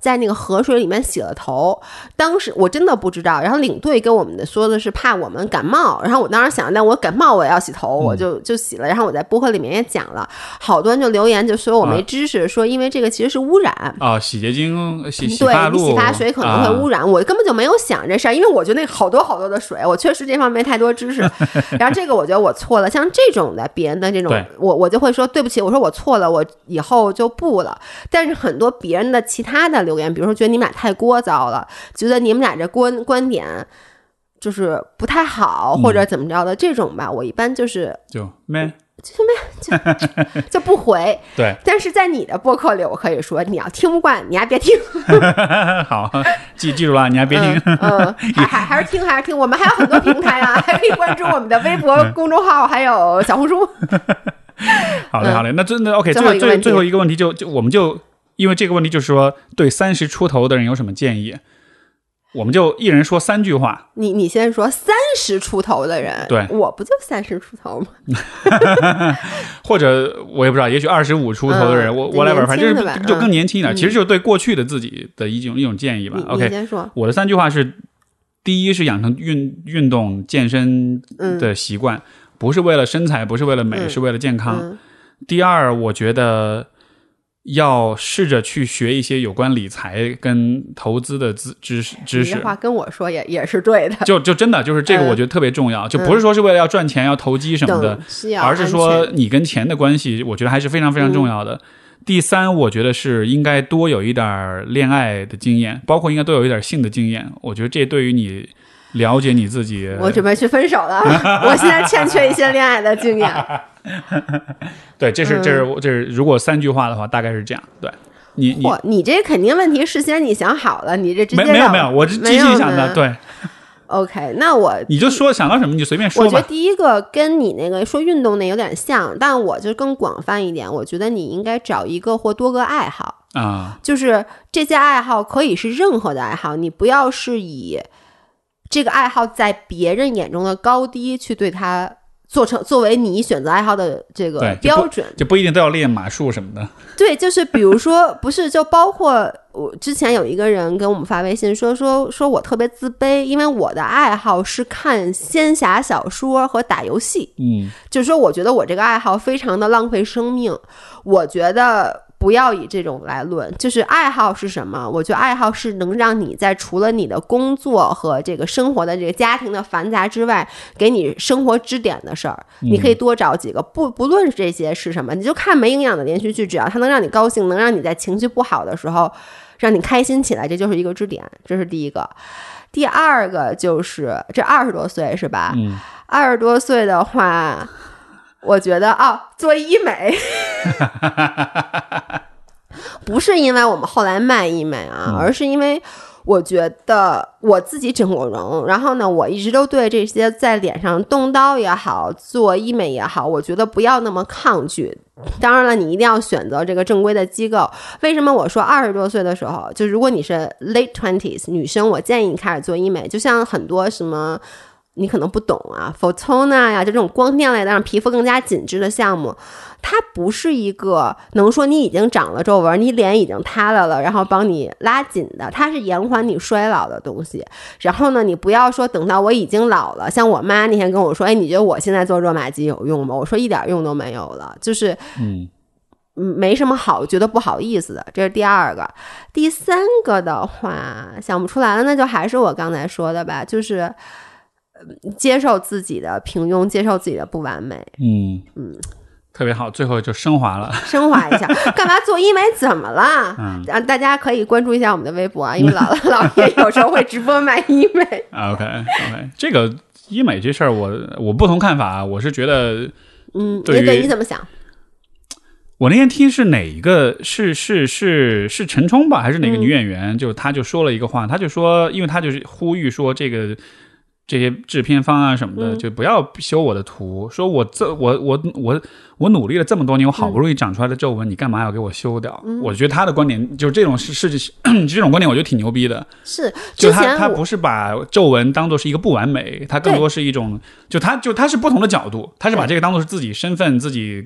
在那个河水里面洗了头，当时我真的不知道，然后领队跟我们的说的是怕我们感冒，然后我当时想，那我感冒我也要洗头，我就就洗了，然后我在播客里面也讲了，好多人就留言就说我没知识，说因为这个其实是污染，啊，洗洁精、洗洗对发露、你洗发水可能会污染。染，我根本就没有想这事儿，因为我觉得那好多好多的水，我确实这方面没太多知识。然后这个我觉得我错了，像这种的别人的这种，我我就会说对不起，我说我错了，我以后就不了。但是很多别人的其他的留言，比如说觉得你们俩太聒噪了，觉得你们俩这观观点。就是不太好，或者怎么着的、这种吧，我一般就是就没。就没就就不回。对，但是在你的播客里，我可以说，你要听不惯，你还别听。好，记记住了，你还别听。嗯，嗯 还还还是听还是听，我们还有很多平台啊，还可以关注我们的微博公众号，还有小红书。好嘞，好嘞，那真的 OK，最后一个最后一个问题就就我们就因为这个问题，就是说对三十出头的人有什么建议？我们就一人说三句话。你你先说三十出头的人，对我不就三十出头吗？或者我也不知道，也许二十五出头的人，嗯我 whatever，反正就更年轻一点，嗯其实就是对过去的自己的一种一种建议吧 OK，先说。我的三句话是：第一是养成运运动健身的习惯，不是为了身材，不是为了美，嗯是为了健康。嗯第二，我觉得要试着去学一些有关理财跟投资的知知识知识。话跟我说也也是对的，就就真的就是这个，嗯我觉得特别重要，就不是说是为了要赚钱、要投机什么的而是说你跟钱的关系，我觉得还是非常非常重要的。第三，我觉得是应该多有一点恋爱的经验，包括应该多有一点性的经验。我觉得这对于你了解你自己，我准备去分手了，我现在欠缺一些恋爱的经验。对，这是嗯这是这是如果三句话的话，大概是这样。对你你，你这肯定问题事先你想好了，你这直接没没有没有，我是没即兴想的。对，OK，那我 你就说想到什么你就随便说我。觉得第一个跟你那个说运动那有点像，但我就更广泛一点。我觉得你应该找一个或多个爱好，啊，就是这些爱好可以是任何的爱好，你不要是以这个爱好在别人眼中的高低去对它做成作为你选择爱好的这个标准。就不一定都要练马术什么的。对，就是比如说，不是就包括我之前有一个人给我们发微信说说说我特别自卑，因为我的爱好是看仙侠小说和打游戏。嗯就是说，我觉得我这个爱好非常的浪费生命。我觉得不要以这种来论，就是爱好是什么？我觉得爱好是能让你在除了你的工作和这个生活的这个家庭的繁杂之外，给你生活支点的事儿。你可以多找几个，不不论这些是什么，你就看没营养的连续剧，只要它能让你高兴，能让你在情绪不好的时候让你开心起来，这就是一个支点。这是第一个。第二个就是这二十多岁是吧？嗯，二十多岁的话。我觉得啊，做医美，不是因为我们后来卖医美啊，而是因为我觉得我自己整过容，然后呢，我一直都对这些在脸上动刀也好，做医美也好，我觉得不要那么抗拒。当然了，你一定要选择这个正规的机构。为什么我说二十多岁的时候，就如果你是 late twenties 女生，我建议你开始做医美，就像很多什么。你可能不懂啊，Photona 呀，就这种光电类的让皮肤更加紧致的项目，它不是一个能说你已经长了皱纹，你脸已经塌了了，然后帮你拉紧的，它是延缓你衰老的东西。然后呢，你不要说等到我已经老了，像我妈那天跟我说，哎，你觉得我现在做热玛吉有用吗？我说一点用都没有了，就是嗯，没什么好觉得不好意思的。这是第二个，第三个的话想不出来了，那就还是我刚才说的吧，就是。接受自己的平庸，接受自己的不完美。嗯嗯，特别好，最后就升华了，升华一下。干嘛做医美？怎么了？嗯，大家可以关注一下我们的微博啊，因为老 老爷有时候会直播卖医美。OK OK，这个医美这事儿，我我不同看法啊。我是觉得，嗯，对对，你怎么想？我那天听是哪一个？是是是是陈冲吧？还是哪个女演员？就她就说了一个话，她就说，因为她就是呼吁说这个。这些制片方啊什么的，就不要修我的图。说我这我我我我努力了这么多年，我好不容易长出来的皱纹，你干嘛要给我修掉？我觉得他的观点就是这种是是 这种观点，我觉得挺牛逼的。是，就他他不是把皱纹当做是一个不完美，他更多是一种，就他就他是不同的角度，他是把这个当做是自己身份、自己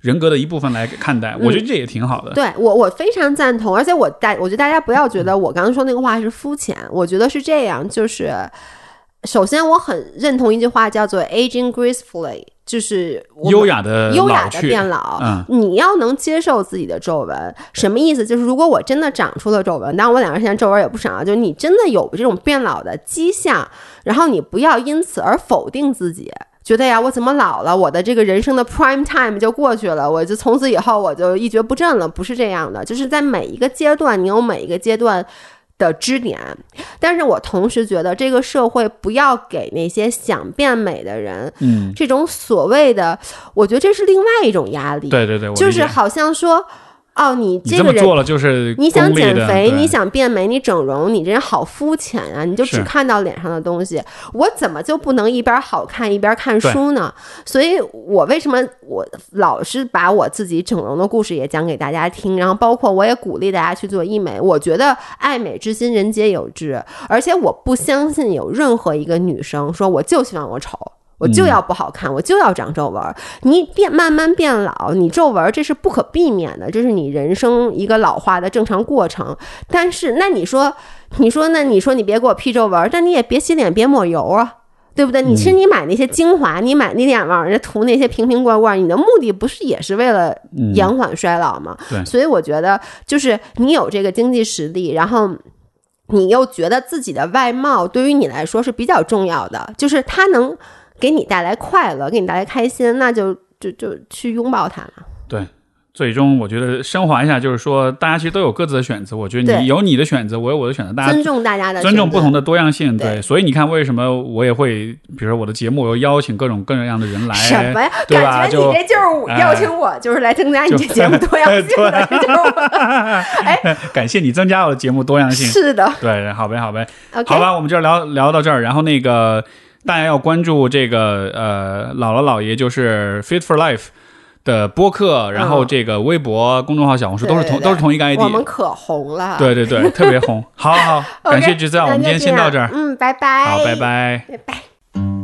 人格的一部分来看待。我觉得这也挺好的。对我我非常赞同，而且我大我觉得大家不要觉得我刚刚说那个话是肤浅，我觉得是这样，就是。首先，我很认同一句话，叫做 “aging gracefully”，就是优雅的优雅的变老。嗯，你要能接受自己的皱纹，什么意思？就是如果我真的长出了皱纹，当然我两个现在皱纹也不少啊，就是你真的有这种变老的迹象，然后你不要因此而否定自己，觉得呀，我怎么老了？我的这个人生的 prime time 就过去了，我就从此以后我就一蹶不振了？不是这样的，就是在每一个阶段，你有每一个阶段。的支点，但是我同时觉得这个社会不要给那些想变美的人，嗯，这种所谓的，我觉得这是另外一种压力。对对对，就是好像说。哦，你这个人做了就是你想减肥，你想变美，你整容，你这人好肤浅啊！你就只看到脸上的东西，我怎么就不能一边好看一边看书呢？所以我为什么我老是把我自己整容的故事也讲给大家听，然后包括我也鼓励大家去做医美。我觉得爱美之心人皆有之，而且我不相信有任何一个女生说我就希望我丑。我就要不好看，我就要长皱纹。你变慢慢变老，你皱纹这是不可避免的，这是你人生一个老化的正常过程。但是，那你说，你说，那你说你别给我 P 皱纹，但你也别洗脸，别抹油啊，对不对？你其实你买那些精华，你买你脸往人家涂那些瓶瓶罐罐，你的目的不是也是为了延缓衰老吗？对。所以我觉得，就是你有这个经济实力，然后你又觉得自己的外貌对于你来说是比较重要的，就是它能。给你带来快乐，给你带来开心，那就就就去拥抱它了。对，最终我觉得升华一下，就是说大家其实都有各自的选择。我觉得你有你的选择，我有我的选择，大家尊重大家的尊重不同的多样性。对，所以你看，为什么我也会，比如说我的节目，我又邀请各种各样的人来，什么呀？感觉你这就是邀请我，就是来增加你这节目多样性的。就是 哎，感谢你增加我的节目多样性。是的，对，好呗，好呗，好吧，我们就聊聊到这儿，然后那个。大家要关注这个呃，姥姥姥爷就是 Fit for Life 的播客，然后这个微博、公众号、小红书都是同都是同一个 ID。我们可红了，对对对，特别红。好好，感谢 Giselle，我们今天先到这儿。嗯，拜拜。好，拜拜。拜拜。